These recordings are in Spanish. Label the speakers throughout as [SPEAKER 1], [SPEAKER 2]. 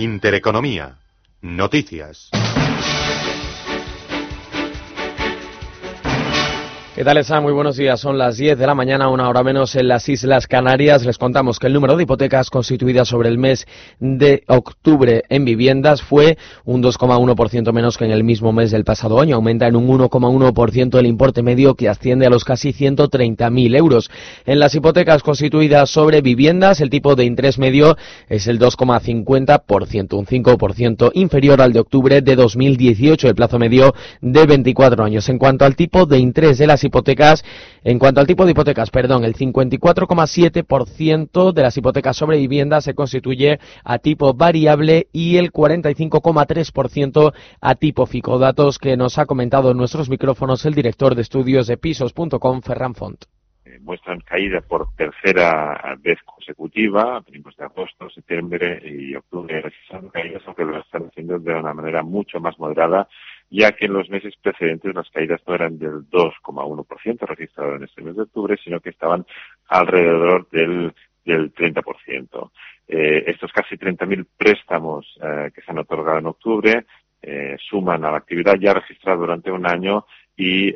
[SPEAKER 1] Intereconomía. Noticias.
[SPEAKER 2] ¿Qué tal está? Muy buenos días. Son las 10 de la mañana, una hora menos en las Islas Canarias. Les contamos que el número de hipotecas constituidas sobre el mes de octubre en viviendas fue un 2,1% menos que en el mismo mes del pasado año. Aumenta en un 1,1% el importe medio que asciende a los casi 130.000 euros. En las hipotecas constituidas sobre viviendas, el tipo de interés medio es el 2,50%, un 5% inferior al de octubre de 2018, el plazo medio de 24 años. En cuanto al tipo de interés de las en cuanto al tipo de hipotecas, perdón, el 54,7% de las hipotecas sobre vivienda se constituye a tipo variable y el 45,3% a tipo fijo. Datos que nos ha comentado en nuestros micrófonos el director de estudios de pisos.com, Ferran Font
[SPEAKER 3] eh, muestran caída por tercera vez consecutiva, venimos de agosto, septiembre y octubre registrando caídas, aunque lo están haciendo de una manera mucho más moderada ya que en los meses precedentes las caídas no eran del 2,1% registrado en este mes de octubre, sino que estaban alrededor del, del 30%. Eh, estos casi 30.000 préstamos eh, que se han otorgado en octubre eh, suman a la actividad ya registrada durante un año y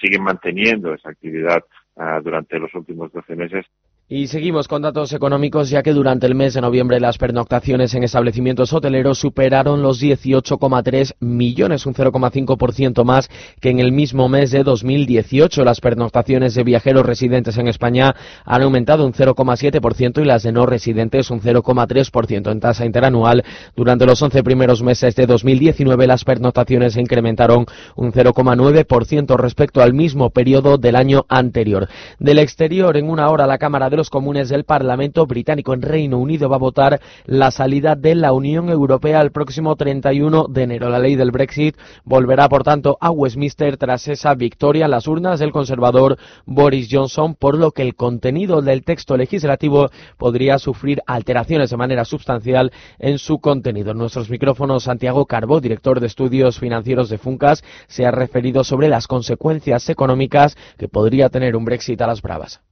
[SPEAKER 3] siguen manteniendo esa actividad eh, durante los últimos 12 meses
[SPEAKER 2] y seguimos con datos económicos, ya que durante el mes de noviembre las pernoctaciones en establecimientos hoteleros superaron los 18,3 millones, un 0,5% más que en el mismo mes de 2018. Las pernoctaciones de viajeros residentes en España han aumentado un 0,7% y las de no residentes un 0,3% en tasa interanual. Durante los 11 primeros meses de 2019 las pernoctaciones se incrementaron un 0,9% respecto al mismo periodo del año anterior. Del exterior, en una hora, la Cámara los Comunes del Parlamento británico en Reino Unido va a votar la salida de la Unión Europea el próximo 31 de enero. La ley del Brexit volverá, por tanto, a Westminster tras esa victoria en las urnas del conservador Boris Johnson, por lo que el contenido del texto legislativo podría sufrir alteraciones de manera sustancial en su contenido. En nuestros micrófonos, Santiago Carbó, director de estudios financieros de Funcas, se ha referido sobre las consecuencias económicas que podría tener un Brexit a las bravas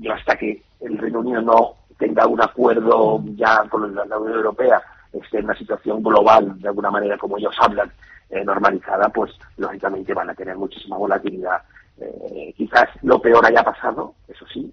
[SPEAKER 4] yo hasta que el Reino Unido no tenga un acuerdo ya con la, Unión Europea, esté en una situación global, de alguna manera, como ellos hablan, eh, normalizada, pues lógicamente van a tener muchísima volatilidad. Eh, quizás lo peor haya pasado, eso sí,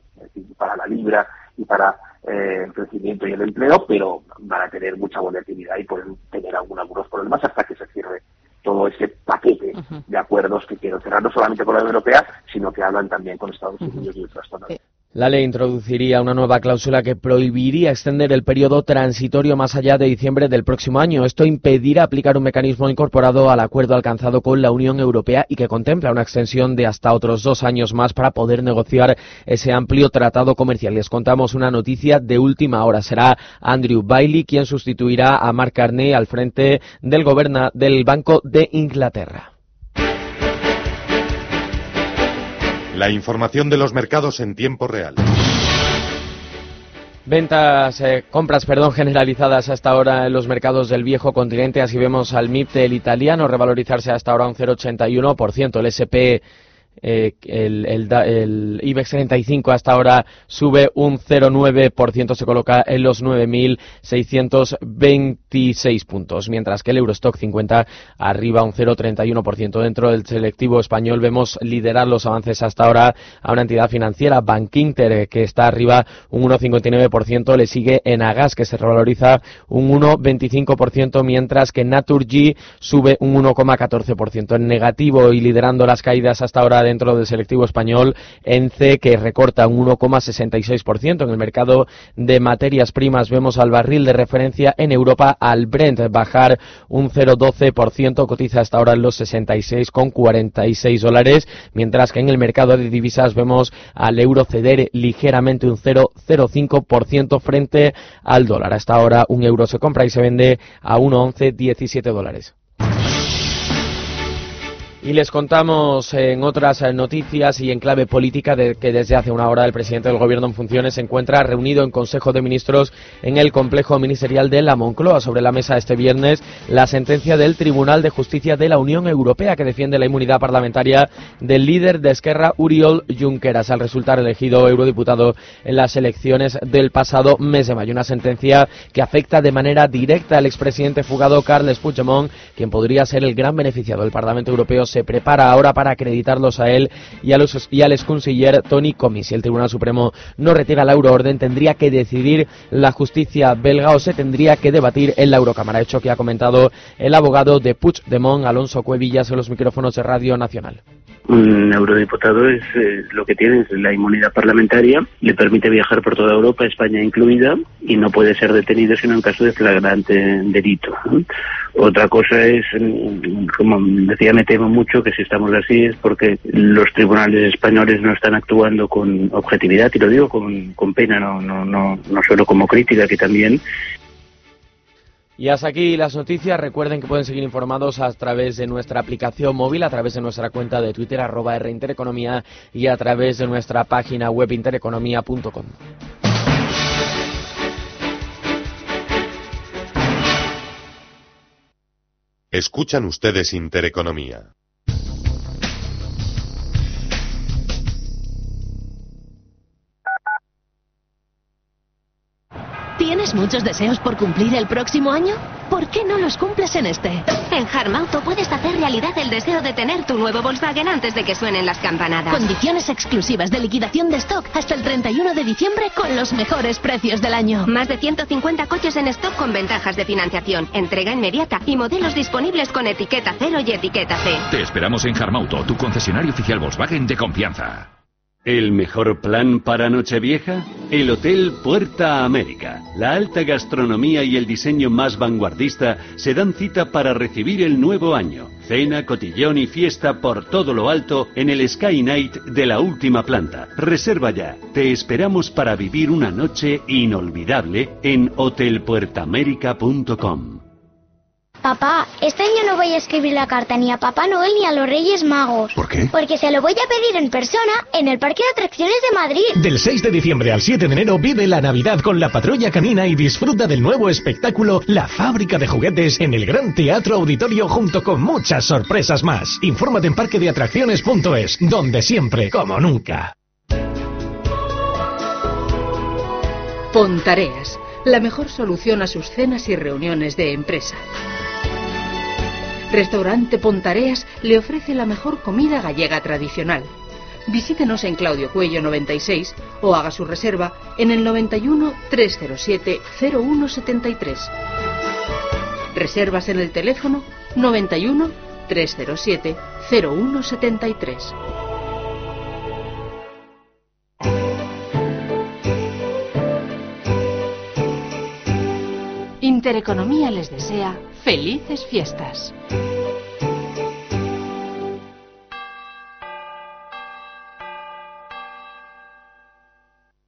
[SPEAKER 4] para la libra y para eh, el crecimiento y el empleo, pero van a tener mucha volatilidad y pueden tener algunos problemas hasta que se cierre todo ese paquete de acuerdos que quiero cerrar, no solamente con la Unión Europea, sino que hablan también con Estados Unidos y otras zonas.
[SPEAKER 2] La ley introduciría una nueva cláusula que prohibiría extender el periodo transitorio más allá de diciembre del próximo año. Esto impedirá aplicar un mecanismo incorporado al acuerdo alcanzado con la Unión Europea y que contempla una extensión de hasta otros dos años más para poder negociar ese amplio tratado comercial. Les contamos una noticia de última hora. Será Andrew Bailey quien sustituirá a Mark Carney al frente del, del Banco de Inglaterra.
[SPEAKER 1] La información de los mercados en tiempo real.
[SPEAKER 2] Ventas, eh, compras, perdón, generalizadas hasta ahora en los mercados del viejo continente. Así vemos al MIP del italiano revalorizarse hasta ahora un 0,81%. El SP eh, el, el, IBEX 35 hasta ahora sube un 0,9%, se coloca en los 9.626 puntos, mientras que el Eurostock 50 arriba un 0,31%. Dentro del selectivo español vemos liderar los avances hasta ahora a una entidad financiera, Bankinter, eh, que está arriba un 1,59%, le sigue Enagas, que se revaloriza un 1,25%, mientras que Naturgy sube un 1,14%. En negativo y liderando las caídas hasta ahora dentro del selectivo español, ENCE que recorta un 1,66%. En el mercado de materias primas vemos al barril de referencia en Europa al Brent bajar un 0,12%, cotiza hasta ahora en los 66,46 dólares, mientras que en el mercado de divisas vemos al euro ceder ligeramente un 0,05% frente al dólar. Hasta ahora un euro se compra y se vende a 1,1117 dólares. Y les contamos en otras noticias y en clave política de que desde hace una hora el presidente del Gobierno en funciones se encuentra reunido en Consejo de Ministros en el complejo ministerial de la Moncloa. Sobre la mesa este viernes la sentencia del Tribunal de Justicia de la Unión Europea que defiende la inmunidad parlamentaria del líder de Esquerra, Uriol Junqueras, al resultar elegido eurodiputado en las elecciones del pasado mes de mayo. Una sentencia que afecta de manera directa al expresidente fugado Carles Puigdemont, quien podría ser el gran beneficiado del Parlamento Europeo se prepara ahora para acreditarlos a él y, a los, y al exconciller Tony Comey. Si el Tribunal Supremo no retira la euroorden, tendría que decidir la justicia belga o se tendría que debatir en la Eurocámara. Hecho que ha comentado el abogado de Puigdemont, Alonso Cuevillas, en los micrófonos de Radio Nacional
[SPEAKER 5] un eurodiputado es eh, lo que tiene es la inmunidad parlamentaria, le permite viajar por toda Europa, España incluida, y no puede ser detenido sino en caso de flagrante delito. Otra cosa es, mm, como decía, me temo mucho que si estamos así es porque los tribunales españoles no están actuando con objetividad, y lo digo con, con pena, no, no, no, no solo como crítica, que también
[SPEAKER 2] y hasta aquí las noticias. Recuerden que pueden seguir informados a través de nuestra aplicación móvil, a través de nuestra cuenta de Twitter, arroba Intereconomía, y a través de nuestra página web intereconomía.com.
[SPEAKER 1] Escuchan ustedes Intereconomía.
[SPEAKER 6] ¿Tienes muchos deseos por cumplir el próximo año? ¿Por qué no los cumples en este?
[SPEAKER 7] En Harmauto puedes hacer realidad el deseo de tener tu nuevo Volkswagen antes de que suenen las campanadas.
[SPEAKER 6] Condiciones exclusivas de liquidación de stock hasta el 31 de diciembre con los mejores precios del año.
[SPEAKER 7] Más de 150 coches en stock con ventajas de financiación, entrega inmediata y modelos disponibles con etiqueta cero y etiqueta C.
[SPEAKER 8] Te esperamos en Harmauto, tu concesionario oficial Volkswagen de confianza.
[SPEAKER 9] ¿El mejor plan para Nochevieja? El Hotel Puerta América. La alta gastronomía y el diseño más vanguardista se dan cita para recibir el nuevo año. Cena, cotillón y fiesta por todo lo alto en el Sky Night de la última planta. Reserva ya. Te esperamos para vivir una noche inolvidable en hotelpuertamérica.com.
[SPEAKER 10] Papá, este año no voy a escribir la carta ni a Papá Noel ni a los Reyes Magos.
[SPEAKER 11] ¿Por qué?
[SPEAKER 10] Porque se lo voy a pedir en persona en el Parque de Atracciones de Madrid.
[SPEAKER 11] Del 6 de diciembre al 7 de enero vive la Navidad con la Patrulla Canina y disfruta del nuevo espectáculo La Fábrica de Juguetes en el Gran Teatro Auditorio junto con muchas sorpresas más. Infórmate en parquedeatracciones.es, donde siempre, como nunca.
[SPEAKER 12] Pontareas, la mejor solución a sus cenas y reuniones de empresa. Restaurante Pontareas le ofrece la mejor comida gallega tradicional. Visítenos en Claudio Cuello 96 o haga su reserva en el 91 307 0173. Reservas en el teléfono 91 307 0173. Intereconomía les desea felices fiestas.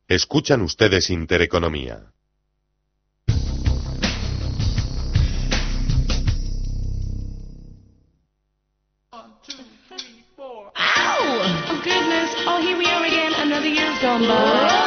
[SPEAKER 1] Escuchan ustedes Intereconomía.
[SPEAKER 13] Oh goodness! Oh, here we are again. Another year's gone by.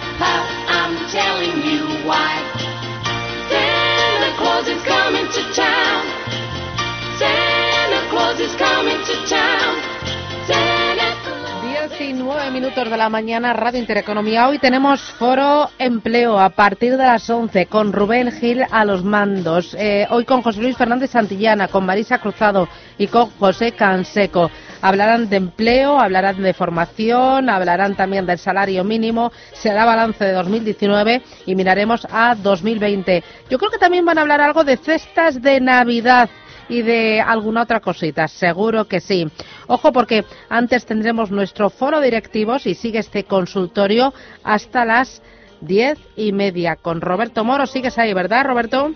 [SPEAKER 13] Claus.
[SPEAKER 14] 19 minutos de la mañana, Radio Intereconomía. Hoy tenemos foro empleo a partir de las 11 con Rubén Gil a los mandos. Eh, hoy con José Luis Fernández Santillana, con Marisa Cruzado y con José Canseco. Hablarán de empleo, hablarán de formación, hablarán también del salario mínimo, se hará balance de 2019 y miraremos a 2020. Yo creo que también van a hablar algo de cestas de Navidad y de alguna otra cosita, seguro que sí. Ojo porque antes tendremos nuestro foro directivos y sigue este consultorio hasta las diez y media con Roberto Moro. Sigues ahí, ¿verdad, Roberto?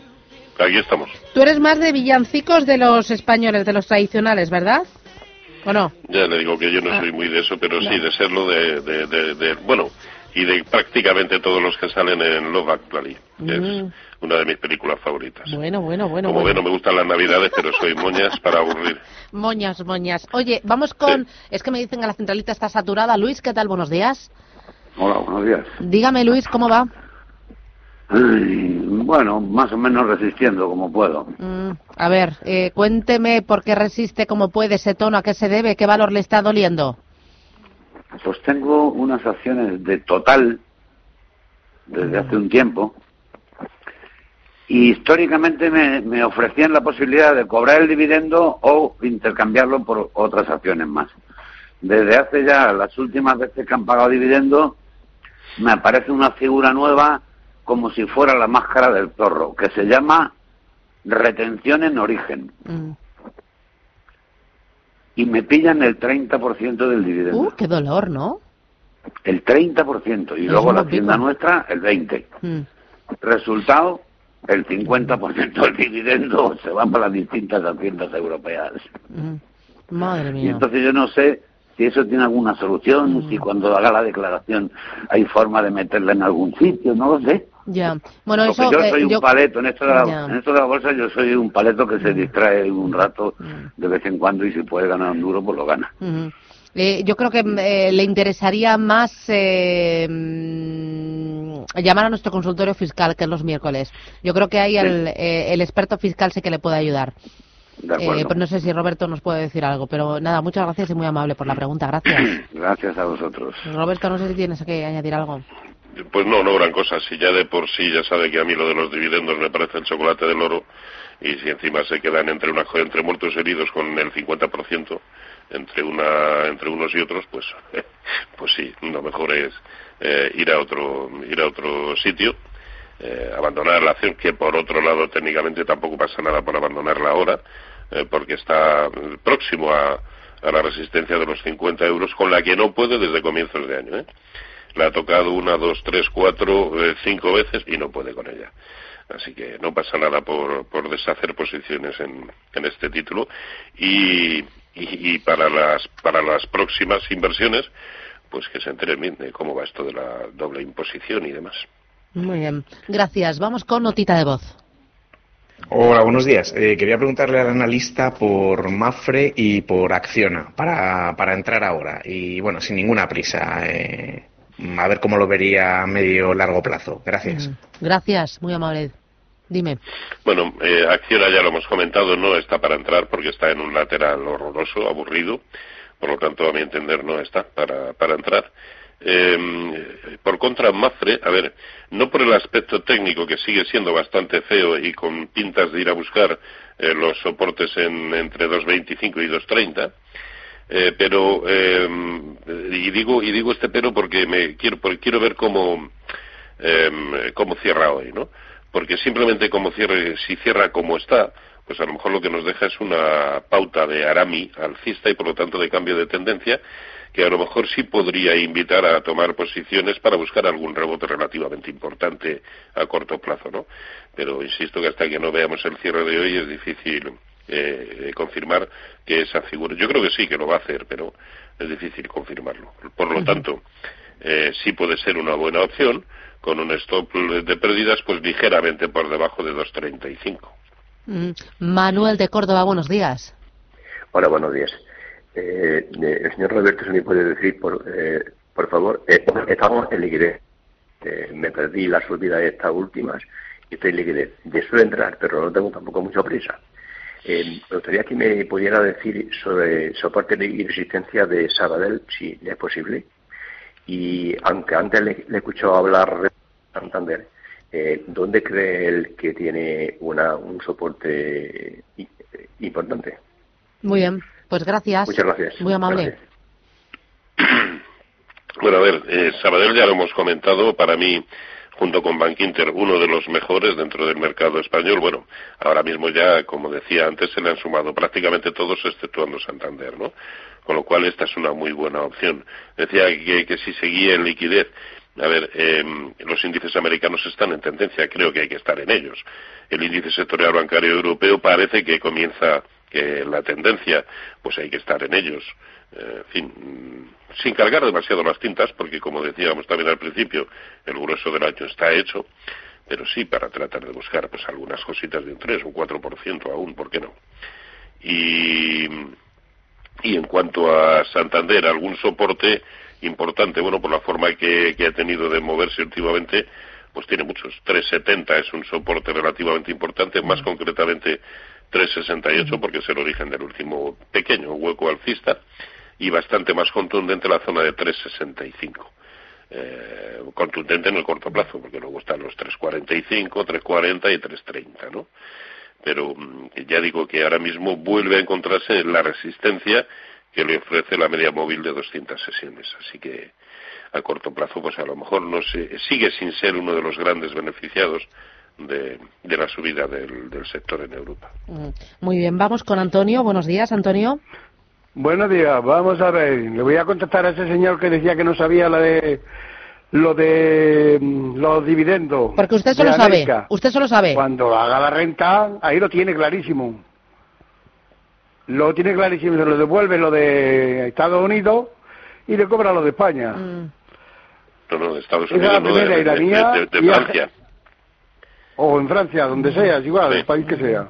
[SPEAKER 15] Aquí estamos.
[SPEAKER 14] Tú eres más de villancicos de los españoles, de los tradicionales, ¿verdad? ¿O no?
[SPEAKER 15] Ya le digo que yo no
[SPEAKER 14] Ah.
[SPEAKER 15] soy muy de eso, pero sí de serlo de, de, de- de- bueno, y de prácticamente todos los que salen en Love Actually, que es
[SPEAKER 14] Mm.
[SPEAKER 15] Una de mis películas favoritas.
[SPEAKER 14] Bueno, bueno, bueno.
[SPEAKER 15] Como
[SPEAKER 14] bueno.
[SPEAKER 15] ven, no me gustan las navidades, pero soy moñas para aburrir.
[SPEAKER 14] Moñas, moñas. Oye, vamos con... Es que me dicen que la centralita está saturada. Luis, ¿qué tal? Buenos días.
[SPEAKER 16] Hola, buenos días.
[SPEAKER 14] Dígame, Luis, ¿cómo va?
[SPEAKER 16] Ay, bueno, más o menos resistiendo como puedo.
[SPEAKER 14] Mm, a ver, eh, cuénteme por qué resiste como puede ese tono, a qué se debe, qué valor le está doliendo.
[SPEAKER 16] Pues tengo unas acciones de total desde hace un tiempo y históricamente me, me ofrecían la posibilidad de cobrar el dividendo o intercambiarlo por otras acciones más. Desde hace ya las últimas veces que han pagado dividendo me aparece una figura nueva como si fuera la máscara del zorro, que se llama retención en origen.
[SPEAKER 14] Mm.
[SPEAKER 16] Y me pillan el 30% del dividendo.
[SPEAKER 14] Uh, qué dolor, ¿no?
[SPEAKER 16] El 30%. Y
[SPEAKER 14] Es
[SPEAKER 16] luego la hacienda
[SPEAKER 14] pipa.
[SPEAKER 16] nuestra, el 20%.
[SPEAKER 14] Mm.
[SPEAKER 16] Resultado, el 50% del dividendo se va para las distintas haciendas europeas.
[SPEAKER 14] Mm. Madre
[SPEAKER 16] Y
[SPEAKER 14] mía.
[SPEAKER 16] entonces yo no sé si eso tiene alguna solución, si cuando haga la declaración hay forma de meterla en algún sitio, no lo sé.
[SPEAKER 14] Ya. Bueno,
[SPEAKER 16] Porque
[SPEAKER 14] eso...
[SPEAKER 16] yo
[SPEAKER 14] eh,
[SPEAKER 16] soy un
[SPEAKER 14] yo-
[SPEAKER 16] paleto, en esto, de la,
[SPEAKER 14] Ya. Mm.
[SPEAKER 16] en esto de la bolsa yo soy un paleto que se distrae un rato de vez en cuando y si puede ganar un duro, pues lo gana.
[SPEAKER 14] Eh, yo creo que mm, eh, le interesaría más eh, mm, llamar a nuestro consultorio fiscal, que es los miércoles. Yo creo que ahí el, eh, el experto fiscal sí que le puede ayudar.
[SPEAKER 16] De.
[SPEAKER 14] Eh, pues no sé si Roberto nos puede decir algo, pero nada, muchas gracias y muy amable por la pregunta. Gracias.
[SPEAKER 16] Gracias a vosotros.
[SPEAKER 14] Roberto, no sé si tienes que añadir algo.
[SPEAKER 15] Pues no, no gran cosa. Si ya de por sí ya sabe que a mí lo de los dividendos me parece el chocolate del oro y si encima se quedan entre una entre muertos y heridos con el 50% entre una entre unos y otros, pues pues sí, lo mejor es eh, ir a otro ir a otro sitio, eh, abandonar la acción que por otro lado técnicamente tampoco pasa nada por abandonarla ahora, eh, porque está próximo a, a la resistencia de los 50 euros con la que no puede desde comienzos de año. ¿eh? La ha tocado una, dos, tres, cuatro, cinco veces y no puede con ella. Así que no pasa nada por, por deshacer posiciones en, en este título. Y, y, y para, las, para las próximas inversiones, pues que se enteren bien de cómo va esto de la doble imposición y demás.
[SPEAKER 14] Muy bien. Gracias. Vamos con notita de voz.
[SPEAKER 17] Hola, buenos días. Eh, quería preguntarle al analista por Mafre y por Acciona para, para entrar ahora. Y bueno, sin ninguna prisa. eh, a ver cómo lo vería a medio largo plazo. Gracias.
[SPEAKER 14] Gracias. Muy amable. Dime.
[SPEAKER 15] Bueno, eh, Acciona ya lo hemos comentado, no está para entrar porque está en un lateral horroroso, aburrido. Por lo tanto, a mi entender, no está para, para entrar. Eh, por contra, Mafre, a ver, no por el aspecto técnico que sigue siendo bastante feo y con pintas de ir a buscar eh, los soportes en, entre 2.25 y 2.30, eh, pero eh, y digo y digo este pero porque me quiero porque quiero ver cómo eh, cómo cierra hoy, ¿no? Porque simplemente como cierre si cierra como está, pues a lo mejor lo que nos deja es una pauta de Arami alcista y por lo tanto de cambio de tendencia que a lo mejor sí podría invitar a tomar posiciones para buscar algún rebote relativamente importante a corto plazo, ¿no? Pero insisto que hasta que no veamos el cierre de hoy es difícil eh, confirmar que esa figura. Yo creo que sí que lo va a hacer, pero es difícil confirmarlo. Por lo tanto, eh, sí puede ser una buena opción con un stop de pérdidas pues ligeramente por debajo de 2.35.
[SPEAKER 14] Mm, Manuel de Córdoba, buenos días.
[SPEAKER 18] Hola, buenos días. Eh, eh, el señor Roberto se me puede decir, por, eh, por favor, eh, estamos en liquidez. Eh, me perdí la subida de estas últimas y estoy en liquidez. De suelo entrar, pero no tengo tampoco mucha prisa. Me gustaría que me pudiera decir sobre soporte y resistencia de Sabadell, si es posible. Y aunque antes le, le he escuchado hablar de Santander, eh, ¿dónde cree él que tiene una, un soporte i- importante?
[SPEAKER 14] Muy bien. Pues gracias.
[SPEAKER 18] Muchas gracias.
[SPEAKER 14] Muy amable.
[SPEAKER 15] Bueno, a ver, eh, Sabadell ya lo hemos comentado, para mí, junto con Bankinter, uno de los mejores dentro del mercado español. Bueno, ahora mismo ya, como decía antes, se le han sumado prácticamente todos, exceptuando Santander, ¿no? Con lo cual, esta es una muy buena opción. Decía que, que si seguía en liquidez, a ver, eh, los índices americanos están en tendencia, creo que hay que estar en ellos. El índice sectorial bancario europeo parece que comienza que la tendencia, pues hay que estar en ellos. Eh, fin, mm, sin cargar demasiado las tintas, porque como decíamos también al principio, el grueso del año está hecho, pero sí para tratar de buscar pues algunas cositas de un 3, un 4% aún, ¿por qué no? Y, y en cuanto a Santander, algún soporte importante, bueno, por la forma que, que ha tenido de moverse últimamente, pues tiene muchos. 370 es un soporte relativamente importante, más concretamente 368 porque es el origen del último pequeño hueco alcista y bastante más contundente la zona de 365. Eh, contundente en el corto plazo, porque luego están los 345, 340 y 330, ¿no? Pero mm, ya digo que ahora mismo vuelve a encontrarse en la resistencia que le ofrece la media móvil de 200 sesiones. Así que a corto plazo, pues a lo mejor no se, sigue sin ser uno de los grandes beneficiados de, de la subida del, del sector en Europa.
[SPEAKER 14] Mm, Muy bien, vamos con Antonio. Buenos días, Antonio.
[SPEAKER 19] Buenos días, vamos a ver, le voy a contestar a ese señor que decía que no sabía lo de lo de mm, los dividendos.
[SPEAKER 14] Porque usted solo sabe. Usted solo sabe.
[SPEAKER 19] Cuando haga la renta, ahí lo tiene clarísimo. Lo tiene clarísimo, se lo devuelve lo de Estados Unidos y le cobra lo de España.
[SPEAKER 14] Mm.
[SPEAKER 15] No, no, de Estados
[SPEAKER 19] Esa es la
[SPEAKER 15] Unidos, no, de, de-
[SPEAKER 19] y
[SPEAKER 15] Francia.
[SPEAKER 19] O en Francia, donde sea, es igual, el país que sea.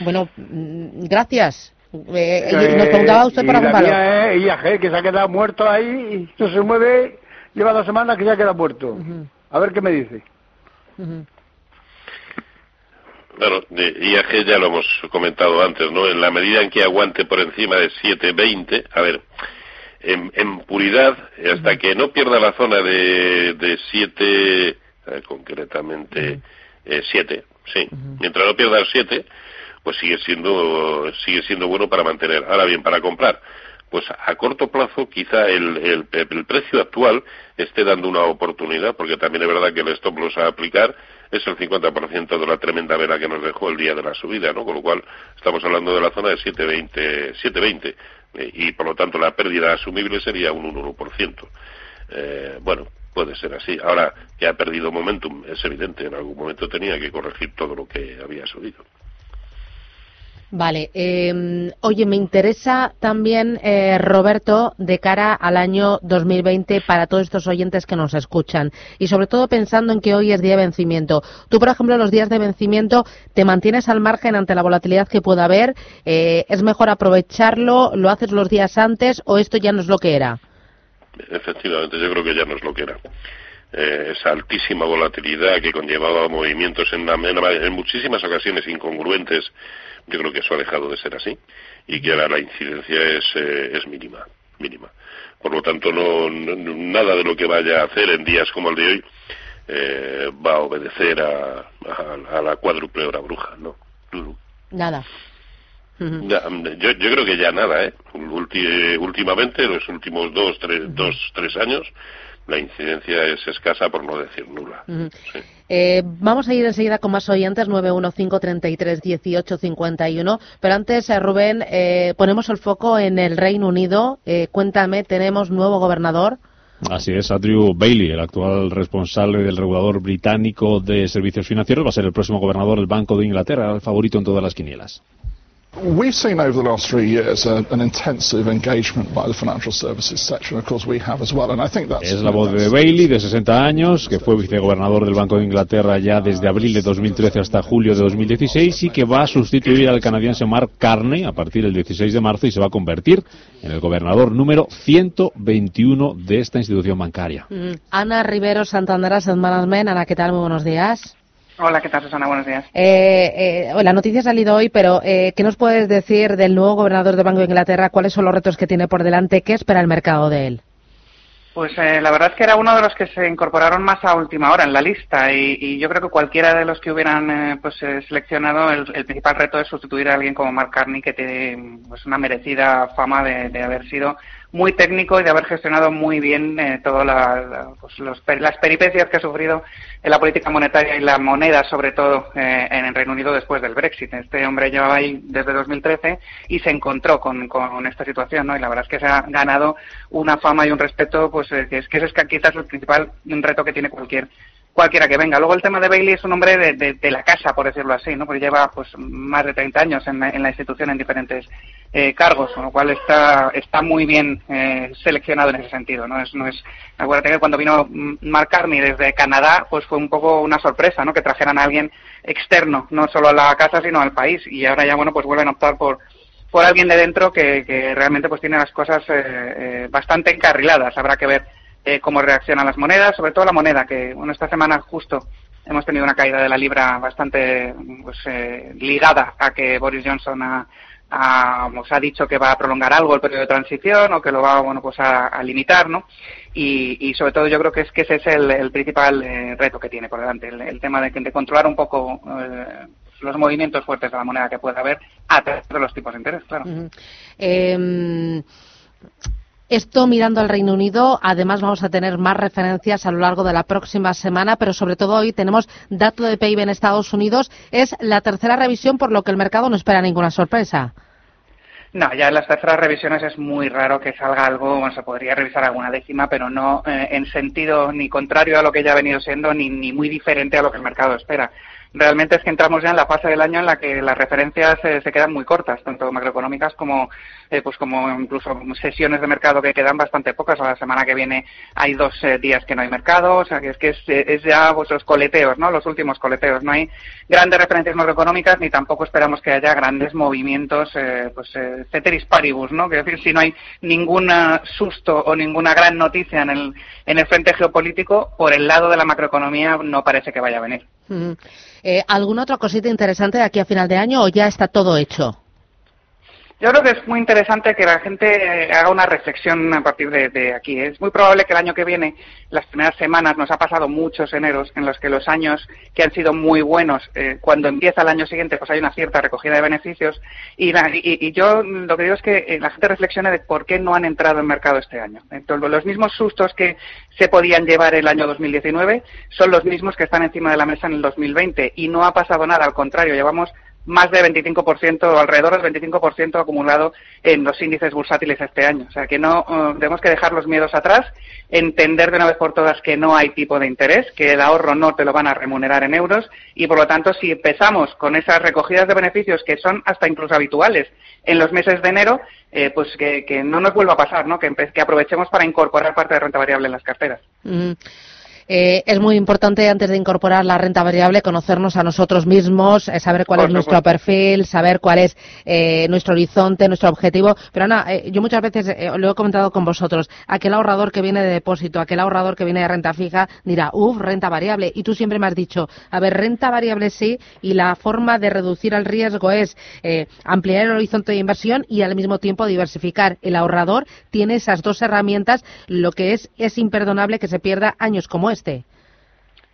[SPEAKER 14] Bueno, mm, gracias. Eh,
[SPEAKER 19] Eh,
[SPEAKER 14] nos preguntaba usted
[SPEAKER 19] y
[SPEAKER 14] por
[SPEAKER 19] la es IAG, que se ha quedado muerto ahí y no se mueve, lleva dos semanas que se ha quedado muerto. A ver qué me dice.
[SPEAKER 15] Bueno, de IAG ya lo hemos comentado antes, ¿no? En la medida en que aguante por encima de 7.20, a ver, en, en puridad, hasta que no pierda la zona de, de 7, eh, concretamente eh, 7, sí, mientras no pierda el 7, pues sigue siendo, sigue siendo bueno para mantener. Ahora bien, para comprar, pues a corto plazo quizá el, el, el precio actual esté dando una oportunidad, porque también es verdad que el stop loss a aplicar es el 50% de la tremenda vela que nos dejó el día de la subida, ¿no? Con lo cual estamos hablando de la zona de 720, 720 eh, y por lo tanto la pérdida asumible sería un 1%. Eh, bueno, puede ser así. Ahora que ha perdido momentum, es evidente, en algún momento tenía que corregir todo lo que había subido.
[SPEAKER 14] Vale. eh, oye, me interesa también, eh, Roberto, de cara al año 2020 para todos estos oyentes que nos escuchan. Y sobre todo pensando en que hoy es día de vencimiento. Tú, por ejemplo, los días de vencimiento te mantienes al margen ante la volatilidad que pueda haber. Eh, ¿Es mejor aprovecharlo? ¿Lo haces los días antes o esto ya no es lo que era?
[SPEAKER 15] Efectivamente, yo creo que ya no es lo que era. Eh, esa altísima volatilidad que conllevaba movimientos en, en en muchísimas ocasiones incongruentes, yo creo que eso ha dejado de ser así y que ahora la incidencia es, eh, es mínima, mínima. Por lo tanto, no, no- nada de lo que vaya a hacer en días como el de hoy eh, va a obedecer a, a- a la cuádruple hora bruja, ¿no?
[SPEAKER 14] Nada.
[SPEAKER 15] Ya, yo, yo creo que ya nada, ¿eh? Ulti- últimamente, los últimos dos tres, dos, tres años, la incidencia es escasa, por no decir nula.
[SPEAKER 14] Eh, vamos a ir enseguida con más oyentes, 915331851. Pero antes, eh, Rubén, eh, ponemos el foco en el Reino Unido. Eh, cuéntame, tenemos nuevo gobernador.
[SPEAKER 20] Así es, Andrew Bailey, el actual responsable del regulador británico de servicios financieros, va a ser el próximo gobernador del Banco de Inglaterra, el favorito en todas las quinielas.
[SPEAKER 21] We've seen over the last three years uh, an intensive engagement by the financial services sector, and of course we have as well. And I think that's
[SPEAKER 20] Es la voz de Bailey, de 60 años, que fue vicegobernador del Banco de Inglaterra ya desde abril de 2013 hasta julio de 2016 y que va a sustituir al canadiense Mark Carney a partir del 16 de marzo y se va a convertir en el gobernador número 121 de esta institución bancaria.
[SPEAKER 14] Mm, Ana Rivero, Santander Asset Management. Ana, ¿qué tal? Muy buenos días.
[SPEAKER 22] Hola, ¿qué tal, Susana? Buenos días.
[SPEAKER 14] Eh, eh, la noticia ha salido hoy, pero eh, ¿qué nos puedes decir del nuevo gobernador del Banco de Inglaterra? ¿Cuáles son los retos que tiene por delante? ¿Qué espera el mercado de él?
[SPEAKER 22] Pues eh, la verdad es que era uno de los que se incorporaron más a última hora en la lista y, y yo creo que cualquiera de los que hubieran eh, pues eh, seleccionado el, el principal reto es sustituir a alguien como Mark Carney que tiene pues una merecida fama de, de haber sido muy técnico y de haber gestionado muy bien eh, todas la, pues, las peripecias que ha sufrido en la política monetaria y la moneda, sobre todo eh, en el Reino Unido después del Brexit. Este hombre llevaba ahí desde 2013 y se encontró con, con esta situación, ¿no? Y la verdad es que se ha ganado una fama y un respeto, pues eh, que es que ese es quizás el principal reto que tiene cualquier cualquiera que venga. Luego el tema de Bailey es un hombre de, de- la casa, por decirlo así, ¿no? Porque lleva pues más de 30 años en la, en la institución en diferentes eh, cargos, con lo cual está, está muy bien eh, seleccionado en ese sentido, ¿no? Es, no es, acuérdate que cuando vino Mark Carney desde Canadá, pues fue un poco una sorpresa, ¿no? Que trajeran a alguien externo, no solo a la casa, sino al país. Y ahora ya, bueno, pues vuelven a optar por, por alguien de dentro que, que realmente pues tiene las cosas eh, eh, bastante encarriladas. Habrá que ver eh, cómo reaccionan las monedas, sobre todo la moneda, que bueno, esta semana justo hemos tenido una caída de la libra bastante pues, eh, ligada a que Boris Johnson ha, ha, pues, dicho que va a prolongar algo el periodo de transición o que lo va bueno pues a, limitar, ¿no? Y, sobre todo yo creo que es que ese es el, el principal eh, reto que tiene por delante, el, tema de, de controlar un poco eh, los movimientos fuertes de la moneda que pueda haber a través de los tipos de interés, claro.
[SPEAKER 14] Eh, esto mirando al Reino Unido, además vamos a tener más referencias a lo largo de la próxima semana, pero sobre todo hoy tenemos dato de PIB en Estados Unidos. Es la tercera revisión, por lo que el mercado no espera ninguna sorpresa.
[SPEAKER 22] No, ya en las terceras revisiones es muy raro que salga algo, se podría revisar alguna décima, pero no eh, en sentido ni contrario a lo que ya ha venido siendo, ni, ni muy diferente a lo que el mercado espera. Realmente es que entramos ya en la fase del año en la que las referencias eh, se quedan muy cortas, tanto macroeconómicas como, eh, pues como incluso sesiones de mercado que quedan bastante pocas. A la semana que viene hay dos eh, días que no hay mercado, o sea que es que es, eh, es ya los coleteos, ¿no? Los últimos coleteos. No hay grandes referencias macroeconómicas ni tampoco esperamos que haya grandes movimientos, eh, pues ceteris paribus, ¿no? Que es decir, si no hay ningún susto o ninguna gran noticia en el, en el frente geopolítico, por el lado de la macroeconomía no parece que vaya a venir.
[SPEAKER 14] Ujú. Eh, ¿Alguna otra cosita interesante de aquí a final de año o ya está todo hecho?
[SPEAKER 22] Yo creo que es muy interesante que la gente eh, haga una reflexión a partir de, aquí. Es muy probable que el año que viene, las primeras semanas, nos ha pasado muchos eneros en los que los años que han sido muy buenos, eh, cuando empieza el año siguiente, pues hay una cierta recogida de beneficios. Y- y yo lo que digo es que eh, la gente reflexione de por qué no han entrado en mercado este año. Entonces, los mismos sustos que se podían llevar el año 2019 son los mismos que están encima de la mesa en el 2020. Y no ha pasado nada, al contrario, llevamos más de 25% o alrededor del 25% acumulado en los índices bursátiles este año. O sea que no eh, tenemos que dejar los miedos atrás, entender de una vez por todas que no hay tipo de interés, que el ahorro no te lo van a remunerar en euros y por lo tanto si empezamos con esas recogidas de beneficios que son hasta incluso habituales en los meses de enero, eh, pues que, que no nos vuelva a pasar, ¿no? Que, que aprovechemos para incorporar parte de renta variable en las carteras.
[SPEAKER 14] Mm. Eh, es muy importante antes de incorporar la renta variable conocernos a nosotros mismos, eh, saber cuál
[SPEAKER 22] Por
[SPEAKER 14] es nuestro perfil, saber cuál es eh, nuestro horizonte, nuestro objetivo. Pero Ana, yo muchas veces lo he comentado con vosotros, aquel ahorrador que viene de depósito, aquel ahorrador que viene de renta fija, dirá, uff, renta variable. Y tú siempre me has dicho, a ver, renta variable sí, y la forma de reducir el riesgo es ampliar el horizonte de inversión y al mismo tiempo diversificar. El ahorrador tiene esas dos herramientas, lo que es, es imperdonable que se pierda años como este.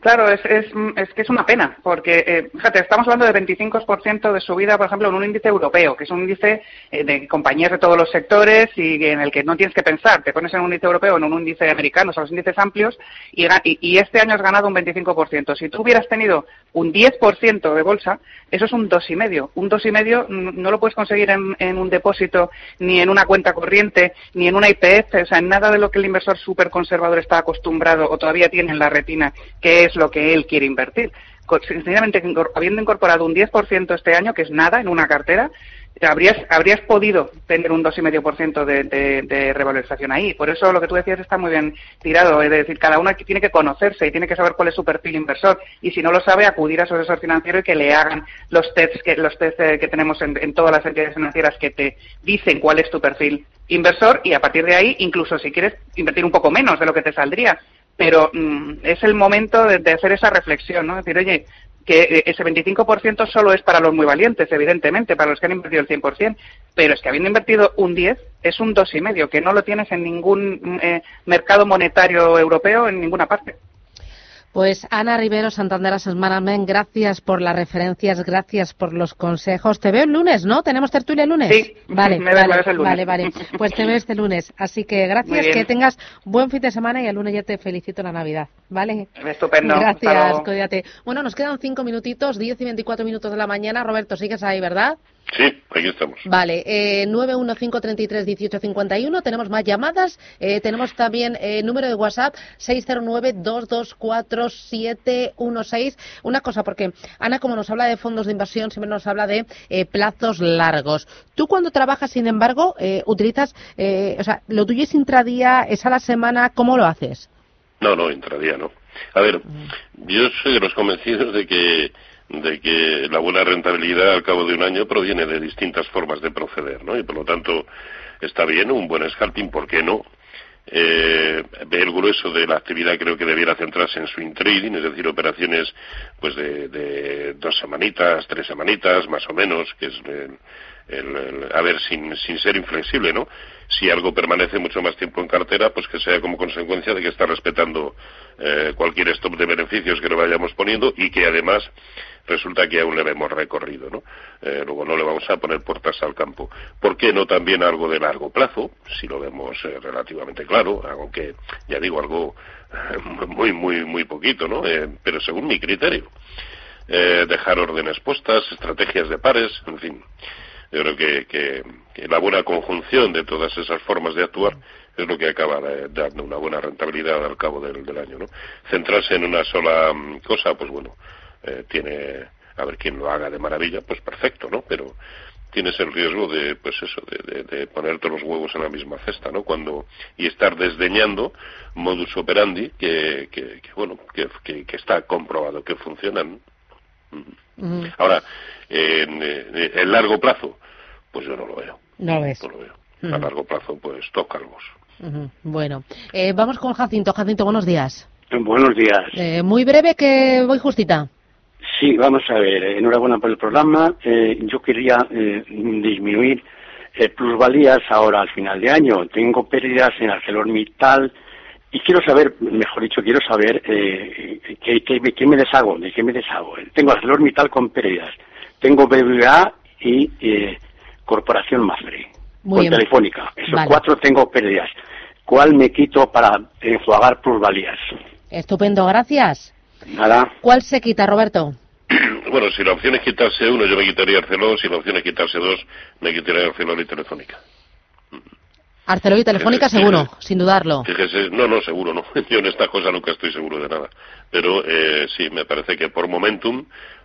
[SPEAKER 22] Claro, es, es, es que es una pena, porque, eh, fíjate, estamos hablando de 25% de subida, por ejemplo, en un índice europeo, que es un índice eh, de compañías de todos los sectores y en el que no tienes que pensar. Te pones en un índice europeo o en un índice americano, son los índices amplios, y, este año has ganado un 25%. Si tú hubieras tenido un 10% de bolsa, eso es un 2,5. Un 2,5 mm, no lo puedes conseguir en, en un depósito, ni en una cuenta corriente, ni en una IPF, o sea, en nada de lo que el inversor súper conservador está acostumbrado o todavía tiene en la retina, que es lo que él quiere invertir. Incor- habiendo incorporado un 10% este año, que es nada en una cartera, habrías, podido tener un 2,5% de, de, de revalorización ahí. Por eso lo que tú decías está muy bien tirado. Es decir, cada uno tiene que conocerse y tiene que saber cuál es su perfil inversor. Y si no lo sabe, acudir a su asesor financiero y que le hagan los tests que, eh, tenemos en, en todas las entidades financieras que te dicen cuál es tu perfil inversor y a partir de ahí, incluso si quieres invertir un poco menos de lo que te saldría, pero mm, es el momento de, hacer esa reflexión, ¿no? Decir, oye, que eh, ese 25% solo es para los muy valientes, evidentemente, para los que han invertido el 100%, pero es que habiendo invertido un 10, es un 2,5, que no lo tienes en ningún mm, eh, mercado monetario europeo, en ninguna parte.
[SPEAKER 14] Pues Ana Rivero, Santander Asset Management, gracias por las referencias, gracias por los consejos. Te veo el lunes, ¿no? ¿Tenemos tertulia el lunes?
[SPEAKER 22] Sí,
[SPEAKER 14] vale,
[SPEAKER 22] me
[SPEAKER 14] vale,
[SPEAKER 22] el lunes.
[SPEAKER 14] vale, vale. Pues te veo este lunes. Así que gracias, que tengas buen fin de semana y el lunes ya te felicito la Navidad, ¿vale?
[SPEAKER 22] Estupendo.
[SPEAKER 14] Gracias, cuídate. Bueno, nos quedan cinco minutitos, 10 y 24 minutos de la mañana. Roberto, sigues ahí, ¿verdad?
[SPEAKER 15] Sí, aquí estamos.
[SPEAKER 14] Vale, eh, 915331851, tenemos más llamadas, eh, tenemos también eh, número de WhatsApp 609224716. Una cosa, porque Ana, como nos habla de fondos de inversión, siempre nos habla de eh, plazos largos. Tú cuando trabajas, sin embargo, eh, utilizas, eh, o sea, lo tuyo es intradía, es a la semana, ¿cómo lo haces?
[SPEAKER 15] No, no, intradía no. A ver, yo soy de los convencidos de que de que la buena rentabilidad al cabo de un año proviene de distintas formas de proceder, ¿no? Y por lo tanto está bien un buen scalping, ¿por qué no? Eh, el grueso de la actividad creo que debiera centrarse en swing trading, es decir, operaciones pues de, de dos semanitas, tres semanitas, más o menos, que es el, a ver, sin, sin ser inflexible, ¿no? Si algo permanece mucho más tiempo en cartera, pues que sea como consecuencia de que está respetando eh, cualquier stop de beneficios que le vayamos poniendo y que además resulta que aún le vemos recorrido, ¿no? Eh, luego no le vamos a poner puertas al campo. ¿Por qué no también algo de largo plazo? Si lo vemos eh, relativamente claro, aunque ya digo algo eh, muy, muy, muy poquito, ¿no? Eh, pero según mi criterio. Eh, dejar órdenes puestas, estrategias de pares, en fin. Yo creo que, que- la buena conjunción de todas esas formas de actuar es lo que acaba dando una buena rentabilidad al cabo del, del año, ¿no? Centrarse en una sola mm, cosa, pues bueno, eh, tiene, a ver quién lo haga de maravilla, pues perfecto, ¿no? Pero tienes el riesgo de, pues eso, de, de, de poner todos los huevos en la misma cesta, ¿no? Cuando, y estar desdeñando modus operandi que, que, que, bueno, que, que, que está comprobado que funcionan. Ahora, en, eh, en largo plazo, pues yo no lo veo.
[SPEAKER 14] No lo ves.
[SPEAKER 15] No lo veo. A largo plazo, pues tócalos.
[SPEAKER 14] Ujú, Bueno, eh, vamos con Jacinto. Jacinto, buenos días.
[SPEAKER 23] Buenos días.
[SPEAKER 14] Eh, muy breve, que voy justita.
[SPEAKER 23] Sí, vamos a ver. eh, Enhorabuena por el programa. Eh, yo quería eh, disminuir eh, plusvalías ahora al final de año. Tengo pérdidas en ArcelorMittal y quiero saber, mejor dicho, quiero saber eh, qué, qué- qué me deshago, de qué me deshago. Tengo ArcelorMittal con pérdidas. Tengo BBVA y eh, Corporación Mafre con
[SPEAKER 14] bien.
[SPEAKER 23] Telefónica. Esos
[SPEAKER 14] Vale.
[SPEAKER 23] cuatro tengo pérdidas. ¿Cuál me quito para enjuagar plusvalías?
[SPEAKER 14] Estupendo, gracias.
[SPEAKER 23] Nada.
[SPEAKER 14] ¿Cuál se quita, Roberto?
[SPEAKER 15] Bueno, si la opción es quitarse uno, yo me quitaría Arcelor. Si la opción es quitarse dos, me quitaría Arcelor y Telefónica.
[SPEAKER 14] Arcelor y Telefónica,
[SPEAKER 15] Eh,
[SPEAKER 14] seguro,
[SPEAKER 15] sí.
[SPEAKER 14] sin dudarlo.
[SPEAKER 15] Fíjese, no, no, seguro no. Yo en esta cosa nunca estoy seguro de nada. Pero eh, sí, me parece que por momentum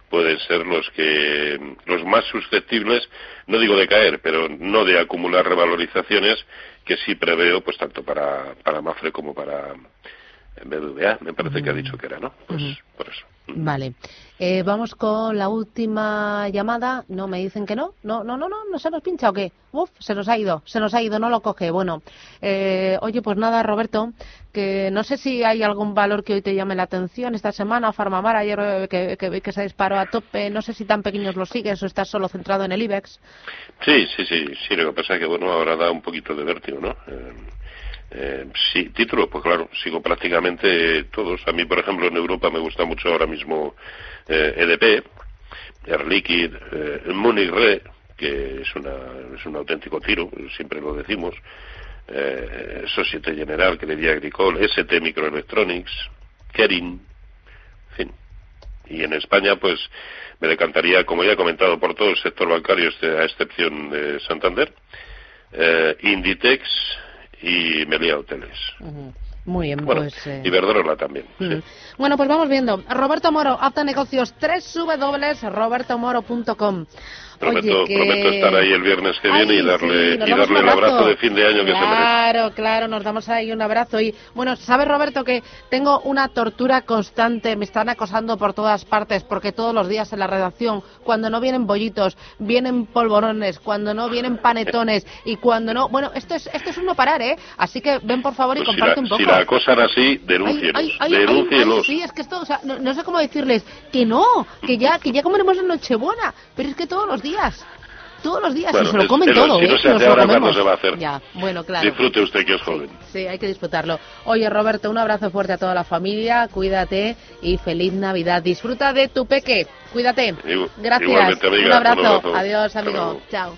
[SPEAKER 15] pueden ser los que los más susceptibles, no digo de caer, pero no de acumular revalorizaciones que sí preveo, pues tanto para para Mafre como para BBVA. Me parece que ha dicho que era, ¿no? Pues por eso.
[SPEAKER 14] Vale. Eh, vamos con la última llamada. No, me dicen que no. No, no, no, no, no se nos pincha o qué. Uf, se nos ha ido, se nos ha ido, no lo coge. Bueno, eh, oye, pues nada, Roberto, que no sé si hay algún valor que hoy te llame la atención esta semana. Farmamar ayer eh, que, que que se disparó a tope. No sé si tan pequeños los sigues o estás solo centrado en el IBEX.
[SPEAKER 15] Sí, sí, sí, sí, lo que pasa es que, bueno, ahora da un poquito de vértigo, ¿no? Eh, sí, títulos, pues claro, sigo prácticamente todos. A mí, por ejemplo, en Europa me gusta mucho ahora mismo eh, EDP, Air Liquid, eh, Munich Re, que es, una, es un auténtico tiro, siempre lo decimos, eh, Societe General, Credit Agricole, ST Microelectronics, Kering, en fin. Y en España, pues me decantaría, como ya he comentado, por todo el sector bancario, este- a excepción de Santander, eh, Inditex y Melia Hoteles.
[SPEAKER 14] Muy bien,
[SPEAKER 15] Bueno,
[SPEAKER 14] pues. eh,
[SPEAKER 15] Iberdrola también.
[SPEAKER 14] Mm.
[SPEAKER 15] sí.
[SPEAKER 14] Bueno, pues vamos viendo. Roberto Moro, Apta Negocios, www.robertomoro.com.
[SPEAKER 15] Prometo,
[SPEAKER 14] Oye, que-
[SPEAKER 15] prometo estar ahí el viernes que viene
[SPEAKER 14] Ay,
[SPEAKER 15] y darle,
[SPEAKER 14] sí,
[SPEAKER 15] y darle el abrazo
[SPEAKER 14] abrazo.
[SPEAKER 15] de fin de año que se merece.
[SPEAKER 14] Claro, claro, nos damos ahí un abrazo. Y bueno, ¿sabes, Roberto, que tengo una tortura constante? Me están acosando por todas partes, porque todos los días en la redacción, cuando no vienen bollitos, vienen polvorones, cuando no vienen panetones y cuando no. Bueno, esto es, esto es un no parar, ¿eh? Así que ven, por favor, y
[SPEAKER 15] Pues si,
[SPEAKER 14] comparte
[SPEAKER 15] la,
[SPEAKER 14] un poco.
[SPEAKER 15] si la acosan así, denúncielos.
[SPEAKER 14] Ay, ay, ay, ay,
[SPEAKER 15] denúncielos.
[SPEAKER 14] ay, sí, es que esto, o sea, no, no sé cómo decirles que no, que ya, que ya comeremos en Nochebuena, pero es que todos los días, todos los días,
[SPEAKER 15] Bueno,
[SPEAKER 14] y se lo comen todo,
[SPEAKER 15] si
[SPEAKER 14] ¿eh?
[SPEAKER 15] no se
[SPEAKER 14] Nos
[SPEAKER 15] hace
[SPEAKER 14] lo
[SPEAKER 15] ahora, ¿cuándo
[SPEAKER 14] comemos.
[SPEAKER 15] se va a hacer?
[SPEAKER 14] Ya, bueno, claro.
[SPEAKER 15] Disfrute usted que es joven.
[SPEAKER 14] Sí, hay que disfrutarlo. Oye, Roberto, un abrazo fuerte a toda la familia, cuídate y feliz Navidad. Disfruta de tu peque, cuídate. Gracias.
[SPEAKER 15] igualmente, amiga,
[SPEAKER 14] un abrazo.
[SPEAKER 15] un abrazo.
[SPEAKER 14] Adiós, amigo. Chao.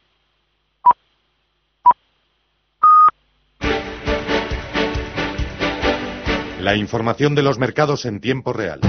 [SPEAKER 1] La información de los mercados en tiempo real.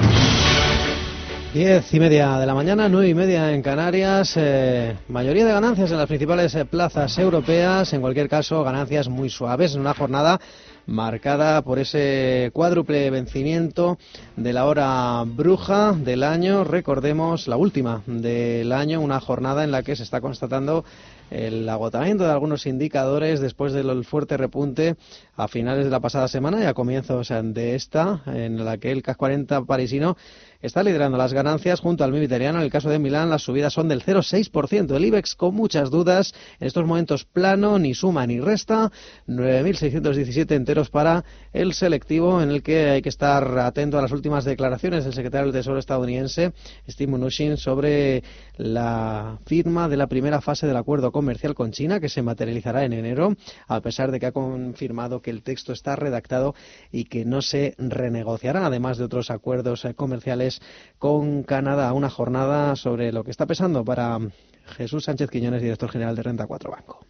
[SPEAKER 24] Diez y media de la mañana, nueve y media en Canarias. eh, mayoría de ganancias en las principales eh, plazas europeas. En cualquier caso, ganancias muy suaves en una jornada marcada por ese cuádruple vencimiento de la hora bruja del año. Recordemos la última del año, una jornada en la que se está constatando el agotamiento de algunos indicadores después del fuerte repunte a finales de la pasada semana y a comienzos de esta, en la que el CAC 40 parisino está liderando las ganancias junto al MIB italiano. En el caso de Milán, las subidas son del 0,6%. El IBEX con muchas dudas. En estos momentos plano, ni suma ni resta. 9.617 enteros para el selectivo, en el que hay que estar atento a las últimas declaraciones del secretario del Tesoro estadounidense, Steve Mnuchin, sobre la firma de la primera fase del acuerdo comercial con China, que se materializará en enero, a pesar de que ha confirmado que el texto está redactado y que no se renegociará, además de otros acuerdos eh, comerciales con Canadá. Una jornada sobre lo que está pesando para Jesús Sánchez Quiñones, director general de Renta 4 Banco.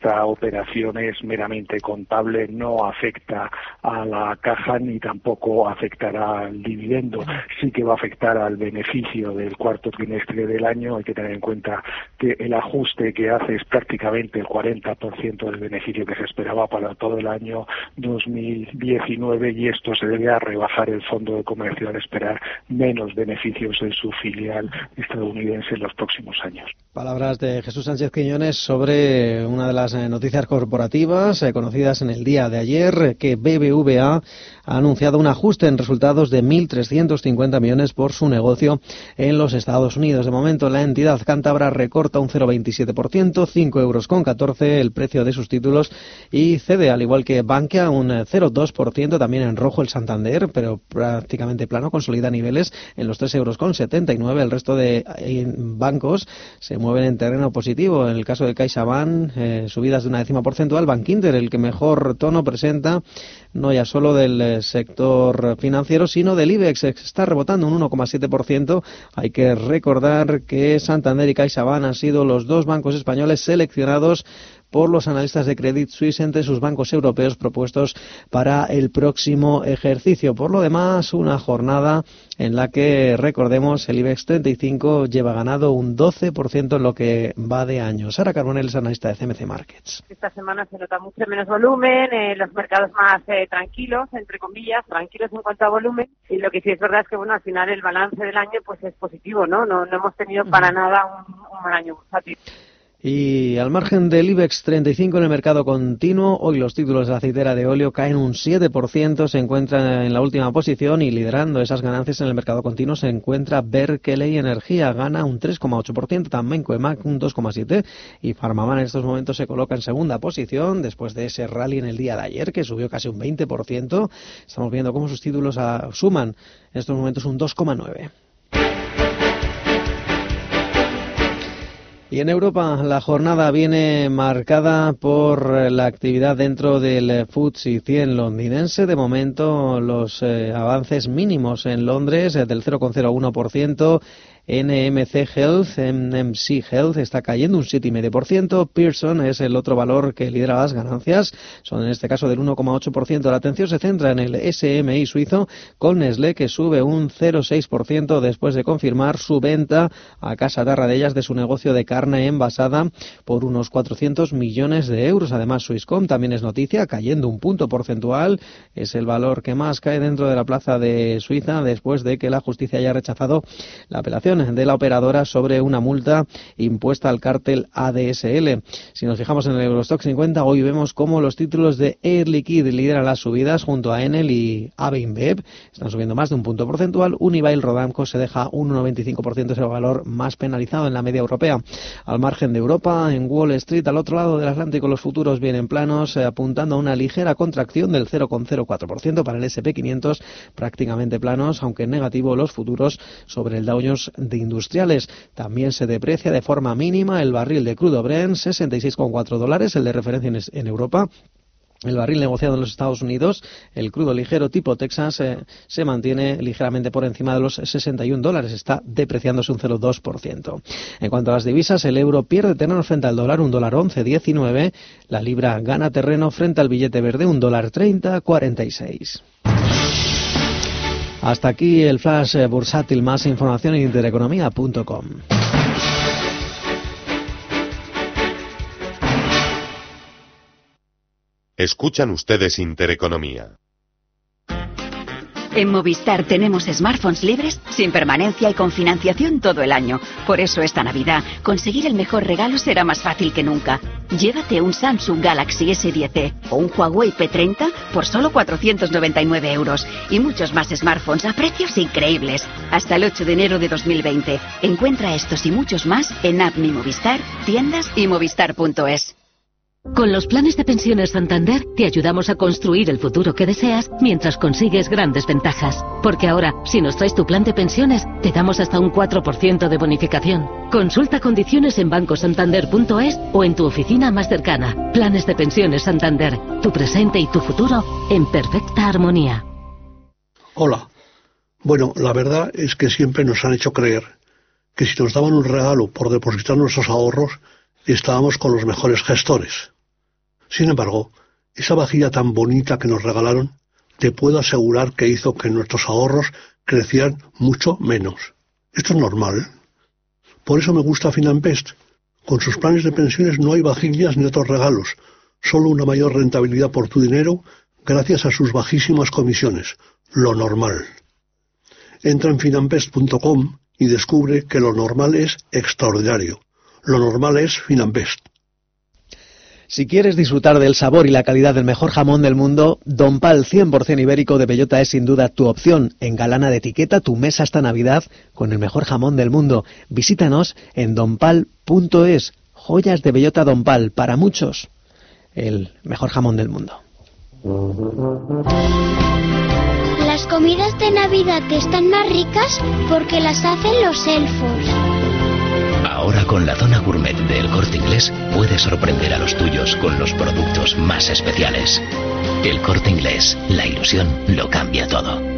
[SPEAKER 25] Esta operación es meramente contable, no afecta a la caja ni tampoco afectará al dividendo. Sí que va a afectar al beneficio del cuarto trimestre del año. Hay que tener en cuenta que el ajuste que hace es prácticamente el 40% del beneficio que se esperaba para todo el año 2019 y esto se debe a rebajar el fondo de comercio al esperar menos beneficios en su filial estadounidense en los próximos años.
[SPEAKER 24] Palabras de Jesús Sánchez sobre una de las eh, noticias corporativas eh, conocidas en el día de ayer, que BBVA ha anunciado un ajuste en resultados de 1.350 millones por su negocio en los Estados Unidos. De momento, la entidad cántabra recorta un 0,27%, 5 euros con 14 el precio de sus títulos y cede, al igual que Bankia, un eh, 0,2%, también en rojo el Santander, pero prácticamente plano, consolida niveles en los 3 euros con 79. El resto de eh, bancos se mueven en terreno positivo. En el caso de CaixaBank, eh, subidas de una décima porcentual. Bankinter, el que mejor tono presenta, no ya solo del eh, sector financiero, sino del IBEX. Está rebotando un 1,7%. Hay que recordar que Santander y CaixaBank han sido los dos bancos españoles seleccionados por los analistas de Credit Suisse entre sus bancos europeos propuestos para el próximo ejercicio. Por lo demás, una jornada en la que, recordemos, el IBEX 35 lleva ganado un 12% en lo que va de año. Sara Carbonell es analista de CMC Markets.
[SPEAKER 26] Esta semana se nota mucho menos volumen, eh, los mercados más eh, tranquilos, entre comillas, tranquilos en cuanto a volumen. Y lo que sí es verdad es que, bueno, al final el balance del año pues es positivo, ¿no? No, no hemos tenido para nada un, un mal año bursátil.
[SPEAKER 24] Y al margen del IBEX 35 en el mercado continuo, hoy los títulos de la aceitera de óleo caen un 7%, se encuentran en la última posición y liderando esas ganancias en el mercado continuo se encuentra Berkeley Energía, gana un 3,8%, también Coemac un 2,7% y Farmaman en estos momentos se coloca en segunda posición después de ese rally en el día de ayer que subió casi un 20%. Estamos viendo cómo sus títulos ah, suman en estos momentos un 2,9%. Y en Europa la jornada viene marcada por eh, la actividad dentro del eh, FTSE 100 londinense. De momento los eh, avances mínimos en Londres del 0,01%. NMC Health, NMC Health está cayendo un 7,5%. Pearson es el otro valor que lidera las ganancias. Son en este caso del 1,8%. La atención se centra en el SMI suizo con Nestlé que sube un 0,6% después de confirmar su venta a Casa Tarradellas de su negocio de carne envasada por unos 400 millones de euros. Además, Swisscom también es noticia, cayendo un punto porcentual. Es el valor que más cae dentro de la plaza de Suiza después de que la justicia haya rechazado la apelación de la operadora sobre una multa impuesta al cártel ADSL. Si nos fijamos en el Eurostock 50, hoy vemos cómo los títulos de Air Liquide lideran las subidas junto a Enel y AB InBev. Están subiendo más de un punto porcentual. Unibail Rodamco se deja un 1,95% es el valor más penalizado en la media europea. Al margen de Europa, en Wall Street, al otro lado del Atlántico, los futuros vienen planos, eh, apuntando a una ligera contracción del 0,04% para el SP500, prácticamente planos, aunque en negativo los futuros sobre el Dow Jones de industriales. También se deprecia de forma mínima el barril de crudo Brent, 66,4 dólares, el de referencia en, Europa. El barril negociado en los Estados Unidos, el crudo ligero tipo Texas, eh, se mantiene ligeramente por encima de los 61 dólares, está depreciándose un 0,2%. En cuanto a las divisas, el euro pierde terreno frente al dólar, un dólar 11,19. La libra gana terreno frente al billete verde, un dólar 30,46. Hasta aquí el flash eh, bursátil, más información en intereconomía.com.
[SPEAKER 1] Escuchan ustedes Intereconomía.
[SPEAKER 27] En Movistar tenemos smartphones libres, sin permanencia y con financiación todo el año. Por eso esta Navidad, conseguir el mejor regalo será más fácil que nunca. Llévate un Samsung Galaxy S10e o un Huawei P30 por solo 499 euros y muchos más smartphones a precios increíbles. Hasta el 8 de enero de 2020. Encuentra estos y muchos más en App Movistar, tiendas y movistar.es.
[SPEAKER 28] Con los planes de pensiones Santander te ayudamos a construir el futuro que deseas mientras consigues grandes ventajas. Porque ahora, si nos traes tu plan de pensiones, te damos hasta un 4% de bonificación. Consulta condiciones en bancosantander.es o en tu oficina más cercana. Planes de pensiones Santander, tu presente y tu futuro en perfecta armonía.
[SPEAKER 29] Hola. Bueno, la verdad es que siempre nos han hecho creer que si nos daban un regalo por depositar nuestros ahorros, estábamos con los mejores gestores. Sin embargo, esa vajilla tan bonita que nos regalaron, te puedo asegurar que hizo que nuestros ahorros crecieran mucho menos. Esto es normal. Por eso me gusta Finanbest. Con sus planes de pensiones no hay vajillas ni otros regalos, solo una mayor rentabilidad por tu dinero gracias a sus bajísimas comisiones. Lo normal. Entra en finanbest.com y descubre que lo normal es extraordinario. Lo normal es Finanbest.
[SPEAKER 24] Si quieres disfrutar del sabor y la calidad del mejor jamón del mundo, Don Pal 100% ibérico de bellota es sin duda tu opción. Engalana de etiqueta tu mesa esta Navidad con el mejor jamón del mundo. Visítanos en donpal.es. Joyas de bellota Don Pal, para muchos, el mejor jamón del mundo.
[SPEAKER 30] Las comidas de Navidad están más ricas porque las hacen los elfos.
[SPEAKER 31] Ahora con la zona gourmet de El Corte Inglés puedes sorprender a los tuyos con los productos más especiales. El Corte Inglés, la ilusión lo cambia todo.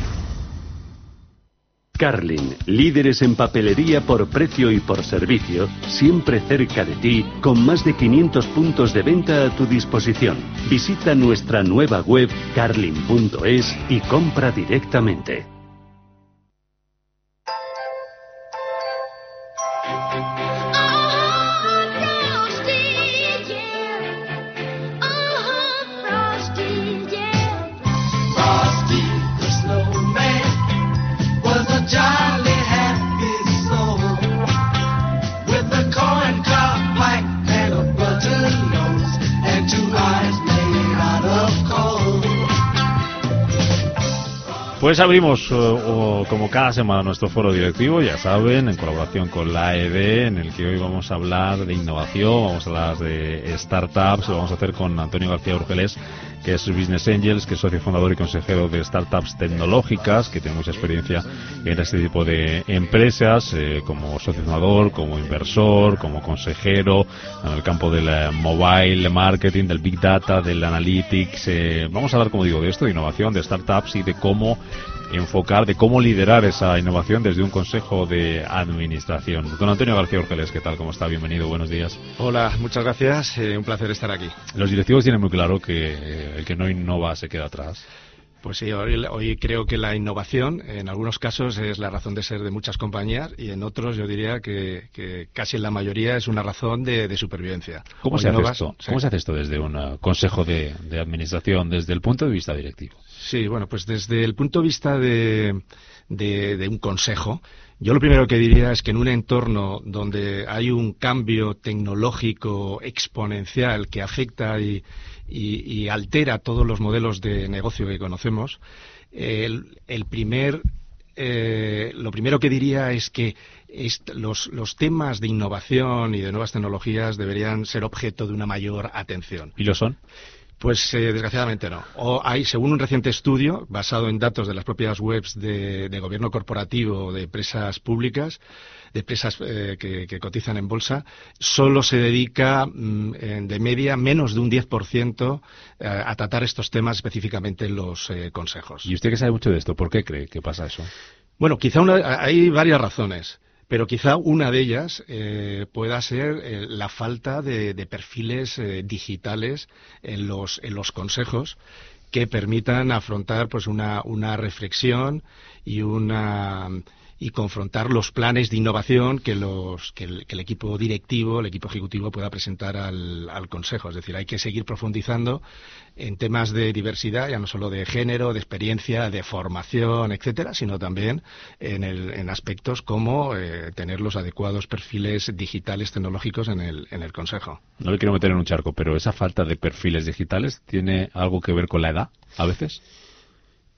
[SPEAKER 32] Carlin, líderes en papelería por precio y por servicio, siempre cerca de ti, con más de 500 puntos de venta a tu disposición. Visita nuestra nueva web carlin.es y compra directamente.
[SPEAKER 20] Pues abrimos, eh, o- como cada semana, nuestro foro directivo, ya saben, en colaboración con la AED, en el que hoy vamos a hablar de innovación, vamos a hablar de startups, lo vamos a hacer con Antonio García Urgeles, que es Business Angels, que es socio fundador y consejero de startups tecnológicas, que tiene mucha experiencia en este tipo de empresas, eh, como socio fundador, como inversor, como consejero, en el campo del eh, mobile marketing, del big data, del analytics. eh, vamos a hablar, como digo, de esto, de innovación, de startups y de cómo enfocar, de cómo liderar esa innovación desde un consejo de administración. Don Antonio García Orgeles, ¿qué tal? ¿Cómo está? Bienvenido, buenos días.
[SPEAKER 33] Hola, muchas gracias. Eh, un placer estar aquí.
[SPEAKER 20] Los directivos tienen muy claro que eh, el que no innova se queda atrás.
[SPEAKER 33] Pues sí, hoy, hoy, creo que la innovación en algunos casos es la razón de ser de muchas compañías y en otros yo diría que, que casi en la mayoría es una razón de, de supervivencia.
[SPEAKER 20] ¿Cómo se, hace esto? ¿Cómo se hace esto desde un uh, consejo de, de, administración, desde el punto de vista directivo?
[SPEAKER 33] Sí, bueno, pues desde el punto de vista de, de un consejo, yo lo primero que diría es que en un entorno donde hay un cambio tecnológico exponencial que afecta y, y, altera todos los modelos de negocio que conocemos, el, primer eh, lo primero que diría es que los, los, temas de innovación y de nuevas tecnologías deberían ser objeto de una mayor atención.
[SPEAKER 20] ¿Y lo son?
[SPEAKER 33] Pues eh, desgraciadamente no. O hay, según un reciente estudio basado en datos de las propias webs de, de gobierno corporativo de empresas públicas, de empresas eh, que, que, cotizan en bolsa, solo se dedica mm, de media menos de un 10% eh, a tratar estos temas específicamente en los eh, consejos.
[SPEAKER 20] ¿Y usted que sabe mucho de esto, por qué cree que pasa eso?
[SPEAKER 33] Bueno, quizá una, hay varias razones pero quizá una de ellas eh, pueda ser eh, la falta de, perfiles eh, digitales en los, en los consejos que permitan afrontar pues una reflexión y una y confrontar los planes de innovación que, los, que, el, equipo directivo, el equipo ejecutivo pueda presentar al, al, Consejo. Es decir, hay que seguir profundizando en temas de diversidad, ya no solo de género, de experiencia, de formación, etcétera, sino también en, el, en aspectos como eh, tener los adecuados perfiles digitales tecnológicos en el, en el Consejo.
[SPEAKER 20] No le quiero meter en un charco, pero esa falta de perfiles digitales tiene algo que ver con la edad, a veces.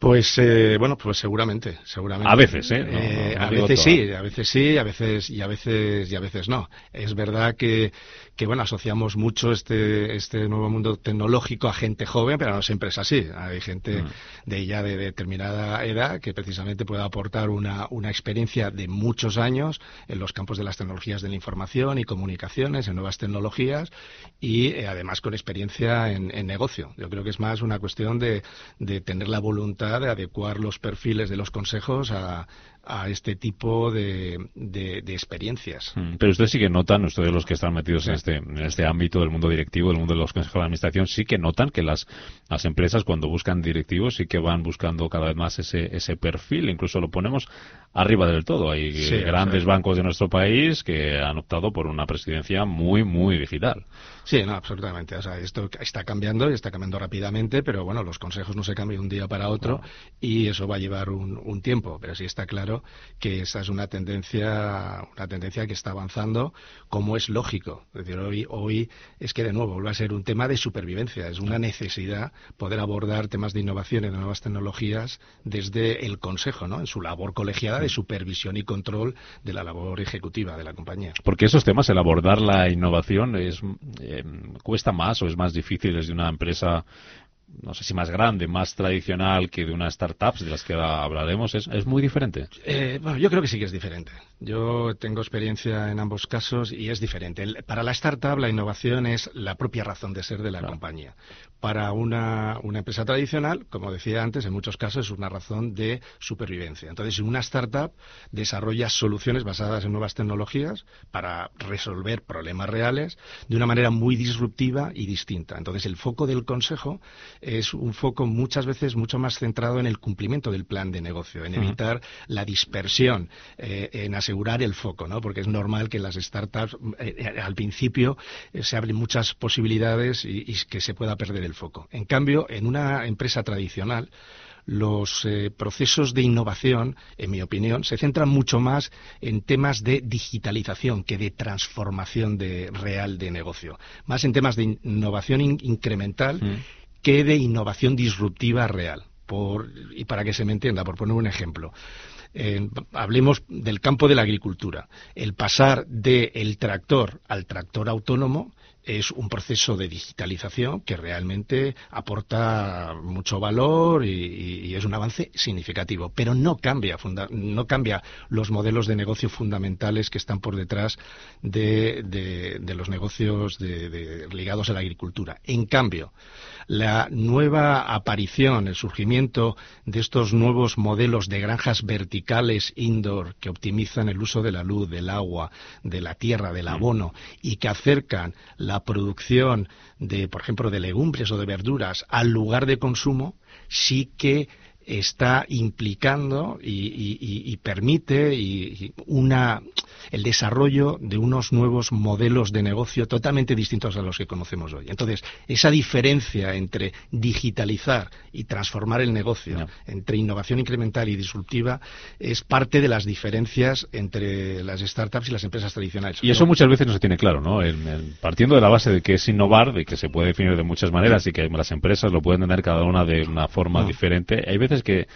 [SPEAKER 33] Pues eh, bueno, pues seguramente, seguramente.
[SPEAKER 20] A veces, ¿eh?
[SPEAKER 33] No, eh a veces sí, a veces sí, a veces y a veces y a veces no. Es verdad que, que bueno, asociamos mucho este este nuevo mundo tecnológico a gente joven, pero no siempre es así. Hay gente mm. de ya de determinada edad que precisamente puede aportar una una experiencia de muchos años en los campos de las tecnologías de la información y comunicaciones, en nuevas tecnologías y eh, además con experiencia en, en negocio. Yo creo que es más una cuestión de, de tener la voluntad de adecuar los perfiles de los consejos a, a este tipo de, de, de, experiencias.
[SPEAKER 20] Mm, pero ustedes sí que notan, ustedes los que están metidos en, este, en este ámbito del mundo directivo, del mundo de los consejos de administración, sí que notan que las, las empresas cuando buscan directivos sí que van buscando cada vez más ese, ese perfil, incluso lo ponemos arriba del todo. Hay sí, grandes sí. bancos de nuestro país que han optado por una presidencia muy, muy digital.
[SPEAKER 33] Sí, no, absolutamente. O sea, esto está cambiando y está cambiando rápidamente, pero bueno, los consejos no se cambian de un día para otro no. y eso va a llevar un, un tiempo, pero sí está claro claro que esa es una tendencia, una tendencia que está avanzando como es lógico. Es decir, hoy, hoy es que de nuevo vuelve a ser un tema de supervivencia, es una necesidad poder abordar temas de innovación y de nuevas tecnologías desde el Consejo, ¿no? en su labor colegiada de supervisión y control de la labor ejecutiva de la compañía.
[SPEAKER 20] Porque esos temas, el abordar la innovación, es, eh, cuesta más o es más difícil desde una empresa no sé si más grande, más tradicional que de una startups de las que ahora hablaremos, ¿es, es muy diferente?
[SPEAKER 33] Eh, bueno, yo creo que sí que es diferente. Yo tengo experiencia en ambos casos y es diferente. El, para la startup la innovación es la propia razón de ser de la claro. compañía. Para una, una, empresa tradicional, como decía antes, en muchos casos es una razón de supervivencia. Entonces, una startup desarrolla soluciones basadas en nuevas tecnologías para resolver problemas reales de una manera muy disruptiva y distinta. Entonces, el foco del consejo es un foco muchas veces mucho más centrado en el cumplimiento del plan de negocio, en evitar uh -huh. la dispersión, eh, en asegurar el foco, ¿no? Porque es normal que las startups eh, al principio eh, se abren muchas posibilidades y, y, que se pueda perder el foco. En cambio, en una empresa tradicional, los eh, procesos de innovación, en mi opinión, se centran mucho más en temas de digitalización que de transformación de, real de negocio. Más en temas de innovación in incremental. Mm que de innovación disruptiva real. Por, y para que se me entienda, por poner un ejemplo. Eh, hablemos del campo de la agricultura. El pasar del tractor al tractor autónomo es un proceso de digitalización que realmente aporta mucho valor y, y es un avance significativo, pero no cambia, funda- no cambia los modelos de negocio fundamentales que están por detrás de, de- de los negocios de- ligados a la agricultura. En cambio, la nueva aparición, el surgimiento de estos nuevos modelos de granjas verticales indoor que optimizan el uso de la luz, del agua, de la tierra, del abono y que acercan la producción de, por ejemplo, de legumbres o de verduras al lugar de consumo, sí que está implicando y, y- y- y permite y- una, el desarrollo de unos nuevos modelos de negocio totalmente distintos a los que conocemos hoy. Entonces, esa diferencia entre digitalizar y transformar el negocio, entre innovación incremental y disruptiva, es parte de las diferencias entre las startups y las empresas tradicionales.
[SPEAKER 20] Y eso muchas veces no se tiene claro, ¿no? El- el- partiendo de la base de que es innovar, de que se puede definir de muchas maneras y que las empresas lo pueden tener cada una de una forma diferente, hay veces que,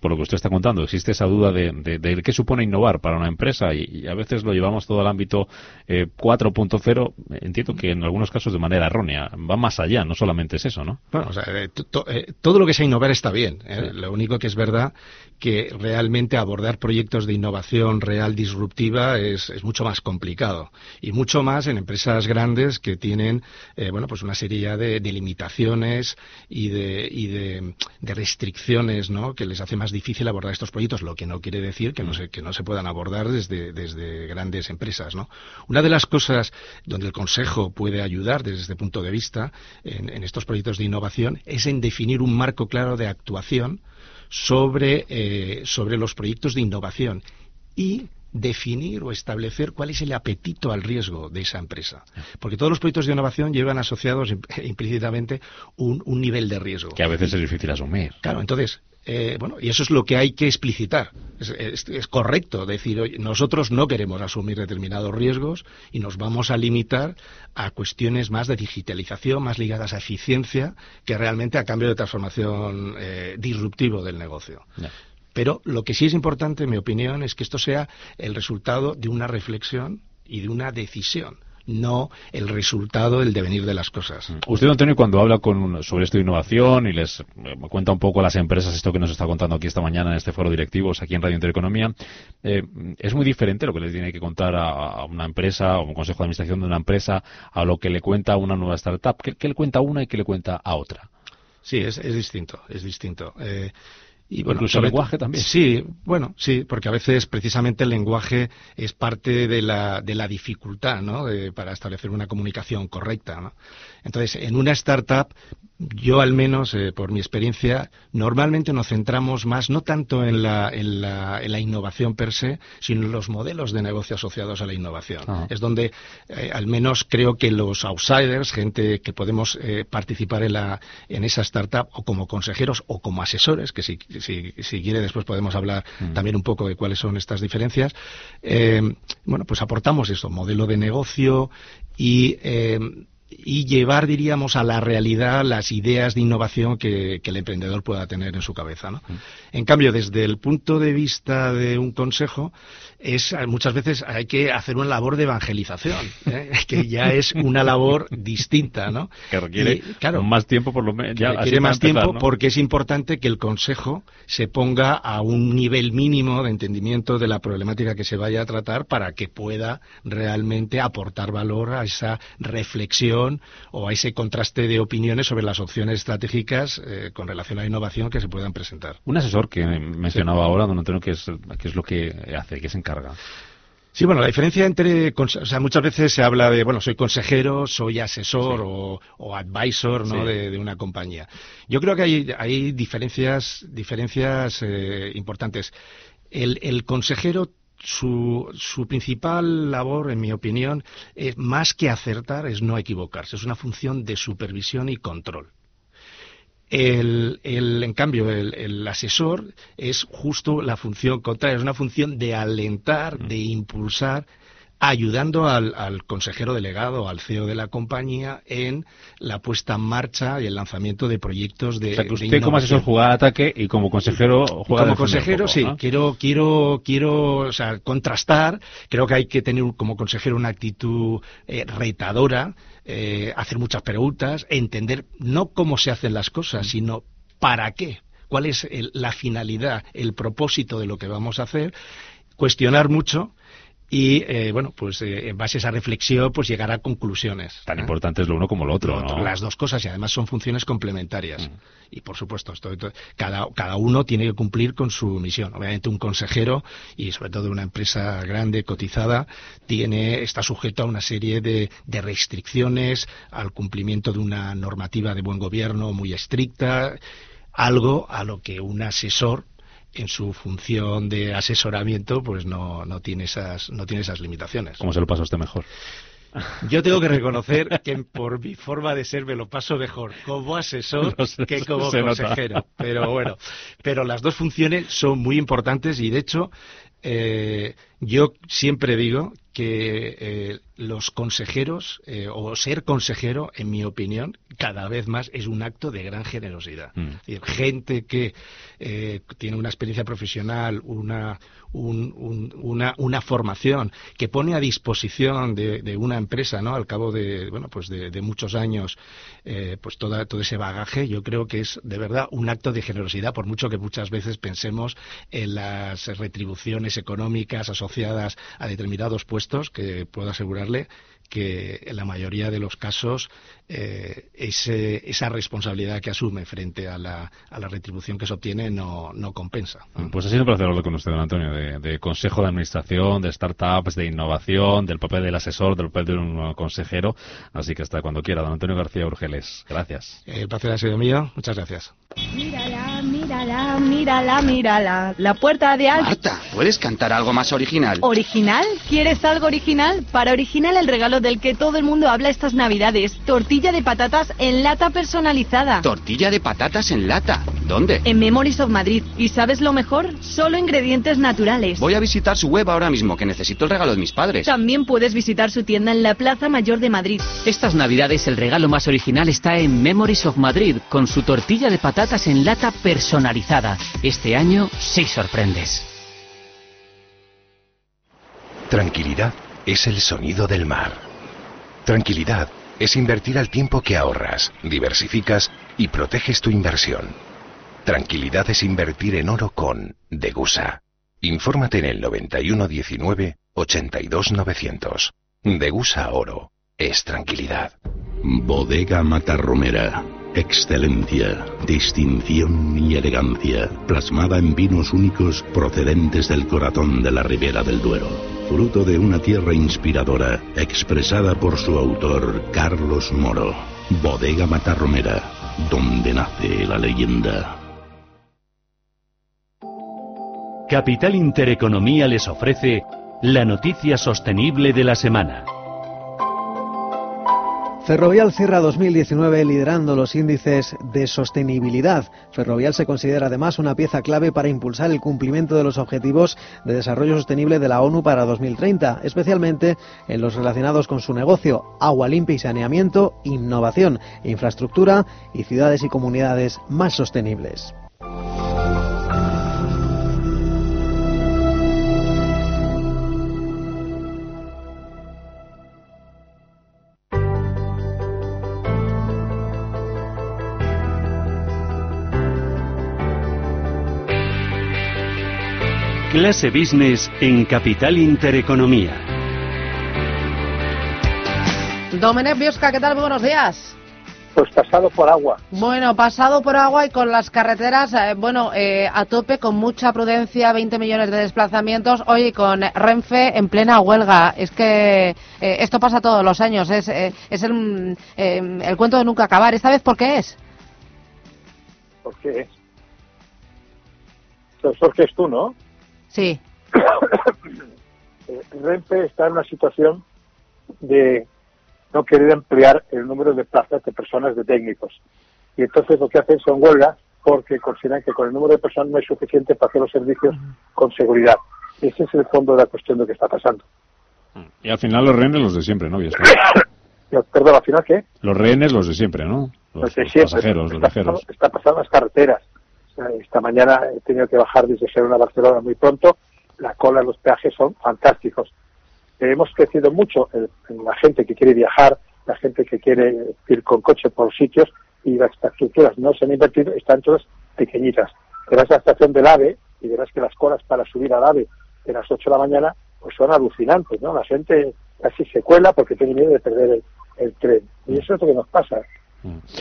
[SPEAKER 20] por lo que usted está contando, existe esa duda de, de- de qué supone innovar para una empresa y, y a veces lo llevamos todo al ámbito eh, 4.0, entiendo que en algunos casos de manera errónea, va más allá, no solamente es eso, ¿no?
[SPEAKER 33] Bueno, o sea, eh, to- eh, todo lo que sea innovar está bien. ¿eh? Lo único que es verdad que realmente abordar proyectos de innovación real disruptiva es, es mucho más complicado y mucho más en empresas grandes que tienen eh, bueno pues una serie de, de limitaciones y de y de, de restricciones ¿no? que les hace más difícil abordar estos proyectos lo que no quiere decir que no se que no se puedan abordar desde desde grandes empresas ¿no? una de las cosas donde el consejo puede ayudar desde este punto de vista en, en estos proyectos de innovación es en definir un marco claro de actuación sobre, eh, sobre los proyectos de innovación y definir o establecer cuál es el apetito al riesgo de esa empresa. Porque todos los proyectos de innovación llevan asociados imp- implícitamente un, un nivel de riesgo.
[SPEAKER 20] Que a veces es difícil asumir.
[SPEAKER 33] Claro, entonces, eh, bueno, y eso es lo que hay que explicitar. Es, es- es correcto decir, oye, nosotros no queremos asumir determinados riesgos y nos vamos a limitar a cuestiones más de digitalización, más ligadas a eficiencia, que realmente a cambio de transformación eh, disruptivo del negocio. Pero lo que sí es importante, en mi opinión, es que esto sea el resultado de una reflexión y de una decisión, no el resultado del devenir de las cosas.
[SPEAKER 20] Usted, Antonio, cuando habla con, sobre esto de innovación y les eh, cuenta un poco a las empresas esto que nos está contando aquí esta mañana en este foro directivos aquí en Radio Intereconomía, eh, es muy diferente lo que le tiene que contar a, a una empresa o un consejo de administración de una empresa a lo que le cuenta a una nueva startup. ¿Qué, qué le cuenta a una y qué le cuenta a otra?
[SPEAKER 33] Sí, es, es distinto, es distinto. Eh, y bueno,
[SPEAKER 20] Incluso el lenguaje también.
[SPEAKER 33] Sí, bueno, sí, porque a veces precisamente el lenguaje es parte de la, de la dificultad, ¿no? De- para establecer una comunicación correcta, ¿no? Entonces, en una startup, yo al menos, eh, por mi experiencia, normalmente nos centramos más no tanto en la, en la, en la innovación per se, sino en los modelos de negocio asociados a la innovación.
[SPEAKER 20] Ajá.
[SPEAKER 33] Es donde, eh, al menos creo que los outsiders, gente que podemos eh, participar en, la, en esa startup o como consejeros o como asesores, que si, si, si quiere después podemos hablar
[SPEAKER 20] Mm.
[SPEAKER 33] también un poco de cuáles son estas diferencias, eh, bueno, pues aportamos eso, modelo de negocio y... y llevar, diríamos, a la realidad las ideas de innovación que, que el emprendedor pueda tener en su cabeza. ¿no? En cambio, desde el punto de vista de un consejo, es eh, muchas veces hay que hacer una labor de evangelización, ¿eh? que ya es una labor distinta, ¿no?
[SPEAKER 20] Que requiere
[SPEAKER 33] Y, claro,
[SPEAKER 20] más tiempo por lo menos.
[SPEAKER 33] que requiere más tiempo porque es importante que el consejo se ponga a un nivel mínimo de entendimiento de la problemática que se vaya a tratar para que pueda realmente aportar valor a esa reflexión o a ese contraste de opiniones sobre las opciones estratégicas eh, con relación a la innovación que se puedan presentar.
[SPEAKER 20] Un asesor que mencionaba ahora, don Antonio, que es, que es lo que hace, que se encarga.
[SPEAKER 33] Sí, bueno, la diferencia entre, o sea, muchas veces se habla de, bueno, soy consejero, soy asesor o, o advisor, ¿no?
[SPEAKER 20] Sí.
[SPEAKER 33] De, de una compañía. Yo creo que hay, hay diferencias, diferencias eh, importantes. El, el consejero su, su principal labor, en mi opinión, es más que acertar, es no equivocarse. Es una función de supervisión y control. El, el- en cambio, el, el asesor es justo la función contraria, es una función de alentar, de impulsar ayudando al, al consejero delegado, al CEO de la compañía, en la puesta en marcha y el lanzamiento de proyectos de.
[SPEAKER 20] O sea, que usted como asesor juega al ataque y como consejero juega
[SPEAKER 33] como consejero,
[SPEAKER 20] poco,
[SPEAKER 33] sí,
[SPEAKER 20] ¿no?
[SPEAKER 33] quiero, quiero, quiero, o sea, contrastar. Creo que hay que tener como consejero una actitud eh, retadora, eh, hacer muchas preguntas, entender no cómo se hacen las cosas, sino para qué, cuál es el- la finalidad, el propósito de lo que vamos a hacer, cuestionar mucho. Y eh, bueno, pues eh, en base a esa reflexión, pues llegar a conclusiones.
[SPEAKER 20] Tan importante es lo uno como lo otro,
[SPEAKER 33] Lo otro,
[SPEAKER 20] ¿no?
[SPEAKER 33] Las dos cosas y además son funciones complementarias. Y por supuesto, esto, esto- cada, cada uno tiene que cumplir con su misión. Obviamente un consejero y sobre todo una empresa grande, cotizada, tiene, está sujeto a una serie de, de restricciones, al cumplimiento de una normativa de buen gobierno muy estricta, algo a lo que un asesor en su función de asesoramiento pues no, no tiene esas no tiene esas limitaciones.
[SPEAKER 20] ¿Cómo se lo pasa a usted mejor?
[SPEAKER 33] Yo tengo que reconocer que por mi forma de ser me lo paso mejor como asesor
[SPEAKER 20] No sé,
[SPEAKER 33] que como
[SPEAKER 20] nota.
[SPEAKER 33] consejero. Pero bueno, pero las dos funciones son muy importantes y de hecho eh, yo siempre digo que eh, los consejeros eh, o ser consejero, en mi opinión, cada vez más es un acto de gran generosidad.
[SPEAKER 20] Mm.
[SPEAKER 33] Es decir, gente que eh, tiene una experiencia profesional, una, un- un- una, una formación que pone a disposición de, de una empresa, ¿no? Al cabo de, bueno, pues de, de muchos años, eh, pues toda, todo ese bagaje, yo creo que es de verdad un acto de generosidad, por mucho que muchas veces pensemos en las retribuciones económicas asociadas a determinados puestos, que puedo asegurarle que en la mayoría de los casos eh, ese- esa responsabilidad que asume frente a la, a la retribución que se obtiene no, no compensa.
[SPEAKER 20] Pues ha sido un placer hablar con usted, don Antonio, de, de consejo de administración, de startups, de innovación, del papel del asesor, del papel de un consejero. Así que hasta cuando quiera, don Antonio García Urgeles. Gracias.
[SPEAKER 33] El placer ha sido mío. Muchas gracias.
[SPEAKER 34] Mírala, mírala, mírala, mírala. La puerta de al...
[SPEAKER 35] Marta, ¿puedes cantar algo más original?
[SPEAKER 34] ¿Original? ¿Quieres algo original? Para original el regalo del que todo el mundo habla estas navidades. Tortilla de patatas en lata personalizada.
[SPEAKER 35] Tortilla de patatas en lata. ¿Dónde?
[SPEAKER 34] en Memories of Madrid. ¿Y sabes lo mejor? Solo ingredientes naturales.
[SPEAKER 35] Voy a visitar su web ahora mismo, que necesito el regalo de mis padres.
[SPEAKER 34] También puedes visitar su tienda en la Plaza Mayor de Madrid.
[SPEAKER 31] Estas navidades el regalo más original está en Memories of Madrid, con su tortilla de patatas en lata personalizada. Este año sí sorprendes.
[SPEAKER 36] Tranquilidad es el sonido del mar. Tranquilidad es invertir al tiempo que ahorras, diversificas y proteges tu inversión. Tranquilidad es invertir en oro con Degusa. Infórmate en el 9119 82900. Degusa Oro es tranquilidad.
[SPEAKER 37] Bodega Matarromera. Excelencia, distinción y elegancia, plasmada en vinos únicos procedentes del corazón de la Ribera del Duero. Fruto de una tierra inspiradora, expresada por su autor, Carlos Moro. Bodega Matarromera, donde nace la leyenda.
[SPEAKER 32] Capital Intereconomía les ofrece la noticia sostenible de la semana.
[SPEAKER 24] Ferrovial cierra 2019 liderando los índices de sostenibilidad. Ferrovial se considera además una pieza clave para impulsar el cumplimiento de los objetivos de desarrollo sostenible de la ONU para 2030, especialmente en los relacionados con su negocio, agua limpia y saneamiento, innovación, infraestructura y ciudades y comunidades más sostenibles.
[SPEAKER 32] Clase Business en Capital Intereconomía.
[SPEAKER 14] Domenech Biosca, ¿qué tal? Muy buenos días.
[SPEAKER 38] Pues pasado por agua.
[SPEAKER 14] Bueno, pasado por agua y con las carreteras, eh, bueno, eh, a tope, con mucha prudencia, 20 millones de desplazamientos. Hoy con Renfe en plena huelga. Es que eh, esto pasa todos los años. Es, eh, es el, el cuento de nunca acabar. ¿Esta vez por qué es?
[SPEAKER 38] ¿Por qué es? Profesor, que es tú, ¿no?
[SPEAKER 14] Sí.
[SPEAKER 38] Eh, Renfe está en una situación de no querer emplear el número de plazas de personas, de técnicos. Y entonces lo que hacen son huelgas porque consideran que con el número de personas no es suficiente para hacer los servicios con seguridad. Ese es el fondo de la cuestión de lo que está pasando.
[SPEAKER 20] Y al final los rehenes los de siempre, ¿no?
[SPEAKER 38] Perdón, al final, ¿qué?
[SPEAKER 20] Los rehenes los de siempre, ¿no? Los,
[SPEAKER 38] Los de
[SPEAKER 20] los
[SPEAKER 38] siempre.
[SPEAKER 20] pasajeros, los
[SPEAKER 38] está,
[SPEAKER 20] viajeros.
[SPEAKER 38] pasando- está pasando las carreteras. Esta mañana he tenido que bajar desde Gerona a Barcelona muy pronto. La cola los peajes son fantásticos. Hemos crecido mucho en, en la gente que quiere viajar, la gente que quiere ir con coche por sitios y las infraestructuras no se han invertido, están todas pequeñitas. Verás la estación del AVE y verás que las colas para subir al AVE de las 8 de la mañana pues son alucinantes, ¿no? La gente casi se cuela porque tiene miedo de perder el, el tren. Y eso es lo que nos pasa.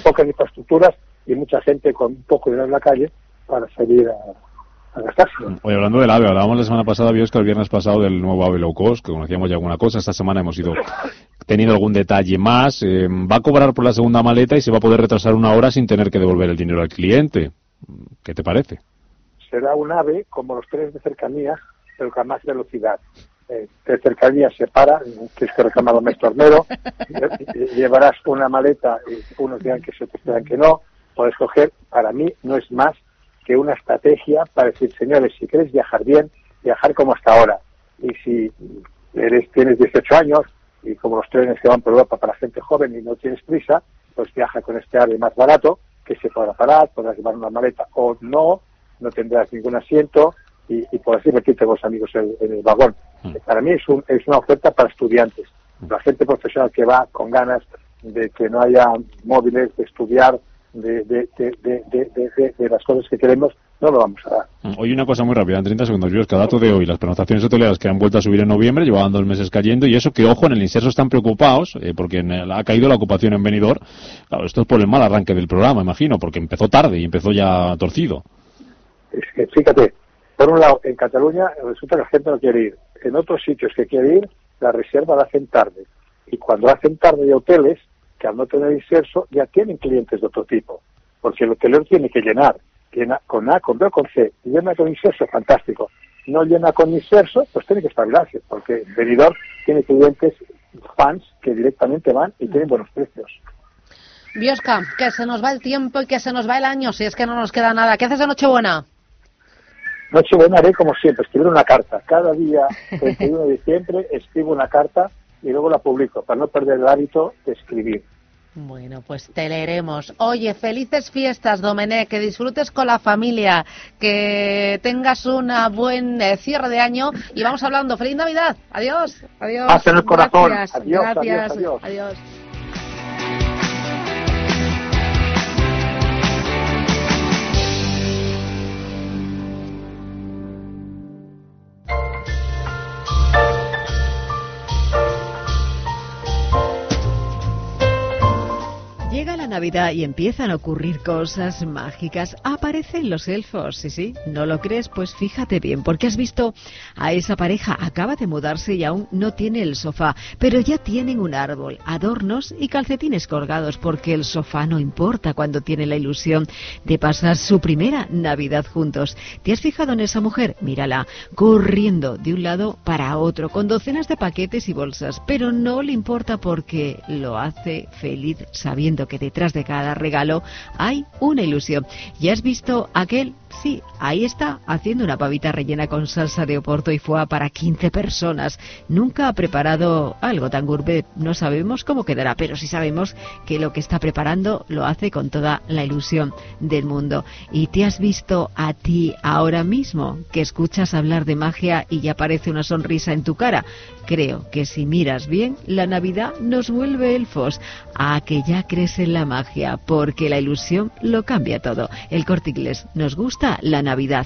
[SPEAKER 38] Pocas infraestructuras y mucha gente con poco de dinero en la calle para salir a, a gastarse.
[SPEAKER 20] Oye, hablando del AVE, hablábamos la semana pasada, Biosca, el viernes pasado del nuevo AVE low cost, que conocíamos ya alguna cosa. Esta semana hemos ido tenido algún detalle más. Eh, va a cobrar por la segunda maleta y se va a poder retrasar una hora sin tener que devolver el dinero al cliente. ¿Qué te parece?
[SPEAKER 38] será un ave como los trenes de cercanía, pero con más velocidad. Eh, de cercanía se para, que reclamar un mes tornero, lle- lle- llevarás una maleta y unos dirán que se otros dirán que no, puedes coger, para mí no es más que una estrategia para decir, señores, si queréis viajar bien, viajar como hasta ahora. Y si eres, tienes 18 años y como los trenes que van por Europa para gente joven y no tienes prisa, pues viaja con este ave más barato, que se podrá parar, podrás llevar una maleta o no, no tendrás ningún asiento y, y podrás divertirte con los amigos en, en el vagón. Para mí es, un- es una oferta para estudiantes. La gente profesional que va con ganas de que no haya móviles, de estudiar, de, de, de, de, de- de- de- de las cosas que queremos, no lo vamos a dar.
[SPEAKER 20] Hoy una cosa muy rápida, en 30 segundos, Biosca, dato de hoy, las pernoctaciones hoteleras que han vuelto a subir en noviembre, llevaban dos meses cayendo, y eso que, ojo, en el inserso están preocupados, eh, porque en el- ha caído la ocupación en Benidorm. Claro, esto es por el mal arranque del programa, imagino, porque empezó tarde y empezó ya torcido.
[SPEAKER 38] Es que, fíjate, por un lado, en Cataluña resulta que la gente no quiere ir. En otros sitios que quiere ir, la reserva la hacen tarde. Y cuando hacen tarde de hoteles, que al no tener inserso, ya tienen clientes de otro tipo. Porque el hotelero tiene que llenar. Llena con A, con B o con C. Llena con inserso, fantástico. No llena con inserso, pues tiene que espabilarse. Porque Benidorm tiene clientes fans que directamente van y tienen buenos precios.
[SPEAKER 14] Biosca, que se nos va el tiempo y que se nos va el año, si es que no nos queda nada. ¿Qué haces de Nochebuena?
[SPEAKER 38] Nochebuena haré como siempre, escribir una carta. Cada día, 31 de diciembre, escribo una carta y luego la publico para no perder el hábito de escribir.
[SPEAKER 14] Bueno, pues te leeremos. Oye, felices fiestas, Domenech, que disfrutes con la familia, que tengas una buen eh, cierre de año y vamos hablando. ¡Feliz Navidad! Adiós, adiós.
[SPEAKER 38] En el corazón.
[SPEAKER 14] Gracias,
[SPEAKER 38] Adiós, adiós,
[SPEAKER 14] gracias,
[SPEAKER 38] adiós.
[SPEAKER 14] adiós.
[SPEAKER 39] Llega Y empiezan a ocurrir cosas mágicas. Aparecen los elfos, sí, sí. ¿No lo crees? Pues fíjate bien, porque has visto a esa pareja, acaba de mudarse y aún no tiene el sofá, pero ya tienen un árbol, adornos y calcetines colgados, porque el sofá no importa cuando tiene la ilusión de pasar su primera Navidad juntos. ¿Te has fijado en esa mujer? Mírala, corriendo de un lado para otro, con docenas de paquetes y bolsas, pero no le importa porque lo hace feliz sabiendo que detrás de cada regalo hay una ilusión. ¿Ya has visto aquel? Sí, ahí está, haciendo una pavita rellena con salsa de oporto y foie para 15 personas. Nunca ha preparado algo tan gourmet. No sabemos cómo quedará, pero sí sabemos que lo que está preparando lo hace con toda la ilusión del mundo. ¿Y te has visto a ti ahora mismo que escuchas hablar de magia y ya aparece una sonrisa en tu cara? Creo que si miras bien, la Navidad nos vuelve elfos a que ya crees en la magia, porque la ilusión lo cambia todo. El corte inglés nos gusta la Navidad.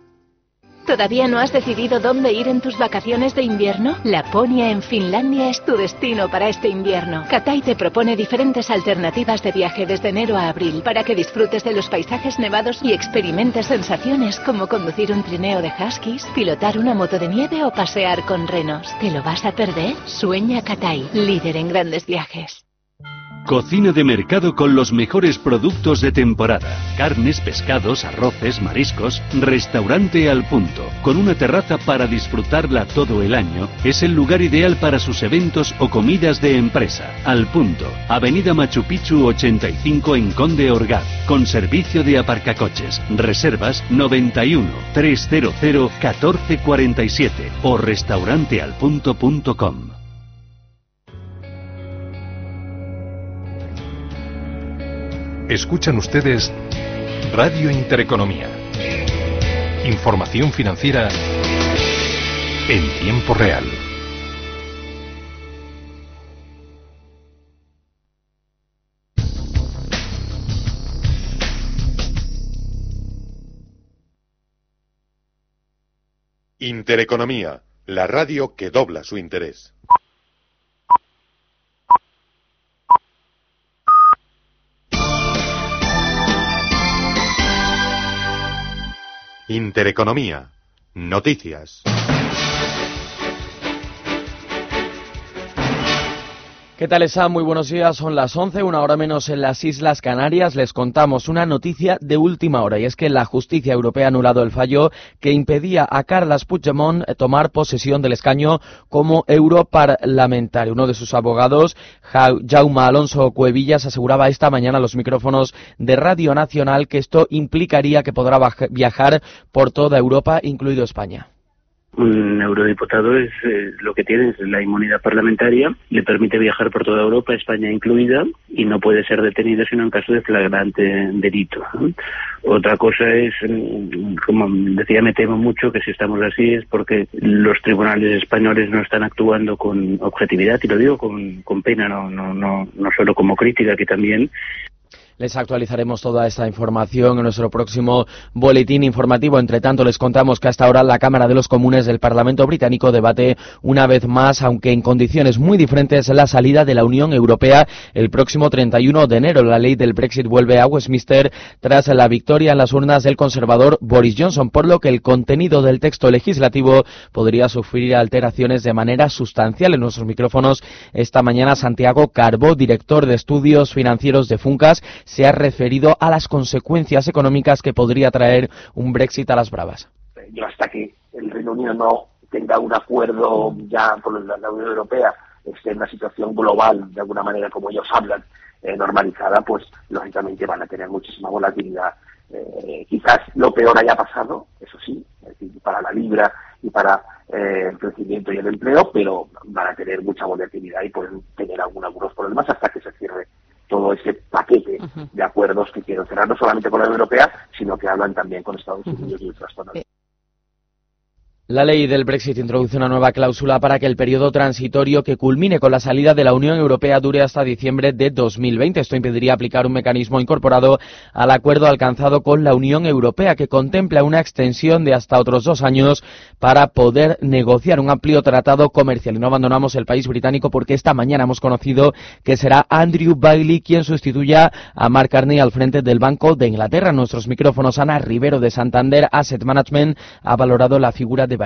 [SPEAKER 12] ¿Todavía no has decidido dónde ir en tus vacaciones de invierno? Laponia en Finlandia es tu destino para este invierno. Katai te propone diferentes alternativas de viaje desde enero a abril para que disfrutes de los paisajes nevados y experimentes sensaciones como conducir un trineo de huskies, pilotar una moto de nieve o pasear con renos. ¿Te lo vas a perder? Sueña Katai, líder en grandes viajes.
[SPEAKER 32] Cocina de mercado con los mejores productos de temporada. Carnes, pescados, arroces, mariscos. Restaurante al punto. Con una terraza para disfrutarla todo el año, es el lugar ideal para sus eventos o comidas de empresa. Al punto. Avenida Machu Picchu 85 en Conde Orgaz. Con servicio de aparcacoches. Reservas 91 300 1447 o restaurantealpunto.com.
[SPEAKER 37] Escuchan ustedes Radio Intereconomía. Información financiera en tiempo real.
[SPEAKER 1] Intereconomía, la radio que dobla su interés. Intereconomía, noticias.
[SPEAKER 2] ¿Qué tal está? Muy buenos días. Son las 11, una hora menos en las Islas Canarias. Les contamos una noticia de última hora y es que la justicia europea ha anulado el fallo que impedía a Carles Puigdemont tomar posesión del escaño como europarlamentario. Uno de sus abogados, Ja- Jaume Alonso Cuevillas, aseguraba esta mañana a los micrófonos de Radio Nacional que esto implicaría que podrá viajar por toda Europa, incluido España.
[SPEAKER 5] Un eurodiputado es eh, lo que tiene, es la inmunidad parlamentaria, le permite viajar por toda Europa, España incluida, y no puede ser detenido sino en caso de flagrante delito. Otra cosa es, mm, como decía, me temo mucho que si estamos así es porque los tribunales españoles no están actuando con objetividad, y lo digo con, con pena, no, no, no, no solo como crítica, que también
[SPEAKER 2] Les actualizaremos toda esta información en nuestro próximo boletín informativo. Entre tanto, les contamos que hasta ahora la Cámara de los Comunes del Parlamento británico debate una vez más, aunque en condiciones muy diferentes, la salida de la Unión Europea el próximo 31 de enero. La ley del Brexit vuelve a Westminster tras la victoria en las urnas del conservador Boris Johnson, por lo que el contenido del texto legislativo podría sufrir alteraciones de manera sustancial. En nuestros micrófonos esta mañana Santiago Carbó, director de estudios financieros de Funcas, se ha referido a las consecuencias económicas que podría traer un Brexit a las bravas.
[SPEAKER 4] yo hasta que el Reino Unido no tenga un acuerdo ya con la, Unión Europea, esté en una situación global, de alguna manera como ellos hablan, eh, normalizada, pues lógicamente van a tener muchísima volatilidad. Eh, quizás lo peor haya pasado, eso sí, para la libra y para eh, el crecimiento y el empleo, pero van a tener mucha volatilidad y pueden tener algún- algunos problemas hasta que se cierre todo ese paquete de acuerdos que quieren cerrar, no solamente con la Unión Europea, sino que hablan también con Estados Unidos y otras zonas.
[SPEAKER 2] La ley del Brexit introduce una nueva cláusula para que el periodo transitorio que culmine con la salida de la Unión Europea dure hasta diciembre de 2020. Esto impediría aplicar un mecanismo incorporado al acuerdo alcanzado con la Unión Europea que contempla una extensión de hasta otros dos años para poder negociar un amplio tratado comercial. Y no abandonamos el país británico porque esta mañana hemos conocido que será Andrew Bailey quien sustituya a Mark Carney al frente del Banco de Inglaterra. Nuestros micrófonos, Ana Rivero de Santander Asset Management ha valorado la figura de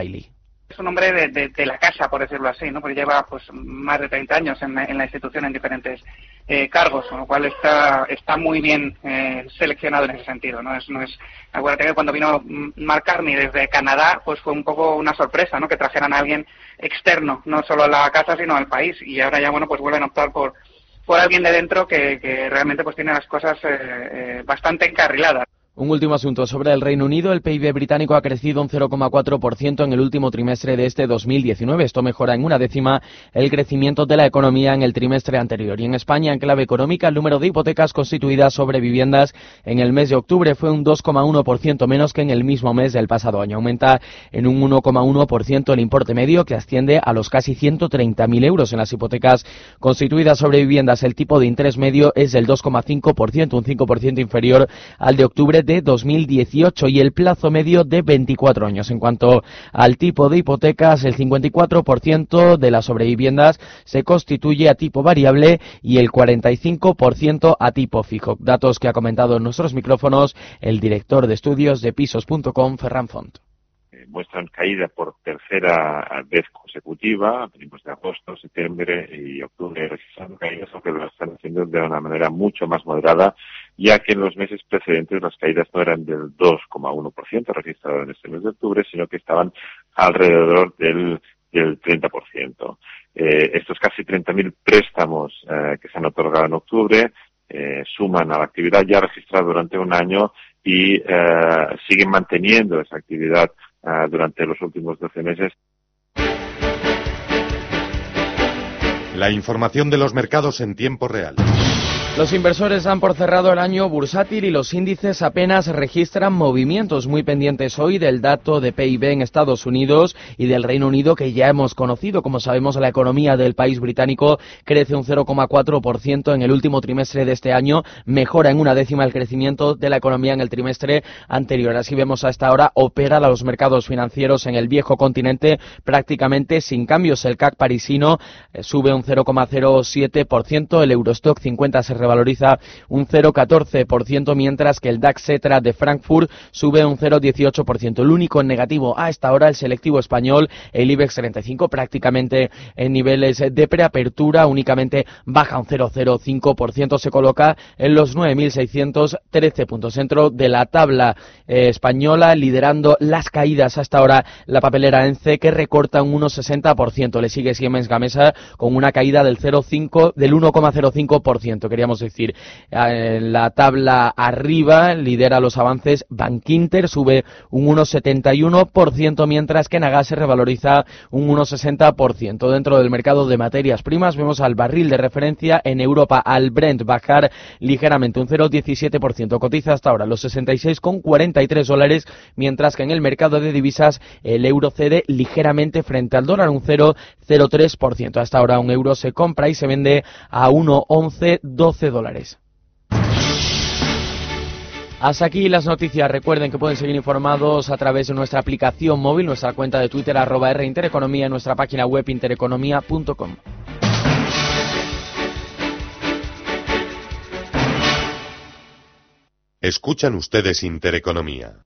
[SPEAKER 22] Es un hombre de, la casa, por decirlo así, ¿no? Porque lleva pues más de 30 años en, la- institución en diferentes eh, cargos, con lo cual está está muy bien eh, seleccionado en ese sentido, ¿no? Es, no es, acuérdate que cuando vino Mark Carney desde Canadá, pues fue un poco una sorpresa, ¿no? Que trajeran a alguien externo, no solo a la casa, sino al país, y ahora ya, bueno, pues vuelven a optar por por alguien de dentro que, que realmente pues tiene las cosas eh, eh, bastante encarriladas.
[SPEAKER 2] Un último asunto sobre el Reino Unido. El PIB británico ha crecido un 0,4% en el último trimestre de este 2019. Esto mejora en una décima el crecimiento de la economía en el trimestre anterior. Y en España, en clave económica, el número de hipotecas constituidas sobre viviendas en el mes de octubre fue un 2,1% menos que en el mismo mes del pasado año. Aumenta en un 1,1% el importe medio, que asciende a los casi 130.000 euros en las hipotecas constituidas sobre viviendas. El tipo de interés medio es del 2,5%, un 5% inferior al de octubre de 2018 y el plazo medio de 24 años. En cuanto al tipo de hipotecas, el 54% de las sobreviviendas se constituye a tipo variable y el 45% a tipo fijo. Datos que ha comentado en nuestros micrófonos el director de estudios de pisos.com, Ferran Font
[SPEAKER 40] muestran caída por tercera vez consecutiva, venimos de agosto, septiembre y octubre registrando caídas, aunque lo están haciendo de una manera mucho más moderada, ya que en los meses precedentes las caídas no eran del 2,1% registrado en este mes de octubre, sino que estaban alrededor del del 30%. Eh, estos casi 30.000 préstamos eh, que se han otorgado en octubre eh, suman a la actividad ya registrada durante un año y siguen manteniendo esa actividad durante los últimos 12 meses.
[SPEAKER 1] La información de los mercados en tiempo real.
[SPEAKER 2] Los inversores han por cerrado el año bursátil y los índices apenas registran movimientos muy pendientes hoy del dato de PIB en Estados Unidos y del Reino Unido que ya hemos conocido. Como sabemos, la economía del país británico crece un 0,4% en el último trimestre de este año, mejora en una décima el crecimiento de la economía en el trimestre anterior. Así vemos a esta hora opera los mercados financieros en el viejo continente prácticamente sin cambios. El CAC parisino eh, sube un 0,07%, el Eurostock 50 se valoriza un 0,14%, mientras que el DAX Cetra de Frankfurt sube un 0,18%. El único en negativo a esta hora, el selectivo español, el IBEX 35, prácticamente en niveles de preapertura, únicamente baja un 0,05%, se coloca en los 9.613 puntos. Centro de la tabla eh, española, liderando las caídas hasta ahora la papelera ENCE, que recorta un 1,60%. Le sigue Siemens Gamesa con una caída del 0,5, del 1,05%. Queríamos es decir. En la tabla arriba lidera los avances Bankinter, sube un 1,71%, mientras que Nagas se revaloriza un 1,60%. Dentro del mercado de materias primas vemos al barril de referencia en Europa, al Brent, bajar ligeramente un 0,17%. Cotiza hasta ahora los 66,43 dólares, mientras que en el mercado de divisas el euro cede ligeramente frente al dólar, un 0,03%. Hasta ahora un euro se compra y se vende a 1,1112 dólares. Hasta aquí las noticias. Recuerden que pueden seguir informados a través de nuestra aplicación móvil, nuestra cuenta de Twitter arroba R Intereconomía y nuestra página web intereconomía.com.
[SPEAKER 1] Escuchan ustedes Intereconomía.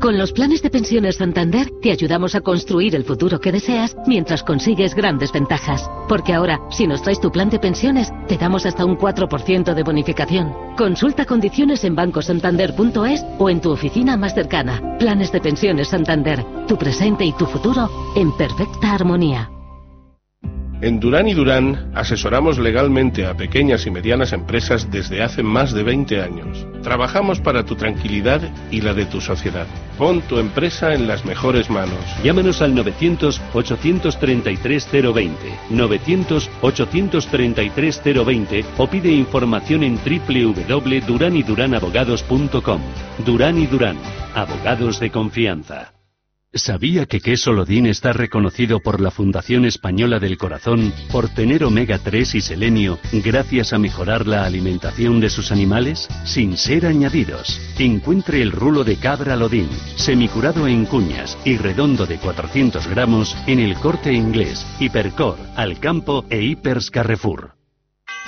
[SPEAKER 28] Con los planes de pensiones Santander te ayudamos a construir el futuro que deseas mientras consigues grandes ventajas. Porque ahora, si nos traes tu plan de pensiones, te damos hasta un 4% de bonificación. Consulta condiciones en bancosantander.es o en tu oficina más cercana. Planes de pensiones Santander. Tu presente y tu futuro en perfecta armonía.
[SPEAKER 41] En Durán y Durán asesoramos legalmente a pequeñas y medianas empresas desde hace más de 20 años. Trabajamos para tu tranquilidad y la de tu sociedad. Pon tu empresa en las mejores manos.
[SPEAKER 32] Llámanos al 900-833-020, 900-833-020 o pide información en www.duranyduranabogados.com. Durán y Durán, abogados de confianza. ¿Sabía que queso Lodín está reconocido por la Fundación Española del Corazón por tener omega 3 y selenio gracias a mejorar la alimentación de sus animales? Sin ser añadidos. Encuentre el rulo de cabra Lodín, semicurado en cuñas y redondo de 400 gramos en el corte inglés, Hipercor, Alcampo e Hipers Carrefour.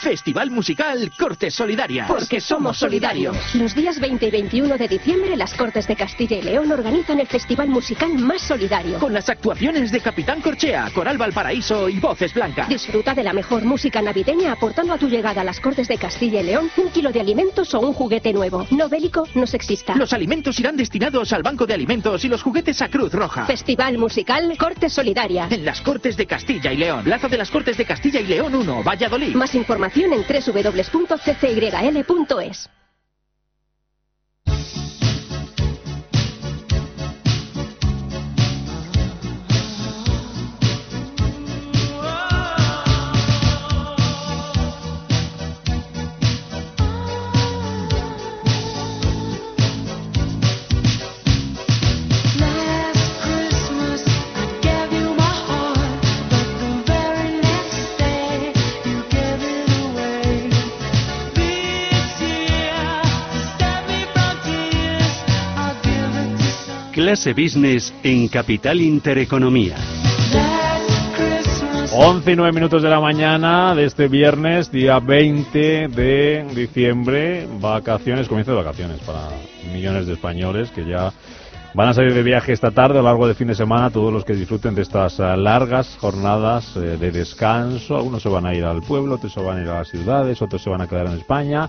[SPEAKER 42] Festival Musical Cortes Solidarias.
[SPEAKER 43] Porque somos solidarios.
[SPEAKER 44] Los días 20 y 21 de diciembre, las Cortes de Castilla y León organizan el festival musical más solidario.
[SPEAKER 42] Con las actuaciones de Capitán Corchea, Coral Valparaíso y Voces Blancas.
[SPEAKER 44] Disfruta de la mejor música navideña aportando a tu llegada a las Cortes de Castilla y León un kilo de alimentos o un juguete nuevo. No bélico, no sexista.
[SPEAKER 42] Los alimentos irán destinados al Banco de Alimentos y los juguetes a Cruz Roja.
[SPEAKER 44] Festival musical Cortes Solidaria.
[SPEAKER 42] En las Cortes de Castilla y León. Plaza de las Cortes de Castilla y León 1, Valladolid.
[SPEAKER 44] Más información en www.ccyl.es.
[SPEAKER 32] Clase Business en Capital Intereconomía.
[SPEAKER 20] 11 y 9 minutos de la mañana de este viernes, día 20 de diciembre, vacaciones, comienzo de vacaciones para millones de españoles que ya van a salir de viaje esta tarde a lo largo del fin de semana, todos los que disfruten de estas eh, largas jornadas eh, de descanso, algunos se van a ir al pueblo, otros se van a ir a las ciudades, otros se van a quedar en España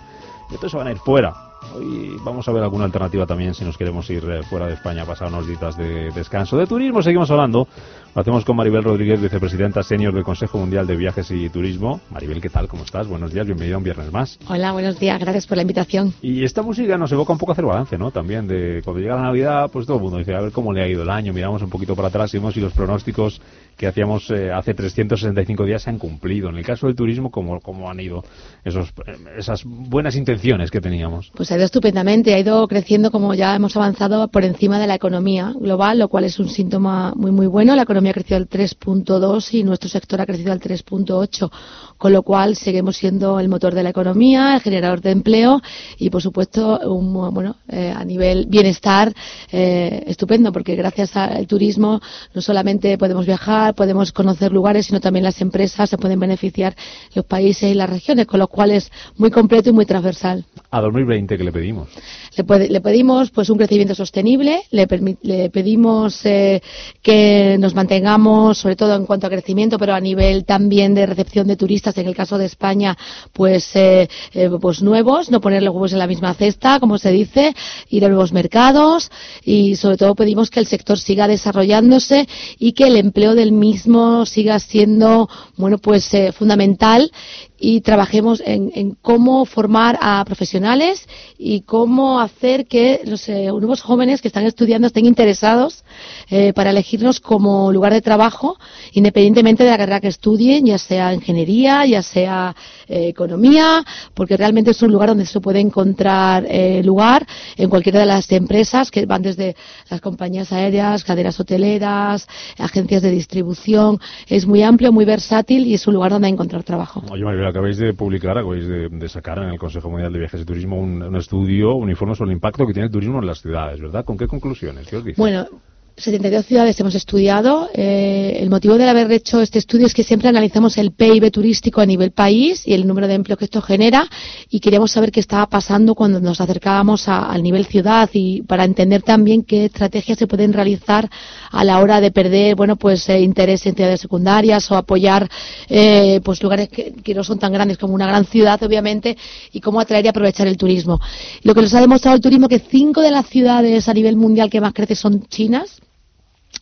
[SPEAKER 20] y otros se van a ir fuera Hoy vamos a ver alguna alternativa también si nos queremos ir eh, fuera de España a pasar unos días de descanso. De turismo seguimos hablando. Lo hacemos con Maribel Rodríguez, vicepresidenta senior del Consejo Mundial de Viajes y Turismo. Maribel, ¿qué tal? ¿Cómo estás? Buenos días, bienvenido a un viernes más.
[SPEAKER 45] Hola, buenos días, gracias por la invitación.
[SPEAKER 20] Y esta música nos evoca un poco a hacer balance, ¿no? También de cuando llega la Navidad, pues todo el mundo dice, a ver cómo le ha ido el año, miramos un poquito para atrás y vemos si los pronósticos que hacíamos eh, hace 365 días se han cumplido. En el caso del turismo, ¿cómo, cómo han ido esos, eh, esas buenas intenciones que teníamos?
[SPEAKER 45] Pues ha ido estupendamente, ha ido creciendo como ya hemos avanzado por encima de la economía global, lo cual es un síntoma muy muy bueno. La economía ha crecido al 3.2 y nuestro sector ha crecido al 3.8 con lo cual seguimos siendo el motor de la economía, el generador de empleo y, por supuesto, un, bueno, eh, a nivel bienestar eh, estupendo, porque gracias al turismo no solamente podemos viajar, podemos conocer lugares, sino también las empresas se pueden beneficiar los países y las regiones, con lo cual es muy completo y muy transversal.
[SPEAKER 20] A 2020, ¿qué le pedimos?
[SPEAKER 45] Le, pedimos pues un crecimiento sostenible, le, le pedimos eh, que nos mantengamos, sobre todo en cuanto a crecimiento, pero a nivel también de recepción de turistas en el caso de España, pues, eh, eh, pues nuevos, no poner los huevos en la misma cesta, como se dice, ir a nuevos mercados y sobre todo pedimos que el sector siga desarrollándose y que el empleo del mismo siga siendo, bueno, pues eh, fundamental y trabajemos en, cómo formar a profesionales y cómo hacer que los nuevos jóvenes que están estudiando estén interesados para elegirnos como lugar de trabajo, independientemente de la carrera que estudien, ya sea ingeniería, ya sea eh, economía, porque realmente es un lugar donde se puede encontrar eh, lugar en cualquiera de las empresas que van desde las compañías aéreas, cadenas hoteleras, agencias de distribución. Es muy amplio, muy versátil y es un lugar donde encontrar trabajo.
[SPEAKER 20] Acabáis de publicar, acabáis de, sacar en el Consejo Mundial de Viajes y Turismo un, estudio, un informe sobre el impacto que tiene el turismo en las ciudades, ¿verdad? ¿Con qué conclusiones? ¿Qué os?
[SPEAKER 45] Bueno, 72 ciudades hemos estudiado. Eh, el motivo de haber hecho este estudio es que siempre analizamos el PIB turístico a nivel país y el número de empleo que esto genera y queríamos saber qué estaba pasando cuando nos acercábamos al nivel ciudad y para entender también qué estrategias se pueden realizar a la hora de perder, bueno, pues eh, interés en ciudades secundarias o apoyar, eh, pues lugares que, que, no son tan grandes como una gran ciudad, obviamente, y cómo atraer y aprovechar el turismo. Lo que nos ha demostrado el turismo que cinco de las ciudades a nivel mundial que más crece son chinas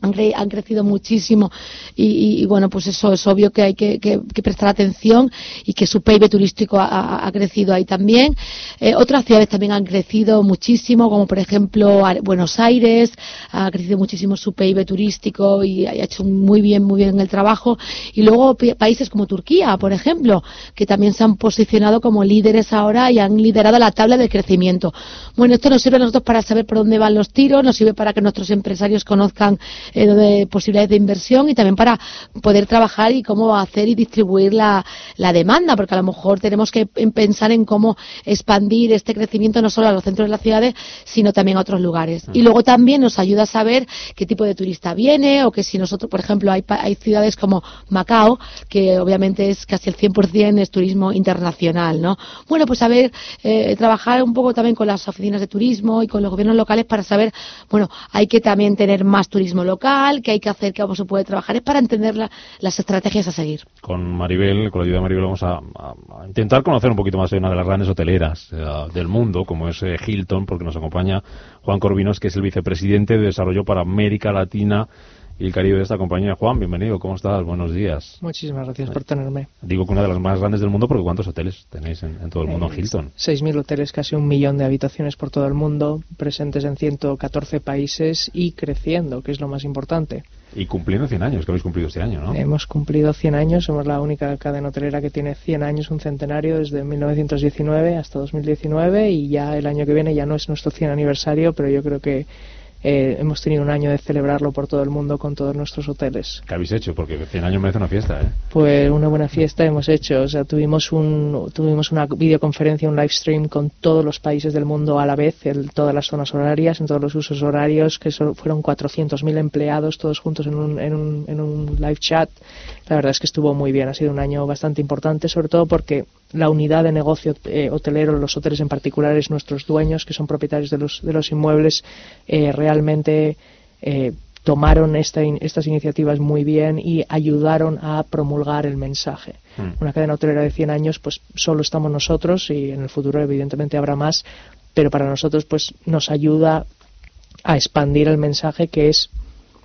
[SPEAKER 45] han, crecido muchísimo y, bueno, pues eso es obvio que hay que, prestar atención y que su PIB turístico ha, crecido ahí también. Eh, otras ciudades también han crecido muchísimo, como por ejemplo Buenos Aires, ha crecido muchísimo su PIB turístico y ha hecho muy bien, muy bien el trabajo. Y luego países como Turquía, por ejemplo, que también se han posicionado como líderes ahora y han liderado la tabla de crecimiento. Bueno, esto nos sirve a nosotros para saber por dónde van los tiros, nos sirve para que nuestros empresarios conozcan eh, posibilidades de inversión y también para poder trabajar y cómo hacer y distribuir la, la demanda, porque a lo mejor tenemos que pensar en cómo expandir este crecimiento no solo a los centros de las ciudades, sino también a otros lugares. Y luego también nos ayuda a saber qué tipo de turista viene o que si nosotros, por ejemplo, hay, hay ciudades como Macao, que obviamente es casi el 100% es turismo internacional, ¿no? Bueno, pues a ver, eh, trabajar un poco también con las oficinas de turismo y con los gobiernos locales para saber, bueno, hay que también tener más turismo local, qué hay que hacer, cómo se puede trabajar, es para entender las estrategias a seguir.
[SPEAKER 20] Con Maribel, con la ayuda de Maribel, vamos a, intentar conocer un poquito más de una de las grandes hoteleras eh, del mundo, como es eh, Hilton, porque nos acompaña Juan Corvinos, que es el vicepresidente de Desarrollo para América Latina y el Caribe de esta compañía. Juan, bienvenido, ¿cómo estás? Buenos días.
[SPEAKER 46] Muchísimas gracias por tenerme.
[SPEAKER 20] Digo que una de las más grandes del mundo porque ¿cuántos hoteles tenéis en, todo el mundo en eh, Hilton?
[SPEAKER 46] 6.000 hoteles, casi un millón de habitaciones por todo el mundo, presentes en 114 países y creciendo, que es lo más importante.
[SPEAKER 20] Y cumpliendo 100 años, que habéis cumplido este año, ¿no?
[SPEAKER 46] Hemos cumplido 100 años, somos la única cadena hotelera que tiene 100 años, un centenario, desde 1919 hasta 2019 y ya el año que viene ya no es nuestro 100 aniversario, pero yo creo que eh, hemos tenido un año de celebrarlo por todo el mundo con todos nuestros hoteles.
[SPEAKER 20] ¿Qué habéis hecho? Porque 100 años merece una fiesta, ¿eh?
[SPEAKER 46] Pues una buena fiesta hemos hecho. O sea, tuvimos, un, tuvimos una videoconferencia, un live stream con todos los países del mundo a la vez, en todas las zonas horarias, en todos los usos horarios, que fueron 400.000 empleados todos juntos en un, en, un, en un live chat. La verdad es que estuvo muy bien. Ha sido un año bastante importante, sobre todo porque la unidad de negocio eh, hotelero, los hoteles en particular, es nuestros dueños, que son propietarios de los, de los inmuebles, eh, realmente eh, tomaron estas iniciativas muy bien y ayudaron a promulgar el mensaje. Hmm. Una cadena hotelera de 100 años, pues solo estamos nosotros y en el futuro evidentemente habrá más, pero para nosotros pues nos ayuda a expandir el mensaje que es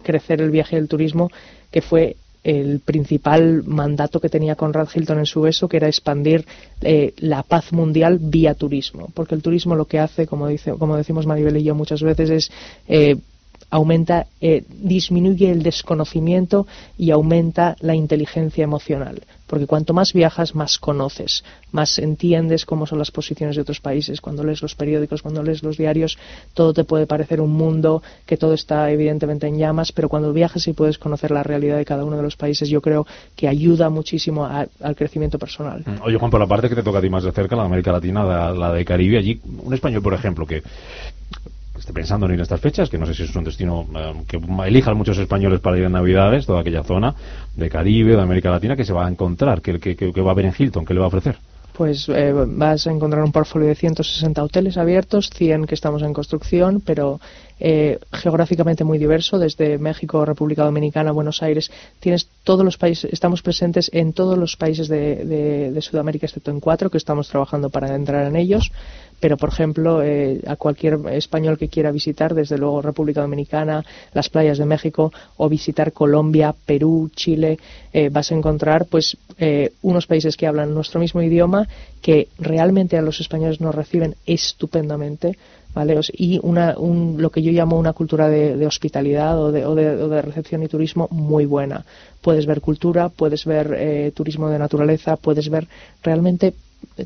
[SPEAKER 46] crecer el viaje del turismo, que fue el principal mandato que tenía Conrad Hilton en su eso, que era expandir eh, la paz mundial vía turismo. Porque el turismo lo que hace, como, dice, como decimos Maribel y yo muchas veces, es eh, aumenta, eh, disminuye el desconocimiento y aumenta la inteligencia emocional. Porque cuanto más viajas, más conoces, más entiendes cómo son las posiciones de otros países. Cuando lees los periódicos, cuando lees los diarios, todo te puede parecer un mundo, que todo está evidentemente en llamas, pero cuando viajas y puedes conocer la realidad de cada uno de los países, yo creo que ayuda muchísimo al crecimiento personal.
[SPEAKER 20] Mm. Oye, Juan, por la parte que te toca a ti más de cerca, la de América Latina, la, la de Caribe, allí, un español, por ejemplo, que esté pensando en ir estas fechas, que no sé si es un destino eh, que elijan muchos españoles para ir en Navidades, toda aquella zona de Caribe, de América Latina, que se va a encontrar, que, que, va a ver en Hilton, que le va a ofrecer.
[SPEAKER 46] Pues eh, vas a encontrar un portfolio de 160 hoteles abiertos, 100 que estamos en construcción, pero eh, geográficamente muy diverso, desde México, República Dominicana, Buenos Aires. Tienes todos los países, estamos presentes en todos los países de Sudamérica, excepto en cuatro, que estamos trabajando para entrar en ellos pero por ejemplo eh, a cualquier español que quiera visitar, desde luego República Dominicana, las playas de México o visitar Colombia, Perú, Chile, eh, vas a encontrar pues eh, unos países que hablan nuestro mismo idioma que realmente a los españoles nos reciben estupendamente. ¿Vale? y una, un, lo que yo llamo una cultura de, hospitalidad o de, o, de, recepción y turismo muy buena. Puedes ver cultura, puedes ver turismo de naturaleza, puedes ver realmente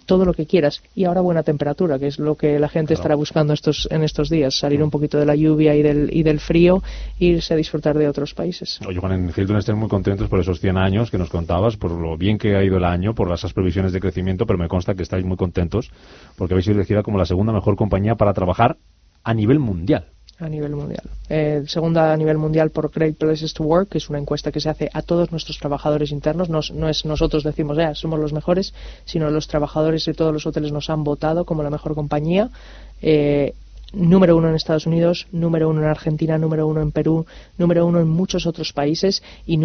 [SPEAKER 46] todo lo que quieras. Y ahora buena temperatura, que es lo que la gente estará buscando estos, en estos días, salir un poquito de la lluvia y del, y del frío e irse a disfrutar de otros países.
[SPEAKER 20] Oye, Juan, en Hilton estén muy contentos por esos 100 años que nos contabas, por lo bien que ha ido el año, por esas previsiones de crecimiento, pero me consta que estáis muy contentos porque habéis sido elegida como la segunda mejor compañía para trabajar a nivel mundial
[SPEAKER 46] a nivel mundial. Eh, segunda a nivel mundial por Great Places to Work, que es una encuesta que se hace a todos nuestros trabajadores internos. No, es nosotros decimos, ya, somos los mejores, sino los trabajadores de todos los hoteles nos han votado como la mejor compañía. Eh, número uno en Estados Unidos, número uno en Argentina, número uno en Perú, número uno en muchos otros países y,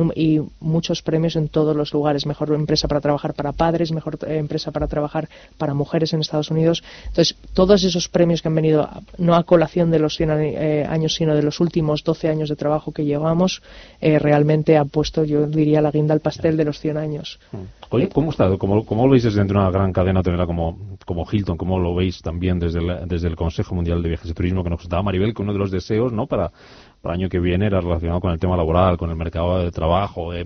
[SPEAKER 46] muchos premios en todos los lugares. Mejor empresa para trabajar para padres, mejor eh, empresa para trabajar para mujeres en Estados Unidos. Entonces, todos esos premios que han venido, no a colación de los 100 eh, años, sino de los últimos 12 años de trabajo que llevamos, eh, realmente han puesto, yo diría, la guinda al pastel de los 100 años.
[SPEAKER 20] Oye, ¿cómo está? ¿Cómo, cómo lo veis desde una gran cadena como, como Hilton? ¿Cómo lo veis también desde desde el Consejo Mundial de viajes y turismo que nos contaba Maribel, que uno de los deseos ¿no? para, el año que viene era relacionado con el tema laboral, con el mercado de trabajo. Eh,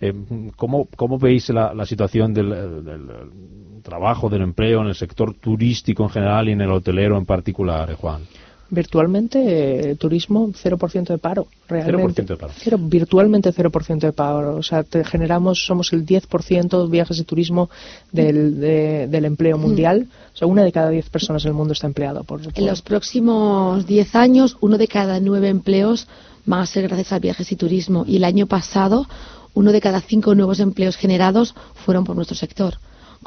[SPEAKER 20] eh, ¿cómo, ¿cómo, veis la, la situación del, trabajo, del empleo en el sector turístico en general y en el hotelero en particular, eh, Juan?
[SPEAKER 46] Virtualmente, eh, turismo, 0% de paro. Realmente.
[SPEAKER 20] 0% de paro.
[SPEAKER 46] Cero, virtualmente 0% de paro. O sea, te generamos, somos el 10% de viajes de turismo del, de- del empleo
[SPEAKER 45] Mm.
[SPEAKER 46] mundial. O sea, una de cada 10 personas en el mundo está empleado. Por,
[SPEAKER 45] En los próximos 10 años, uno de cada nueve empleos van a ser gracias a viajes y turismo. Y el año pasado, uno de cada cinco nuevos empleos generados fueron por nuestro sector.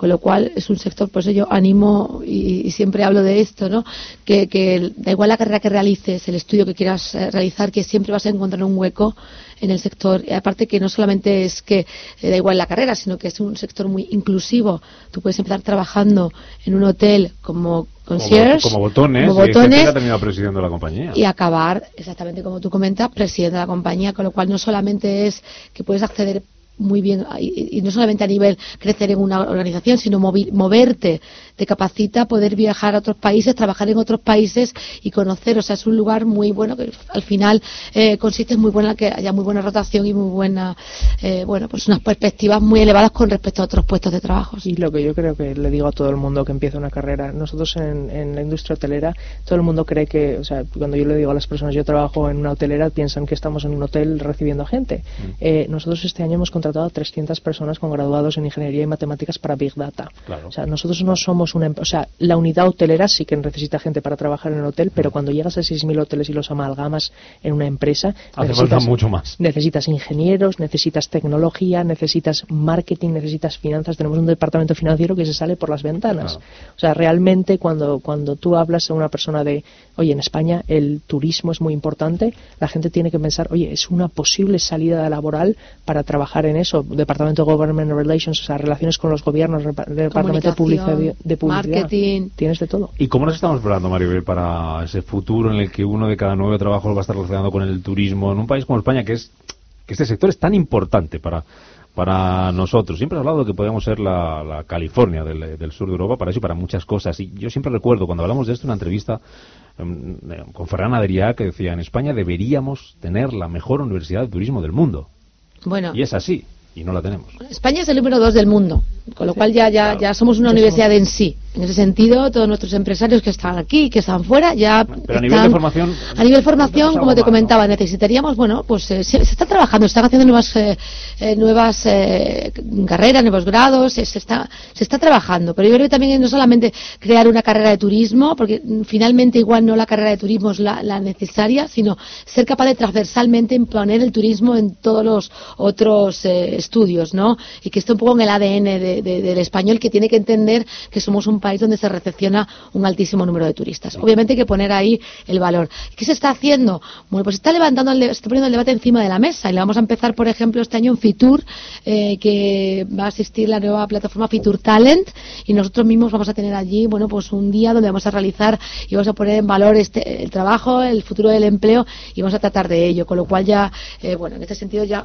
[SPEAKER 45] Con lo cual es un sector, por eso yo animo y, y siempre hablo de esto, ¿no? Que, que da igual la carrera que realices, el estudio que quieras eh, realizar, que siempre vas a encontrar un hueco en el sector. Y aparte que no solamente es que eh, da igual la carrera, sino que es un sector muy inclusivo. Tú puedes empezar trabajando en un hotel como concierge,
[SPEAKER 20] como, como botones,
[SPEAKER 45] como
[SPEAKER 20] y
[SPEAKER 45] botones,
[SPEAKER 20] terminado presidiendo la compañía.
[SPEAKER 45] y acabar, exactamente como tú comentas, presidente de la compañía, con lo cual no solamente es que puedes acceder muy bien y, no solamente a nivel crecer en una organización, sino moverte, te capacita poder viajar a otros países, trabajar en otros países y conocer, o sea, es un lugar muy bueno que al final eh, consiste en muy buena que haya muy buena rotación y muy buena, eh, bueno, pues unas perspectivas muy elevadas con respecto a otros puestos de trabajo.
[SPEAKER 46] Y lo que yo creo que le digo a todo el mundo que empieza una carrera, nosotros en, en la industria hotelera, todo el mundo cree que, o sea, cuando yo le digo a las personas, yo trabajo en una hotelera, piensan que estamos en un hotel recibiendo gente. Eh, nosotros este año hemos contratado a 300 personas con graduados en ingeniería y matemáticas para Big Data.
[SPEAKER 20] Claro.
[SPEAKER 46] O sea, nosotros no somos una, em- o sea, la unidad hotelera sí que necesita gente para trabajar en el hotel, pero cuando llegas a 6.000 hoteles y los amalgamas en una empresa,
[SPEAKER 20] Hace falta mucho más.
[SPEAKER 46] Necesitas ingenieros, necesitas tecnología, necesitas marketing, necesitas finanzas. Tenemos un departamento financiero que se sale por las ventanas. O sea, realmente cuando, cuando tú hablas a una persona de, oye, en España el turismo es muy importante, la gente tiene que pensar, oye, es una posible salida laboral para trabajar en eso. Departamento de Government Relations, o sea, relaciones con los gobiernos, departamento de publicidad. De publicidad.
[SPEAKER 45] marketing.
[SPEAKER 46] Tienes de todo.
[SPEAKER 20] ¿Y cómo nos estamos preparando, Maribel, para ese futuro en el que uno de cada nueve trabajos va a estar relacionado con el turismo en un país como España, que es que este sector es tan importante para para nosotros? Siempre has hablado de que podíamos ser la, la California del, del sur de Europa para eso y para muchas cosas. Y yo siempre recuerdo cuando hablamos de esto en una entrevista em, eh, con Ferran Adrià que decía en España deberíamos tener la mejor universidad de turismo del mundo.
[SPEAKER 45] Bueno,
[SPEAKER 20] Y es así, y no la tenemos.
[SPEAKER 45] España es el número dos del mundo, con lo cual ya, ya, ya somos una universidad en sí. En ese sentido, todos nuestros empresarios que están aquí, que están fuera, ya
[SPEAKER 20] Pero a nivel de formación...
[SPEAKER 45] A nivel formación, como te comentaba, necesitaríamos, bueno, pues eh, se, se está trabajando, se están haciendo nuevas eh, eh, nuevas eh, carreras, nuevos grados, se, se está se está trabajando, pero yo creo que también es no solamente crear una carrera de turismo, porque mm, finalmente igual no la carrera de turismo es la, la necesaria, sino ser capaz de transversalmente imponer el turismo en todos los otros eh, estudios, ¿no? Y que esté un poco en el ADN de- de- del español que tiene que entender que somos un país donde se recepciona un altísimo número de turistas. Obviamente hay que poner ahí el valor. ¿Qué se está haciendo? Bueno, pues está levantando, el está poniendo el debate encima de la mesa y le vamos a empezar, por ejemplo, este año en Fitur, eh, que va a asistir la nueva plataforma Fitur Talent y nosotros mismos vamos a tener allí, bueno, pues un día donde vamos a realizar y vamos a poner en valor este, el trabajo, el futuro del empleo y vamos a tratar de ello, con lo cual ya, eh, bueno, en este sentido ya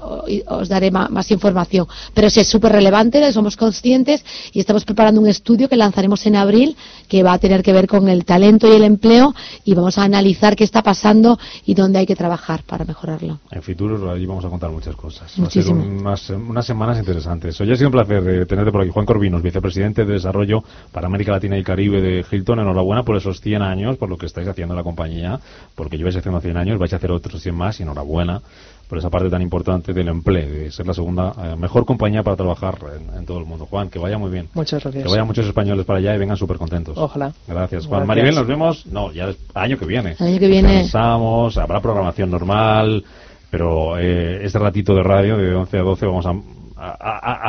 [SPEAKER 45] os daré ma- más, información. Pero sí es súper relevante, somos conscientes y estamos preparando un estudio que lanzaremos en abril que va a tener que ver con el talento y el empleo y vamos a analizar qué está pasando y dónde hay que trabajar para mejorarlo.
[SPEAKER 20] En Fitur allí vamos a contar muchas cosas. Va a ser
[SPEAKER 45] Muchísimo.
[SPEAKER 20] unas, unas semanas interesantes. Hoy ha sido un placer eh, tenerte por aquí. Juan Corvinos, vicepresidente de Desarrollo para América Latina y Caribe de Hilton. Enhorabuena por esos 100 años, por lo que estáis haciendo en la compañía, porque lleváis haciendo 100 años, vais a hacer otros 100 más y enhorabuena por esa parte tan importante del empleo, de ser la segunda eh, mejor compañía para trabajar en, en todo el mundo. Juan, que vaya muy bien.
[SPEAKER 46] Muchas gracias.
[SPEAKER 20] Que vayan muchos españoles para allá y vengan súper contentos.
[SPEAKER 46] Ojalá.
[SPEAKER 20] Gracias, Juan.
[SPEAKER 46] Gracias.
[SPEAKER 20] Maribel, nos vemos. No, ya el año que viene.
[SPEAKER 45] Año que viene.
[SPEAKER 20] Descansamos, habrá programación normal, pero eh, este ratito de radio de 11 a 12 vamos a, a-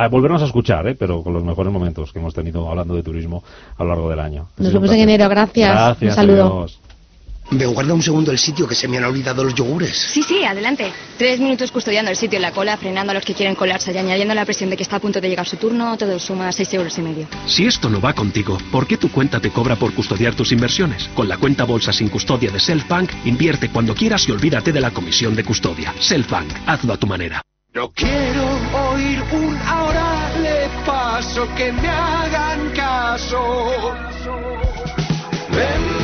[SPEAKER 20] a- a volvernos a escuchar, ¿eh? pero con los mejores momentos que hemos tenido hablando de turismo a lo largo del año.
[SPEAKER 45] Nos vemos en enero, gracias.
[SPEAKER 20] Gracias,
[SPEAKER 45] un saludo.
[SPEAKER 20] adiós.
[SPEAKER 43] Me guarda un segundo el sitio que se me han olvidado los yogures.
[SPEAKER 47] Sí, sí, adelante. Tres minutos custodiando el sitio en la cola, frenando a los que quieren colarse y añadiendo la presión de que está a punto de llegar su turno, todo suma seis euros y medio.
[SPEAKER 48] Si esto no va contigo, ¿por qué tu cuenta te cobra por custodiar tus inversiones? Con la cuenta bolsa sin custodia de Selfbank, invierte cuando quieras y olvídate de la comisión de custodia. Selfbank, hazlo a tu manera.
[SPEAKER 49] No quiero oír un ahora le paso que me hagan caso. Ven,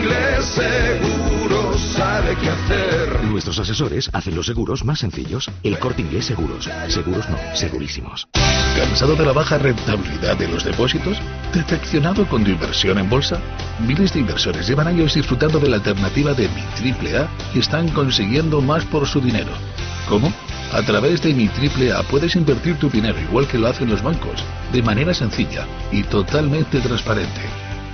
[SPEAKER 49] inglés seguro sabe qué hacer.
[SPEAKER 50] Nuestros asesores hacen los seguros más sencillos. El corte inglés seguros. Seguros no, segurísimos.
[SPEAKER 51] ¿Cansado de la baja rentabilidad de los depósitos? ¿Decepcionado con tu inversión en bolsa? Miles de inversores llevan años disfrutando de la alternativa de Mi Triple A y están consiguiendo más por su dinero. ¿Cómo? A través de Mi Triple A puedes invertir tu dinero igual que lo hacen los bancos, de manera sencilla y totalmente transparente.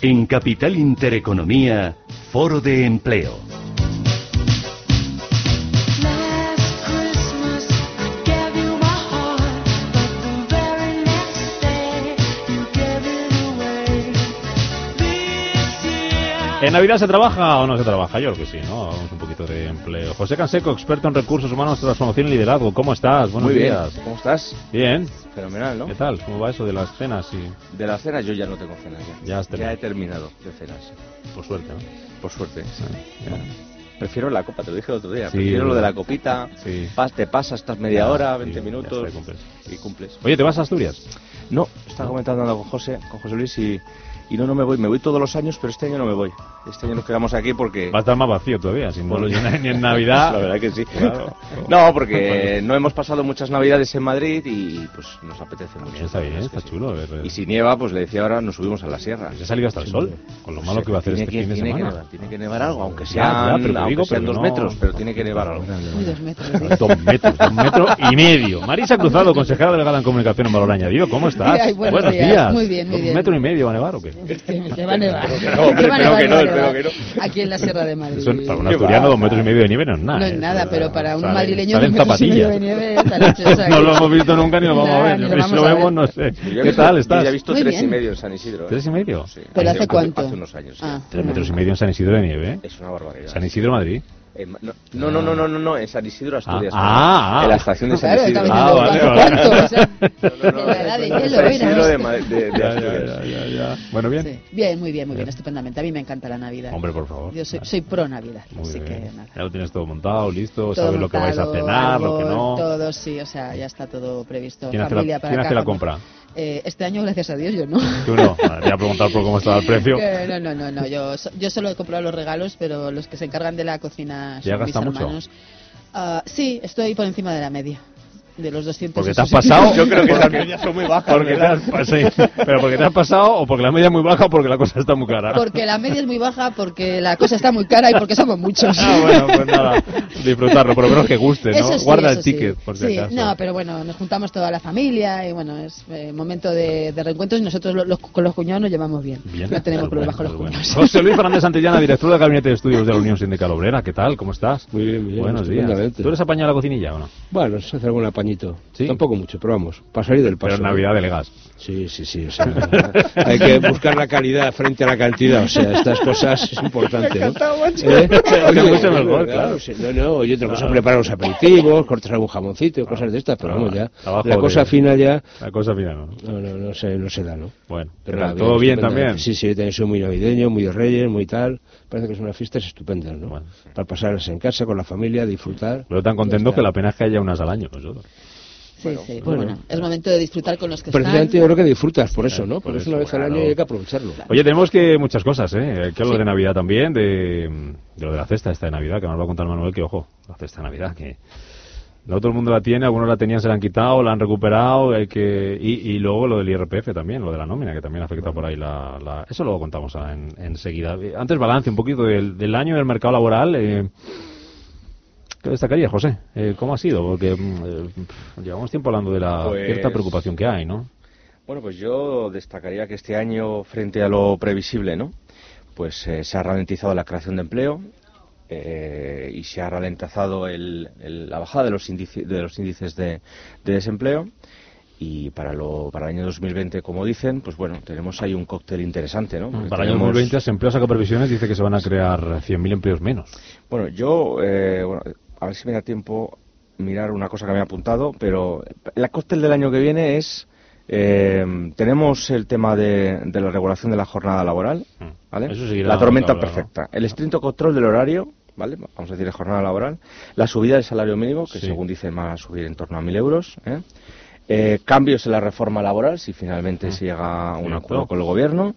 [SPEAKER 51] En
[SPEAKER 32] Capital Intereconomía, Foro de Empleo.
[SPEAKER 20] ¿En Navidad se trabaja o no se trabaja? Yo creo que sí, ¿no? Vamos un poquito de empleo. José Canseco, experto en recursos humanos, transformación y liderazgo. ¿Cómo estás? Buenos
[SPEAKER 52] Muy bien.
[SPEAKER 20] días.
[SPEAKER 52] ¿Cómo estás?
[SPEAKER 20] Bien.
[SPEAKER 52] Fenomenal, ¿no?
[SPEAKER 20] ¿Qué tal? ¿Cómo va eso de las cenas? Y...
[SPEAKER 52] De las cenas yo ya no tengo cenas. Ya,
[SPEAKER 20] Ya has terminado.
[SPEAKER 52] he terminado de cenas.
[SPEAKER 20] Por suerte, ¿no?
[SPEAKER 52] Por suerte.
[SPEAKER 20] ya.
[SPEAKER 52] Prefiero la copa, te lo dije el otro día.
[SPEAKER 20] Sí,
[SPEAKER 52] Prefiero lo de la copita.
[SPEAKER 20] Sí.
[SPEAKER 52] Pas- te pasas, estás media
[SPEAKER 20] Ya,
[SPEAKER 52] hora,
[SPEAKER 20] sí,
[SPEAKER 52] 20
[SPEAKER 20] ya
[SPEAKER 52] minutos
[SPEAKER 20] está, y cumples.
[SPEAKER 52] y cumples.
[SPEAKER 20] Oye, ¿te vas a Asturias?
[SPEAKER 52] No, estaba comentando con José, con José Luis y, y no, no me voy. Me voy todos los años, pero este año no me voy. Este año nos quedamos aquí porque...
[SPEAKER 20] Va a estar más vacío todavía, si no lo ni en Navidad.
[SPEAKER 52] La verdad que sí.
[SPEAKER 20] Claro.
[SPEAKER 52] No, porque no hemos pasado muchas navidades en Madrid y pues nos apetece mucho.
[SPEAKER 20] Está bien, está chulo. ver-
[SPEAKER 52] Y si nieva, pues le decía ahora, nos subimos a la sierra.
[SPEAKER 20] Ya ha salido hasta el sol, con lo malo que va a hacer este
[SPEAKER 52] que,
[SPEAKER 20] fin de
[SPEAKER 52] tiene
[SPEAKER 20] semana.
[SPEAKER 52] Que nevar, tiene que nevar algo, aunque sean,
[SPEAKER 20] ya,
[SPEAKER 52] aunque sean dos
[SPEAKER 20] no-
[SPEAKER 52] metros, pero tiene que nevar algo.
[SPEAKER 53] Uy, dos metros.
[SPEAKER 20] Dos metros, dos metros y medio. Marisa Cruzado, consejera delegada en comunicación en Valor Añadido, ¿cómo estás?
[SPEAKER 53] Ay, buenos días. Muy bien, muy
[SPEAKER 20] ¿Un
[SPEAKER 53] bien.
[SPEAKER 20] metro y medio va a nevar o qué?
[SPEAKER 53] Que va a nevar.
[SPEAKER 52] No, hombre,
[SPEAKER 53] Que va a
[SPEAKER 52] espero
[SPEAKER 53] nevar,
[SPEAKER 52] que no, espero que no.
[SPEAKER 53] Aquí en la Sierra de Madrid.
[SPEAKER 20] Eso, para un asturiano, dos metros y medio de nieve no es nada.
[SPEAKER 53] No es
[SPEAKER 20] ¿eh?
[SPEAKER 53] nada, pero para un
[SPEAKER 20] Sale-
[SPEAKER 53] madrileño
[SPEAKER 20] salen
[SPEAKER 53] dos metros y medio de nieve está leche, o sea
[SPEAKER 20] No lo hemos visto nunca ni lo vamos a ver. si lo vemos, no sé.
[SPEAKER 52] Yo
[SPEAKER 20] ¿Qué tal
[SPEAKER 52] Yo
[SPEAKER 20] estás?
[SPEAKER 52] ya he visto
[SPEAKER 53] Muy
[SPEAKER 52] tres y medio en San Isidro. ¿eh?
[SPEAKER 20] ¿Tres y medio?
[SPEAKER 52] Sí.
[SPEAKER 53] ¿Pero hace cuánto?
[SPEAKER 52] Hace unos años.
[SPEAKER 53] Ah,
[SPEAKER 20] Tres metros y medio en San Isidro de nieve, ¿eh?
[SPEAKER 52] Es una barbaridad.
[SPEAKER 20] San Isidro, Madrid.
[SPEAKER 52] En no, no, no, no, no, no, no, en San Isidro, Asturias.
[SPEAKER 20] Ah, ah,
[SPEAKER 52] en la
[SPEAKER 20] ah.
[SPEAKER 52] estación de San
[SPEAKER 53] Claro,
[SPEAKER 52] Isidro.
[SPEAKER 20] Ah, vale, vale.
[SPEAKER 53] ¿Cuánto? O sea, en la edad de hielo
[SPEAKER 52] San
[SPEAKER 53] era.
[SPEAKER 52] Isidro de, Ma- de, de
[SPEAKER 20] Ya, ya,
[SPEAKER 52] Asturias.
[SPEAKER 20] ya, ya, ya. Bueno, bien.
[SPEAKER 53] Sí. Bien, muy bien, muy bien, estupendamente. A mí me encanta la Navidad.
[SPEAKER 20] Hombre, por favor.
[SPEAKER 53] Yo soy, soy pro Navidad,
[SPEAKER 20] Muy
[SPEAKER 53] así
[SPEAKER 20] bien.
[SPEAKER 53] que nada.
[SPEAKER 20] Ya lo tienes todo montado, listo,
[SPEAKER 53] Todo
[SPEAKER 20] sabes lo que vais a
[SPEAKER 53] montado,
[SPEAKER 20] cenar, lo que
[SPEAKER 53] árbol,
[SPEAKER 20] no.
[SPEAKER 53] Todo, sí, o sea, ya está todo previsto.
[SPEAKER 20] ¿Quién hace
[SPEAKER 53] Familia
[SPEAKER 20] la,
[SPEAKER 53] para
[SPEAKER 20] quién
[SPEAKER 53] acá,
[SPEAKER 20] hace la compra?
[SPEAKER 53] Eh, este año, gracias a Dios, yo no.
[SPEAKER 20] Tú no. Te voy a preguntar por cómo estaba el precio.
[SPEAKER 53] Que no, no, no, no. Yo, yo solo he comprado los regalos, pero los que se encargan de la cocina
[SPEAKER 20] ¿Ya
[SPEAKER 53] mis
[SPEAKER 20] gasta mucho?
[SPEAKER 53] hermanos. Ah, sí, estoy por encima de la media. De los 200
[SPEAKER 20] Porque te has pasado.
[SPEAKER 52] Yo creo que las medias son muy bajas.
[SPEAKER 20] Porque te has, sí, pero porque te has pasado o porque la media es muy baja o porque la cosa está muy cara.
[SPEAKER 53] Porque la media es muy baja, porque la cosa está muy cara y porque somos muchos.
[SPEAKER 20] Ah, bueno, pues nada, disfrutarlo, por lo menos que guste, ¿no?
[SPEAKER 53] Eso sí,
[SPEAKER 20] Guarda
[SPEAKER 53] eso
[SPEAKER 20] el
[SPEAKER 53] sí.
[SPEAKER 20] ticket, por si
[SPEAKER 53] Sí,
[SPEAKER 20] acaso.
[SPEAKER 53] no, pero bueno, nos juntamos toda la familia y bueno, es eh, momento de, de reencuentros y nosotros los- con los cuñados nos llevamos bien.
[SPEAKER 20] Bien,
[SPEAKER 53] no tenemos problemas
[SPEAKER 20] bueno,
[SPEAKER 53] con los
[SPEAKER 20] bueno.
[SPEAKER 53] cuñados.
[SPEAKER 20] José Luis Fernández Santillana, director del Gabinete de Estudios de la Unión Sindical Obrera. ¿Qué tal? ¿Cómo estás?
[SPEAKER 54] Muy bien, muy bien,
[SPEAKER 20] Buenos días. ¿Tú eres apañado a la cocinilla o no?
[SPEAKER 54] Bueno, se hace algún apañito.
[SPEAKER 20] ¿Sí?
[SPEAKER 54] Tampoco mucho, pero vamos, para salir del paso.
[SPEAKER 20] Pero Navidad delegas.
[SPEAKER 54] Sí, sí, sí. o sea, hay que buscar la calidad frente a la cantidad. O sea, estas cosas es importante, ¿no? ¿Eh?
[SPEAKER 20] Oye, mejor,
[SPEAKER 54] claro, no, no, y otra cosa, preparar los aperitivos, cortar algún jamoncito, cosas de estas, pero vamos ya. La cosa fina ya.
[SPEAKER 20] La cosa fina, ¿no?
[SPEAKER 54] No, no, no se, no se da, ¿no?
[SPEAKER 20] Bueno, ¿qué
[SPEAKER 54] Pero nada,
[SPEAKER 20] ¿todo bien
[SPEAKER 54] estupenda.
[SPEAKER 20] también?
[SPEAKER 54] Sí, sí, también soy muy navideño, muy de Reyes, muy tal. Parece que son unas fiestas estupendas, ¿no?
[SPEAKER 20] Bueno.
[SPEAKER 54] Para pasarlas en casa, con la familia, disfrutar.
[SPEAKER 20] Pero tan contento que la pena es que haya unas al año nosotros.
[SPEAKER 53] Sí, sí,
[SPEAKER 54] bueno.
[SPEAKER 53] bueno, es momento de disfrutar con los que
[SPEAKER 54] Precisamente yo creo que disfrutas por eso, ¿no?
[SPEAKER 20] por
[SPEAKER 54] Porque es
[SPEAKER 20] eso,
[SPEAKER 54] una vez al año y hay que aprovecharlo.
[SPEAKER 20] Oye, tenemos que muchas cosas, ¿eh? Hay que hablar de Navidad también, de, de lo de la cesta esta de Navidad, que nos va a contar Manuel, que ojo, la cesta de Navidad, que no todo el mundo la tiene, algunos la tenían, se la han quitado, la han recuperado, hay que y, y luego lo del IRPF también, lo de la nómina, que también afecta por ahí la... la- eso luego contamos ah, en, enseguida. Eh, Antes balance un poquito del, del año del mercado laboral. Eh, ¿Qué destacaría, José? Eh, ¿Cómo ha sido? Porque mm, eh, llevamos tiempo hablando de la
[SPEAKER 52] Pues-
[SPEAKER 20] cierta preocupación que hay, ¿no?
[SPEAKER 52] Bueno, pues yo destacaría que este año, frente a lo previsible, ¿no? Pues eh, se ha ralentizado la creación de empleo eh, y se ha ralentizado el- el- la bajada de los, índice- de los índices de, de desempleo y para lo para el año 2020 como dicen pues bueno tenemos ahí un cóctel interesante no
[SPEAKER 20] Para el año 2020 Empleo saca previsiones dice que se van a crear 100.000 empleos menos
[SPEAKER 52] bueno yo eh, bueno, a ver si me da tiempo mirar una cosa que me he apuntado pero el cóctel del año que viene es eh, tenemos el tema de, de, la regulación de la jornada laboral ¿vale? la tormenta perfecta ¿no? el estricto control del horario ¿vale? Vamos a decir, la jornada laboral. La subida del salario mínimo, que
[SPEAKER 20] Sí.
[SPEAKER 52] según dicen va a subir en torno a 1.000 euros. ¿eh? Eh, cambios en la reforma laboral, si finalmente se llega a un acuerdo con el gobierno.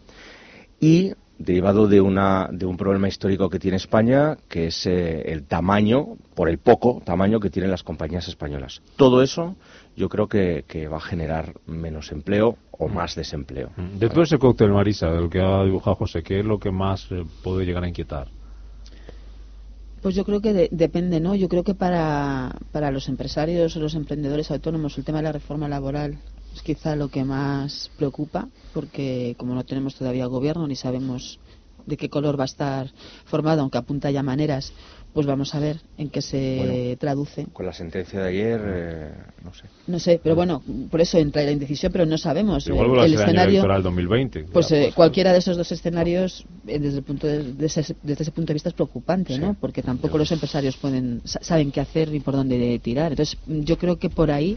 [SPEAKER 52] Y derivado de, una, de un problema histórico que tiene España, que es eh, el tamaño, por el poco tamaño que tienen las compañías españolas. Todo eso yo creo que, que va a generar menos empleo o más desempleo.
[SPEAKER 20] de todo ese cóctel Marisa del que ha dibujado José ¿qué es lo que más eh, puede llegar a inquietar?
[SPEAKER 53] Pues yo creo que de- depende, ¿no? Yo creo que para, para los empresarios o los emprendedores autónomos el tema de la reforma laboral es quizá lo que más preocupa, porque como no tenemos todavía gobierno ni sabemos de qué color va a estar formado, aunque apunta ya maneras, pues vamos a ver en qué se
[SPEAKER 52] Bueno.
[SPEAKER 53] traduce.
[SPEAKER 52] Con la sentencia de ayer, eh, no sé.
[SPEAKER 53] No sé, pero bueno, por eso entra la indecisión, pero no sabemos.
[SPEAKER 20] Igual
[SPEAKER 53] Eh, el escenario,
[SPEAKER 20] electoral 2020
[SPEAKER 53] pues
[SPEAKER 20] Ya,
[SPEAKER 53] eh, cualquiera de esos dos escenarios, eh, desde el punto de, de ese, desde ese punto de vista es preocupante, ¿no? Porque tampoco los empresarios pueden sa- saben qué hacer ni por dónde tirar. Entonces, yo creo que por ahí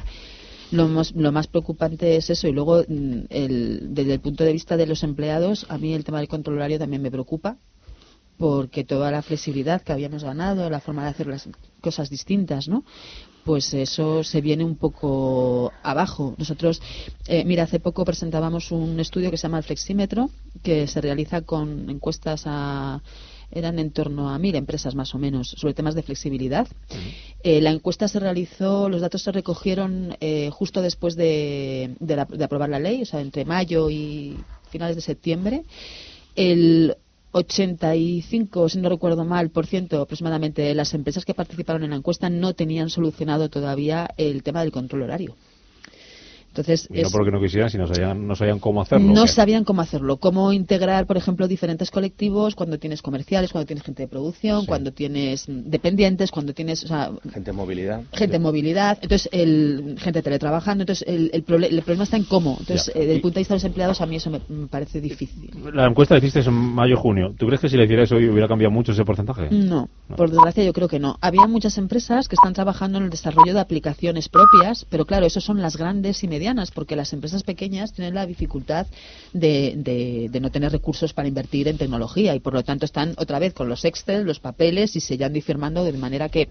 [SPEAKER 53] lo más, lo más preocupante es eso. Y luego, mm, el, desde el punto de vista de los empleados, a mí el tema del control horario también me preocupa porque toda la flexibilidad que habíamos ganado, la forma de hacer las cosas distintas, ¿no? Pues eso se viene un poco abajo. Nosotros, eh, mira, hace poco presentábamos un estudio que se llama el Flexímetro, que se realiza con encuestas a eran en torno a mil empresas más o menos sobre temas de flexibilidad. Eh, la encuesta se realizó, los datos se recogieron eh, justo después de, de la- de aprobar la ley, o sea, entre mayo y finales de septiembre. El 85, si no recuerdo mal, por ciento aproximadamente de las empresas que participaron en la encuesta no tenían solucionado todavía el tema del control horario. Entonces,
[SPEAKER 20] Y no
[SPEAKER 53] es-
[SPEAKER 20] porque no quisieran, sino sabían, no sabían cómo hacerlo.
[SPEAKER 53] no sabían cómo hacerlo, cómo integrar, por ejemplo, diferentes colectivos cuando tienes comerciales, cuando tienes gente de producción, cuando tienes dependientes, cuando tienes o sea,
[SPEAKER 52] Gente en movilidad.
[SPEAKER 53] gente en movilidad, entonces el, gente teletrabajando, entonces el, el, proble- el problema está en cómo. Entonces, eh, desde el punto de vista de los empleados, a mí eso me, me parece difícil.
[SPEAKER 20] La encuesta la hiciste en mayo-junio. ¿Tú crees que si la hicierais hoy hubiera cambiado mucho ese porcentaje?
[SPEAKER 53] No, por desgracia yo creo que no. Había muchas empresas que están trabajando en el desarrollo de aplicaciones propias, pero claro, eso son las grandes y medianas, porque las empresas pequeñas tienen la dificultad de, de- de no tener recursos para invertir en tecnología y por lo tanto están otra vez con los Excel, los papeles y sellando y firmando de manera que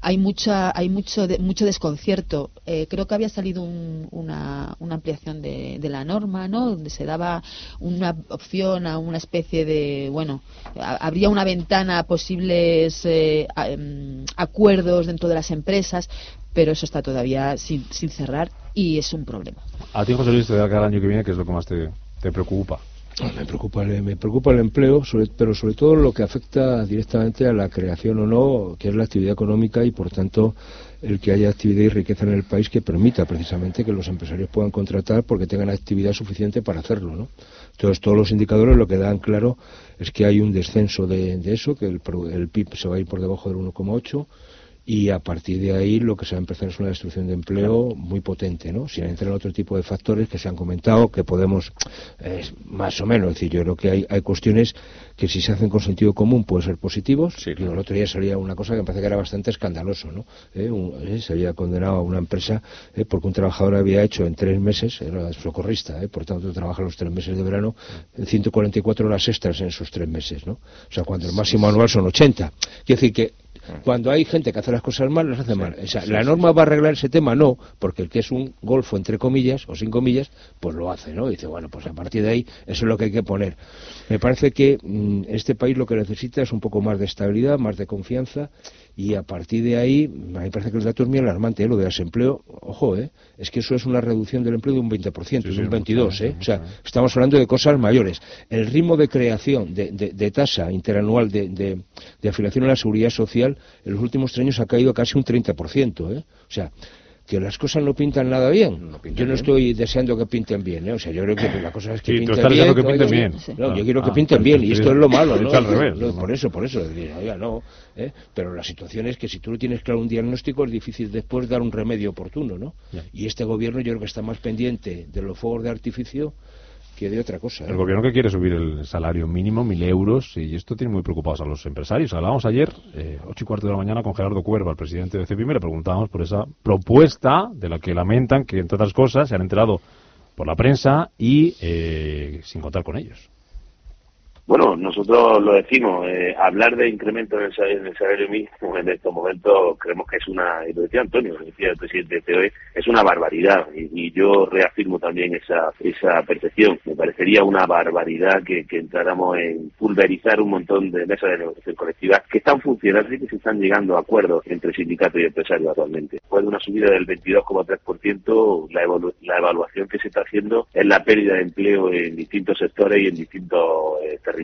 [SPEAKER 53] hay mucha hay mucho de- mucho desconcierto. Eh, creo que había salido un- una, una ampliación de, de la norma no donde se daba una opción a una especie de bueno habría una ventana a posibles eh, em, acuerdos dentro de las empresas pero eso está todavía sin, sin cerrar y es un problema.
[SPEAKER 20] A ti, José Luis, te da cada año que viene, que es lo que más te preocupa.
[SPEAKER 54] Me preocupa, me preocupa el empleo, pero sobre todo lo que afecta directamente a la creación o no, que es la actividad económica y, por tanto, el que haya actividad y riqueza en el país que permita precisamente que los empresarios puedan contratar porque tengan actividad suficiente para hacerlo, ¿no? Entonces, todos los indicadores lo que dan claro es que hay un descenso de, de eso, que el, el PIB se va a ir por debajo del 1,8 y a partir de ahí lo que se va a empezar es una destrucción de empleo muy potente, ¿no? Sin entrar en otro tipo de factores que se han comentado, que podemos, eh, más o menos, es decir, yo creo que hay, hay cuestiones que si se hacen con sentido común pueden ser positivos. Digo, el otro día salía una cosa que me parece que era bastante escandaloso, ¿no? Eh, un- eh, se había condenado a una empresa eh, porque un trabajador había hecho en tres meses, era socorrista, eh, por tanto trabaja los tres meses de verano, en 144 horas extras en esos tres meses, ¿no? O sea, cuando el máximo anual son 80. Quiere decir que cuando hay gente que hace las cosas mal, las hace mal. O sea,
[SPEAKER 20] sí,
[SPEAKER 54] ¿La
[SPEAKER 20] sí,
[SPEAKER 54] norma va a arreglar ese tema? No, porque el que es un golfo, entre comillas, o sin comillas, pues lo hace, ¿no? Dice, bueno, pues a partir de ahí, eso es lo que hay que poner. Me parece que mm, este país lo que necesita es un poco más de estabilidad, más de confianza, y a partir de ahí, a mí me parece que el dato es muy alarmante, ¿eh? lo de desempleo, ojo, ¿eh? es que eso es una reducción del empleo de un 20%, de un 22%, ¿eh? o sea, estamos hablando de cosas mayores. El ritmo de creación de, de- de tasa interanual de, de- de afiliación a la seguridad social en los últimos tres años ha caído casi un 30%, ¿eh? o sea, que las cosas no pintan nada bien.
[SPEAKER 52] pintan
[SPEAKER 54] yo no
[SPEAKER 52] bien.
[SPEAKER 54] estoy deseando que pinten bien, ¿eh? o sea, yo creo que la cosa es que
[SPEAKER 20] Sí, tú
[SPEAKER 54] pinten
[SPEAKER 20] estás
[SPEAKER 54] bien.
[SPEAKER 20] deseando que pinten
[SPEAKER 54] oiga,
[SPEAKER 20] bien.
[SPEAKER 54] No,
[SPEAKER 20] Ah,
[SPEAKER 54] yo quiero que
[SPEAKER 20] ah,
[SPEAKER 54] pinten bien, y esto es lo malo,
[SPEAKER 20] he
[SPEAKER 54] ¿no?
[SPEAKER 20] dicho al revés,
[SPEAKER 54] No,
[SPEAKER 20] ¿no?
[SPEAKER 54] por eso, por eso, decir, oiga, no, ¿eh? pero la situación es que si tú no tienes claro un diagnóstico es difícil después dar un remedio oportuno, ¿no? Y este gobierno yo creo que está más pendiente de los fuegos de artificio que de otra cosa. ¿eh?
[SPEAKER 20] El gobierno que quiere subir el salario mínimo, mil euros, y esto tiene muy preocupados a los empresarios. Hablábamos ayer, eh, ocho y cuarto de la mañana, con Gerardo Cuerva, el presidente de CEPIME, le preguntábamos por esa propuesta de la que lamentan que, entre otras cosas, se han enterado por la prensa y eh, sin contar con ellos.
[SPEAKER 55] Bueno, nosotros lo decimos, eh, hablar de incremento en el, en el salario mínimo en estos momentos creemos que es una, y lo decía Antonio, lo decía el presidente de COE, es una barbaridad y, yo reafirmo también esa, esa percepción. Me parecería una barbaridad que, que entráramos en pulverizar un montón de mesas de negociación colectiva que están funcionando y que se están llegando a acuerdos entre sindicatos y empresarios actualmente. Después de una subida del 22,3%, la, la evaluación que se está haciendo es la pérdida de empleo en distintos sectores y en distintos eh, territorios.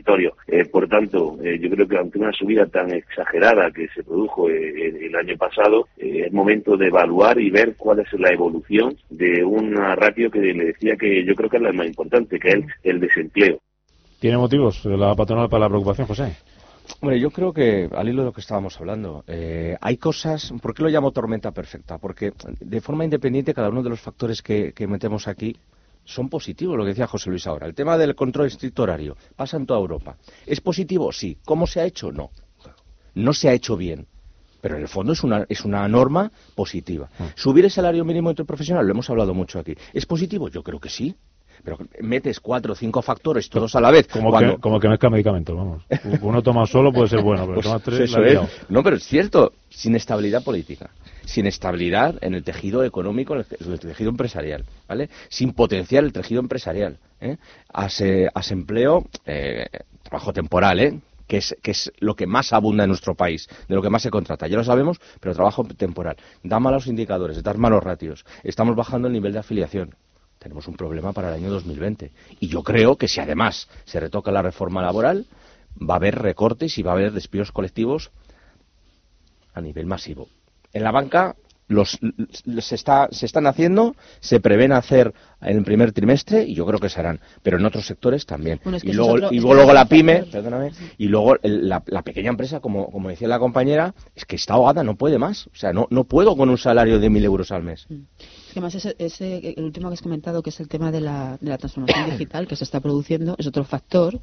[SPEAKER 55] Eh, por tanto, eh, yo creo que ante una subida tan exagerada que se produjo eh, el, el año pasado, eh, es momento de evaluar y ver cuál es la evolución de una ratio que le decía que yo creo que es la más importante, que es el, el desempleo.
[SPEAKER 20] ¿Tiene motivos la patronal para la preocupación, José?
[SPEAKER 52] Hombre, yo creo que, al hilo de lo que estábamos hablando, eh, hay cosas. ¿Por qué lo llamo tormenta perfecta? Porque de forma independiente, cada uno de los factores que, que metemos aquí son positivos, lo que decía José Luis ahora. El tema del control estricto horario pasa en toda Europa. ¿Es positivo? Sí. ¿Cómo se ha hecho? No. No se ha hecho bien. Pero en el fondo es una, es una norma positiva. Subir el salario mínimo interprofesional, lo hemos hablado mucho aquí. ¿Es positivo? Yo creo que sí. Pero metes cuatro o cinco factores todos a la vez.
[SPEAKER 20] Como,
[SPEAKER 52] cuando-
[SPEAKER 20] que, como que mezcla medicamentos, vamos. Uno toma solo puede ser bueno, pero
[SPEAKER 52] Pues
[SPEAKER 20] toma tres,
[SPEAKER 52] eso es. No, pero es cierto, sin estabilidad política, sin estabilidad en el tejido económico, en el, tejido empresarial, ¿vale? Sin potenciar el tejido empresarial, ¿eh? As- asempleo, eh, trabajo temporal, ¿eh? Que es, que es lo que más abunda en nuestro país, de lo que más se contrata. Ya lo sabemos, pero trabajo temporal. Da malos indicadores, da malos ratios. Estamos bajando el nivel de afiliación tenemos un problema para el año 2020. Y yo creo que si además se retoca la reforma laboral, va a haber recortes y va a haber despidos colectivos a nivel masivo. En la banca los, los se, está, se están haciendo, se prevén hacer en el primer trimestre y yo creo que se harán, pero en otros sectores también.
[SPEAKER 53] Bueno, es que
[SPEAKER 52] y luego,
[SPEAKER 53] otro-
[SPEAKER 52] y
[SPEAKER 53] es
[SPEAKER 52] luego la pyme, perdóname, y luego el- la, la pequeña empresa, como, como decía la compañera, es que está ahogada, no puede más. O sea, no, no puedo con un salario de mil euros al mes.
[SPEAKER 53] Es que además ese, ese- el último que has comentado, que es el tema de la, de la transformación digital que se está produciendo, es otro factor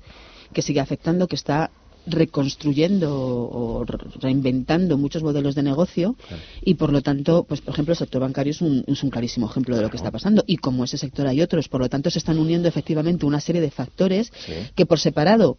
[SPEAKER 53] que sigue afectando, que está reconstruyendo o re- reinventando muchos modelos de negocio y por lo tanto, pues por ejemplo el sector bancario es un, es un clarísimo ejemplo de lo que está pasando. Y como ese sector hay otros, por lo tanto se están uniendo efectivamente una serie de factores que por separado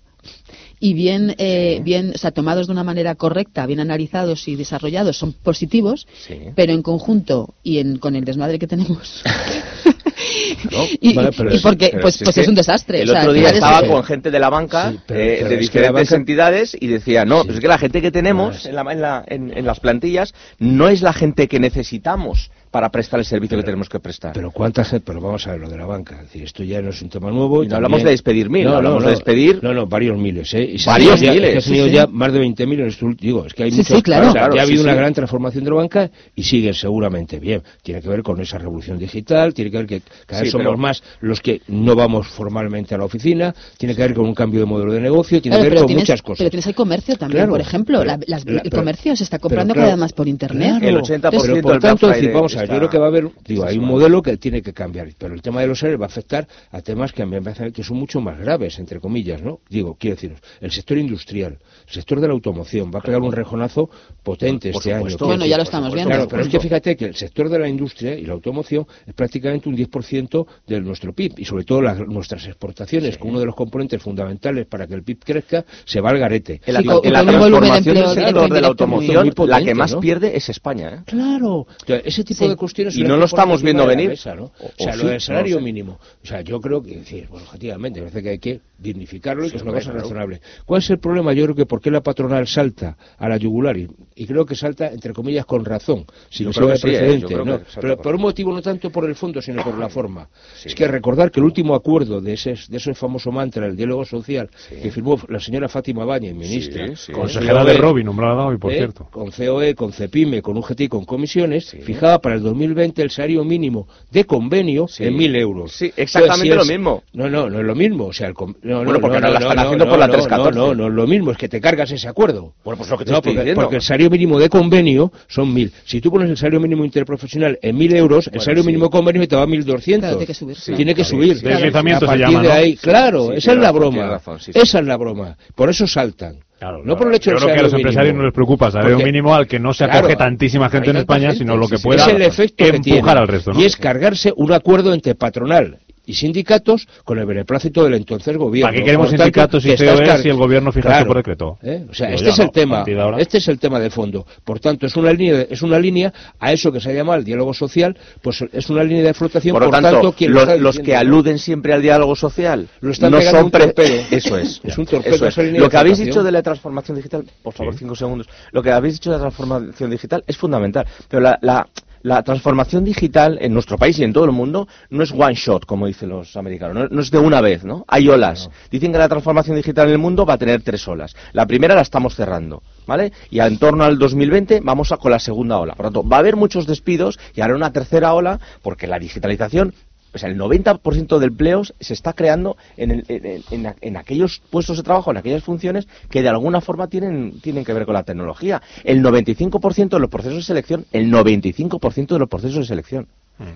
[SPEAKER 53] y bien, eh, bien, o sea, tomados de una manera correcta, bien analizados y desarrollados, son positivos, pero en conjunto y en, con el desmadre que tenemos. y,
[SPEAKER 52] Vale,
[SPEAKER 53] porque,
[SPEAKER 52] pero
[SPEAKER 53] pues,
[SPEAKER 52] si
[SPEAKER 53] pues es un desastre.
[SPEAKER 52] El
[SPEAKER 53] o sea,
[SPEAKER 52] otro día
[SPEAKER 53] es-
[SPEAKER 52] estaba con gente de la banca,
[SPEAKER 54] pero-
[SPEAKER 52] eh,
[SPEAKER 54] pero
[SPEAKER 52] de diferentes
[SPEAKER 54] banca-
[SPEAKER 52] entidades, y decía, no, es que la gente que tenemos en, la- en la- en- en las plantillas no es la gente que necesitamos para prestar el servicio que tenemos que prestar.
[SPEAKER 54] Pero cuánta gente, pero vamos a ver lo de la banca. Es decir, esto ya no es un tema nuevo.
[SPEAKER 52] Y no hablamos de despedir mil, hablamos de despedir-
[SPEAKER 54] No, no, varios miles, ¿eh? Y
[SPEAKER 52] Varios
[SPEAKER 54] ya-
[SPEAKER 52] miles,
[SPEAKER 54] es que ha tenido
[SPEAKER 52] sí.
[SPEAKER 54] ya más de 20.000 en estos últimos. Digo, es que hay
[SPEAKER 53] Sí,
[SPEAKER 54] muchos.
[SPEAKER 53] sí, claro.
[SPEAKER 54] o sea,
[SPEAKER 52] Claro,
[SPEAKER 54] ya ha
[SPEAKER 52] sí,
[SPEAKER 54] habido una
[SPEAKER 52] sí.
[SPEAKER 54] gran transformación de la banca y sigue seguramente bien. Tiene que ver con esa revolución digital, tiene que ver que cada vez
[SPEAKER 52] Sí,
[SPEAKER 54] somos
[SPEAKER 52] pero-
[SPEAKER 54] más los que no vamos formalmente a la oficina, tiene que ver con un cambio de modelo de negocio, tiene
[SPEAKER 53] Claro,
[SPEAKER 54] que ver con
[SPEAKER 53] tienes,
[SPEAKER 54] muchas cosas.
[SPEAKER 53] pero tienes el comercio también,
[SPEAKER 54] Claro,
[SPEAKER 53] por ejemplo.
[SPEAKER 54] pero-
[SPEAKER 53] la- las-
[SPEAKER 54] la-
[SPEAKER 53] el
[SPEAKER 54] pero-
[SPEAKER 53] comercio se está comprando
[SPEAKER 54] claro,
[SPEAKER 53] cada vez más por internet.
[SPEAKER 52] El 80%
[SPEAKER 54] pero por
[SPEAKER 52] del
[SPEAKER 54] vamos a yo creo que va a haber, digo, hay un modelo que tiene que cambiar, pero el tema de los salarios va a afectar a temas que a mí me parece que son mucho más graves, entre comillas, ¿no? Digo, quiero deciros, el sector industrial, el sector de la automoción va a pegar un rejonazo potente
[SPEAKER 52] Por
[SPEAKER 54] este
[SPEAKER 52] supuesto,
[SPEAKER 54] año.
[SPEAKER 53] Bueno, ya lo estamos
[SPEAKER 52] supuesto,
[SPEAKER 53] viendo.
[SPEAKER 54] Claro,
[SPEAKER 52] por
[SPEAKER 54] pero es que fíjate que el sector de la industria y la automoción es prácticamente un 10% de nuestro PIB y sobre todo las- nuestras exportaciones, que uno de los componentes fundamentales para que el PIB crezca, se va al garete.
[SPEAKER 52] En la,
[SPEAKER 53] Sí, con-
[SPEAKER 52] en la
[SPEAKER 53] de
[SPEAKER 52] transformación
[SPEAKER 53] empleo
[SPEAKER 52] de la automoción, la que más
[SPEAKER 54] ¿no?
[SPEAKER 52] pierde es España. ¿eh?
[SPEAKER 54] Claro, ese tipo
[SPEAKER 53] Sí.
[SPEAKER 54] de cuestiones
[SPEAKER 52] Y no lo estamos viendo venir.
[SPEAKER 54] mesa, ¿no?
[SPEAKER 52] O-
[SPEAKER 54] sea,
[SPEAKER 52] sí,
[SPEAKER 54] lo del salario
[SPEAKER 52] sé.
[SPEAKER 54] mínimo. O sea, yo creo que, decir, bueno, objetivamente, me parece que hay que dignificarlo y
[SPEAKER 52] Sí,
[SPEAKER 54] que es una cosa
[SPEAKER 52] claro.
[SPEAKER 54] razonable. ¿Cuál es el problema? Yo creo que por qué la patronal salta a la yugular y, y creo que salta, entre comillas, con razón, sin que
[SPEAKER 52] que sí, ¿eh?
[SPEAKER 54] precedente, ¿no? Pero por un motivo no tanto por el fondo, sino por la forma. Es que recordar que el último acuerdo de ese, de ese famoso mantra, el diálogo social, que firmó la señora Fátima Báñez, ministra,
[SPEAKER 52] Sí, sí.
[SPEAKER 20] Consejera de
[SPEAKER 54] COE,
[SPEAKER 20] Robin, nombrada hoy, por
[SPEAKER 54] ¿eh?
[SPEAKER 20] cierto.
[SPEAKER 54] con COE, con CEPIME, con UGT y con comisiones, fijaba para el 2020 el salario mínimo de convenio en 1.000 euros.
[SPEAKER 52] Sí, exactamente
[SPEAKER 54] Entonces, si
[SPEAKER 52] lo mismo.
[SPEAKER 54] No, no, no es lo mismo. O sea, el no,
[SPEAKER 52] Bueno,
[SPEAKER 54] no,
[SPEAKER 52] porque
[SPEAKER 54] no,
[SPEAKER 52] la
[SPEAKER 54] no,
[SPEAKER 52] están
[SPEAKER 54] no,
[SPEAKER 52] haciendo
[SPEAKER 54] no,
[SPEAKER 52] por la
[SPEAKER 54] no,
[SPEAKER 52] 314.
[SPEAKER 54] No, no, no es lo mismo, es que te cargas ese acuerdo.
[SPEAKER 52] Bueno, pues lo que te
[SPEAKER 54] No,
[SPEAKER 52] estoy
[SPEAKER 54] porque, el salario mínimo de convenio son 1.000. Si tú pones el salario mínimo interprofesional en 1.000 euros, el salario
[SPEAKER 52] sí.
[SPEAKER 54] mínimo de convenio te va a 1.200.
[SPEAKER 53] Claro, tiene que subir,
[SPEAKER 54] Sí,
[SPEAKER 53] claro.
[SPEAKER 54] Tiene que
[SPEAKER 53] Sí,
[SPEAKER 54] subir.
[SPEAKER 53] sí. Deslizamiento
[SPEAKER 54] A
[SPEAKER 20] se
[SPEAKER 54] partir
[SPEAKER 20] llama,
[SPEAKER 54] de
[SPEAKER 20] ¿no?
[SPEAKER 54] ahí,
[SPEAKER 20] Sí,
[SPEAKER 54] claro,
[SPEAKER 20] sí,
[SPEAKER 54] esa es la broma.
[SPEAKER 20] razón, sí, sí.
[SPEAKER 54] Esa es la broma. Por eso saltan. no por el hecho
[SPEAKER 20] Yo creo que a los empresarios
[SPEAKER 54] mínimo.
[SPEAKER 20] no les preocupa salario
[SPEAKER 54] Porque-
[SPEAKER 20] mínimo al que no se acoge
[SPEAKER 54] Claro,
[SPEAKER 20] tantísima gente en España,
[SPEAKER 54] gente,
[SPEAKER 20] sino lo que
[SPEAKER 54] sí,
[SPEAKER 20] pueda
[SPEAKER 54] es el efecto que
[SPEAKER 20] empujar
[SPEAKER 54] tiene.
[SPEAKER 20] al resto. ¿no?
[SPEAKER 54] Y es cargarse un acuerdo entre patronal y sindicatos con el beneplácito del entonces gobierno.
[SPEAKER 20] ¿Para qué queremos
[SPEAKER 54] tanto,
[SPEAKER 20] sindicatos y COE si el gobierno fija
[SPEAKER 54] Claro,
[SPEAKER 20] por decreto?
[SPEAKER 54] ¿eh? O sea,
[SPEAKER 20] Digo,
[SPEAKER 54] este es
[SPEAKER 20] no,
[SPEAKER 54] el tema. Este es el tema de fondo. Por tanto, es una línea, de- es una línea a eso que se ha llamado el diálogo social, pues es una línea de flotación.
[SPEAKER 52] Por tanto,
[SPEAKER 54] quien
[SPEAKER 52] lo- los
[SPEAKER 54] diciendo-
[SPEAKER 52] que aluden siempre al diálogo social
[SPEAKER 54] Lo están
[SPEAKER 52] no son
[SPEAKER 54] un
[SPEAKER 52] pre-
[SPEAKER 54] torpedo.
[SPEAKER 52] Eso es.
[SPEAKER 54] Es un torpedo
[SPEAKER 52] Eso es.
[SPEAKER 54] esa línea
[SPEAKER 52] Lo que habéis dicho de la transformación digital, por favor, cinco segundos. Lo que habéis dicho de la transformación digital es fundamental. Pero la, la, la transformación digital en nuestro país y en todo el mundo no es one shot, como dicen los americanos. No, no es de una vez, ¿no? Hay olas. Dicen que la transformación digital en el mundo va a tener tres olas. La primera la estamos cerrando. ¿Vale? Y en torno al 2020 vamos a con la segunda ola. Por lo tanto, va a haber muchos despidos y habrá una tercera ola porque la digitalización o sea, el 90% de empleos se está creando en, el- en- en- en aquellos puestos de trabajo, en aquellas funciones que de alguna forma tienen, tienen que ver con la tecnología. El 95% de los procesos de selección, el 95% de los procesos de selección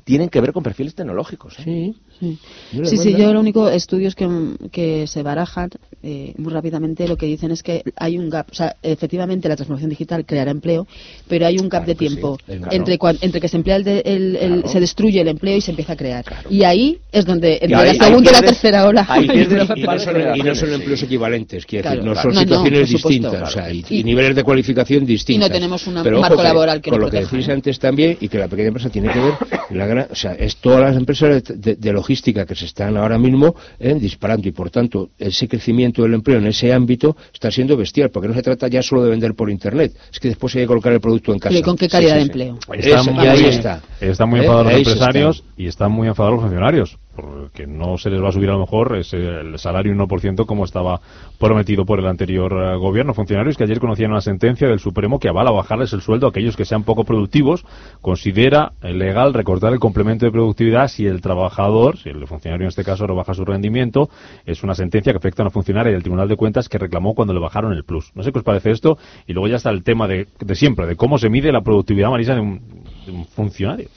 [SPEAKER 52] tienen que ver con perfiles tecnológicos. ¿eh?
[SPEAKER 54] Sí,
[SPEAKER 53] Sí,
[SPEAKER 54] Yo la
[SPEAKER 53] sí, sí, yo lo único, estudios que, que se barajan eh, muy rápidamente, lo que dicen es que hay un gap, o sea, efectivamente la transformación digital creará empleo, pero hay un gap de tiempo
[SPEAKER 54] sí, claro.
[SPEAKER 53] entre, entre que se emplea el, de- el- el-
[SPEAKER 54] Claro.
[SPEAKER 53] se destruye el empleo y se empieza a crear. Y ahí es donde, entre
[SPEAKER 54] ahí-
[SPEAKER 53] la segunda y la tercera ola. hay
[SPEAKER 54] y, no son, y no empleos equivalentes, quiero
[SPEAKER 53] Claro,
[SPEAKER 54] decir, no
[SPEAKER 53] claro.
[SPEAKER 54] son
[SPEAKER 53] No, no,
[SPEAKER 54] situaciones distintas, o sea, y,
[SPEAKER 53] Y-
[SPEAKER 54] y niveles de cualificación distintas.
[SPEAKER 53] tenemos una-
[SPEAKER 54] Pero
[SPEAKER 53] un marco
[SPEAKER 54] que
[SPEAKER 53] laboral que
[SPEAKER 54] con lo que decís
[SPEAKER 53] ¿eh?
[SPEAKER 54] antes también, y que la pequeña empresa tiene que ver, la gran- o sea, es todas las empresas de, de- logística que se están ahora mismo eh, disparando y por tanto ese crecimiento del empleo en ese ámbito está siendo bestial, porque no se trata ya solo de vender por internet, es que después hay que colocar el producto en casa.
[SPEAKER 53] ¿y con qué calidad de empleo?
[SPEAKER 20] Están
[SPEAKER 54] Ese-
[SPEAKER 20] muy,
[SPEAKER 54] y ahí está.
[SPEAKER 20] están muy
[SPEAKER 54] ¿Eh?
[SPEAKER 20] enfadados los empresarios
[SPEAKER 54] está.
[SPEAKER 20] y están muy enfadados los funcionarios, porque no se les va a subir a lo mejor ese, el salario 1% como estaba prometido por el anterior eh, gobierno. Funcionarios que ayer conocían una sentencia del Supremo que avala bajarles el sueldo a aquellos que sean poco productivos, considera eh, legal recortar el complemento de productividad si el trabajador, si el funcionario en este caso rebaja su rendimiento, es una sentencia que afecta a una funcionaria del Tribunal de Cuentas que reclamó cuando le bajaron el plus. No sé qué os parece esto y luego ya está el tema de, de siempre, de cómo se mide la productividad, Marisa, un, de un funcionario.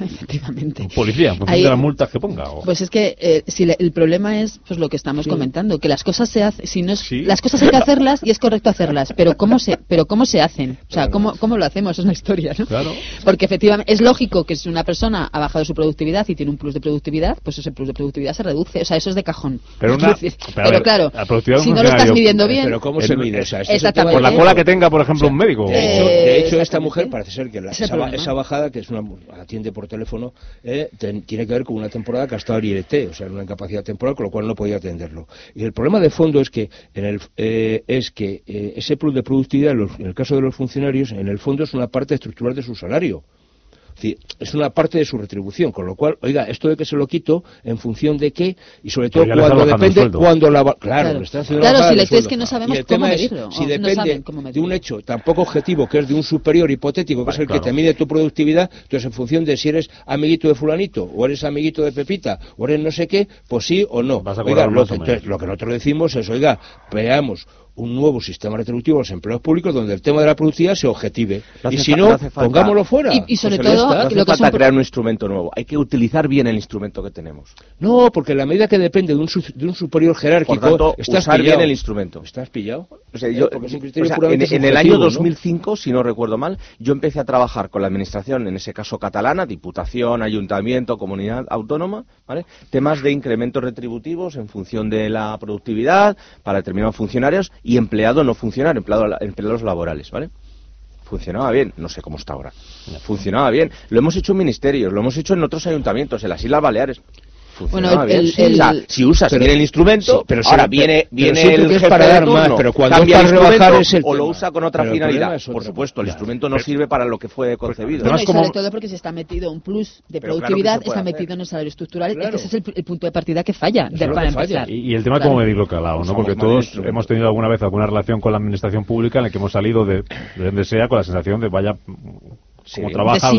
[SPEAKER 53] Efectivamente.
[SPEAKER 20] Policía, en función
[SPEAKER 53] Ahí-
[SPEAKER 20] de las multas que ponga. o-
[SPEAKER 53] Pues es que eh, si le- el problema es pues lo que estamos
[SPEAKER 20] Sí.
[SPEAKER 53] comentando, que las cosas se hacen, si no es- las cosas hay que hacerlas y es correcto hacerlas, pero cómo se, pero cómo se hacen, o sea, cómo, cómo lo hacemos es una historia, ¿no?
[SPEAKER 20] Claro.
[SPEAKER 53] Porque efectivamente es lógico que si una persona ha bajado su productividad y tiene un plus de productividad, pues ese plus de productividad se reduce, o sea, eso es de cajón.
[SPEAKER 20] Pero, una, pero, a
[SPEAKER 53] pero
[SPEAKER 20] ver,
[SPEAKER 53] claro, si no lo estás midiendo bien,
[SPEAKER 54] Pero ¿cómo se mide? O sea, este
[SPEAKER 53] Exactamente.
[SPEAKER 20] Por la cola que tenga, por ejemplo, un médico.
[SPEAKER 54] De hecho, de hecho, esta mujer parece ser que la- esa bajada, que es una atiende por teléfono, eh, ten- tiene que ver con una temporada que ha estado IRT, o sea, una incapacidad temporal, con lo cual no podía atenderlo. Y el problema de fondo es que en el, eh, es que eh, ese plus de productividad, en en el caso de los funcionarios, en el fondo es una parte estructural de su salario. Es decir, es una parte de su retribución, con lo cual, oiga, esto de que se lo quito en función de qué, y sobre todo
[SPEAKER 20] Pero
[SPEAKER 54] cuando depende, cuando la va- claro,
[SPEAKER 53] Claro.
[SPEAKER 54] le está haciendo
[SPEAKER 53] Claro,
[SPEAKER 54] la
[SPEAKER 53] si le es que no sabemos
[SPEAKER 54] el
[SPEAKER 53] cómo
[SPEAKER 54] tema es,
[SPEAKER 53] medirlo,
[SPEAKER 54] si
[SPEAKER 53] no
[SPEAKER 54] depende de un hecho tan poco objetivo que es de un superior hipotético, que es el
[SPEAKER 20] claro.
[SPEAKER 54] que te mide tu productividad, entonces en función de si eres amiguito de fulanito, o eres amiguito de Pepita, o eres no sé qué, pues sí o no.
[SPEAKER 20] Vas a
[SPEAKER 54] Oiga, lo que, entonces, lo que nosotros decimos es, oiga, veamos un nuevo sistema retributivo a los empleados públicos donde el tema de la productividad se objetive.
[SPEAKER 52] No
[SPEAKER 54] y si no,
[SPEAKER 52] no
[SPEAKER 54] pongámoslo fuera.
[SPEAKER 53] Y- y sobre
[SPEAKER 54] Pues
[SPEAKER 53] todo.
[SPEAKER 52] No hace
[SPEAKER 53] lo que
[SPEAKER 52] falta
[SPEAKER 53] son-
[SPEAKER 52] crear un instrumento nuevo. Hay que utilizar bien el instrumento que tenemos.
[SPEAKER 54] No, porque en la medida que depende de un, su- de un superior jerárquico,
[SPEAKER 52] Por tanto,
[SPEAKER 54] estás
[SPEAKER 52] usar
[SPEAKER 54] pillado.
[SPEAKER 52] bien el instrumento.
[SPEAKER 54] ¿Estás pillado?
[SPEAKER 52] O sea,
[SPEAKER 54] Eh,
[SPEAKER 52] yo-
[SPEAKER 54] porque es un
[SPEAKER 52] o
[SPEAKER 54] criterio
[SPEAKER 52] sea,
[SPEAKER 54] puramente
[SPEAKER 52] en, en el año
[SPEAKER 54] subjetivo, ¿no?
[SPEAKER 52] 2005, si no recuerdo mal, yo empecé a trabajar con la administración, en ese caso catalana, diputación, ayuntamiento, comunidad autónoma, ¿vale? Temas de incrementos retributivos en función de la productividad para determinados funcionarios y empleado no funcionario, empleado, empleados laborales, ¿vale? Funcionaba bien, no sé cómo está ahora. Funcionaba bien. Lo hemos hecho en ministerios, lo hemos hecho en otros ayuntamientos, en las Islas Baleares. Funcionaba
[SPEAKER 53] Bueno, el-
[SPEAKER 52] bien.
[SPEAKER 53] el-
[SPEAKER 52] o sea, si usas
[SPEAKER 54] Pero-
[SPEAKER 52] bien el instrumento,
[SPEAKER 54] sí, pero
[SPEAKER 52] ahora viene,
[SPEAKER 54] pero-
[SPEAKER 52] viene el
[SPEAKER 54] que es
[SPEAKER 52] jefe
[SPEAKER 54] para
[SPEAKER 52] de
[SPEAKER 54] dar más, pero cuando
[SPEAKER 52] cambia
[SPEAKER 54] es
[SPEAKER 52] el
[SPEAKER 54] para rebajar es el
[SPEAKER 52] o lo usa con otra finalidad.
[SPEAKER 54] es otro.
[SPEAKER 52] Por supuesto, el
[SPEAKER 54] Claro.
[SPEAKER 52] instrumento no sirve para lo que fue concebido.
[SPEAKER 53] Bueno,
[SPEAKER 20] es
[SPEAKER 53] y
[SPEAKER 20] como-
[SPEAKER 53] sobre todo porque se está metido un plus de
[SPEAKER 52] Pero claro
[SPEAKER 53] productividad,
[SPEAKER 52] se puede
[SPEAKER 53] está
[SPEAKER 52] hacer.
[SPEAKER 53] metido en el salario estructural,
[SPEAKER 54] Claro.
[SPEAKER 53] es que ese es el, el punto de partida que falla, de-
[SPEAKER 54] es
[SPEAKER 53] para
[SPEAKER 54] que falla.
[SPEAKER 53] empezar.
[SPEAKER 20] Y, y el tema de
[SPEAKER 53] Claro.
[SPEAKER 20] cómo medirlo calado, ¿no? Porque todos hemos tenido alguna vez alguna relación con la administración pública en la que hemos salido de, de donde sea con la sensación de vaya como
[SPEAKER 53] De
[SPEAKER 20] trabaja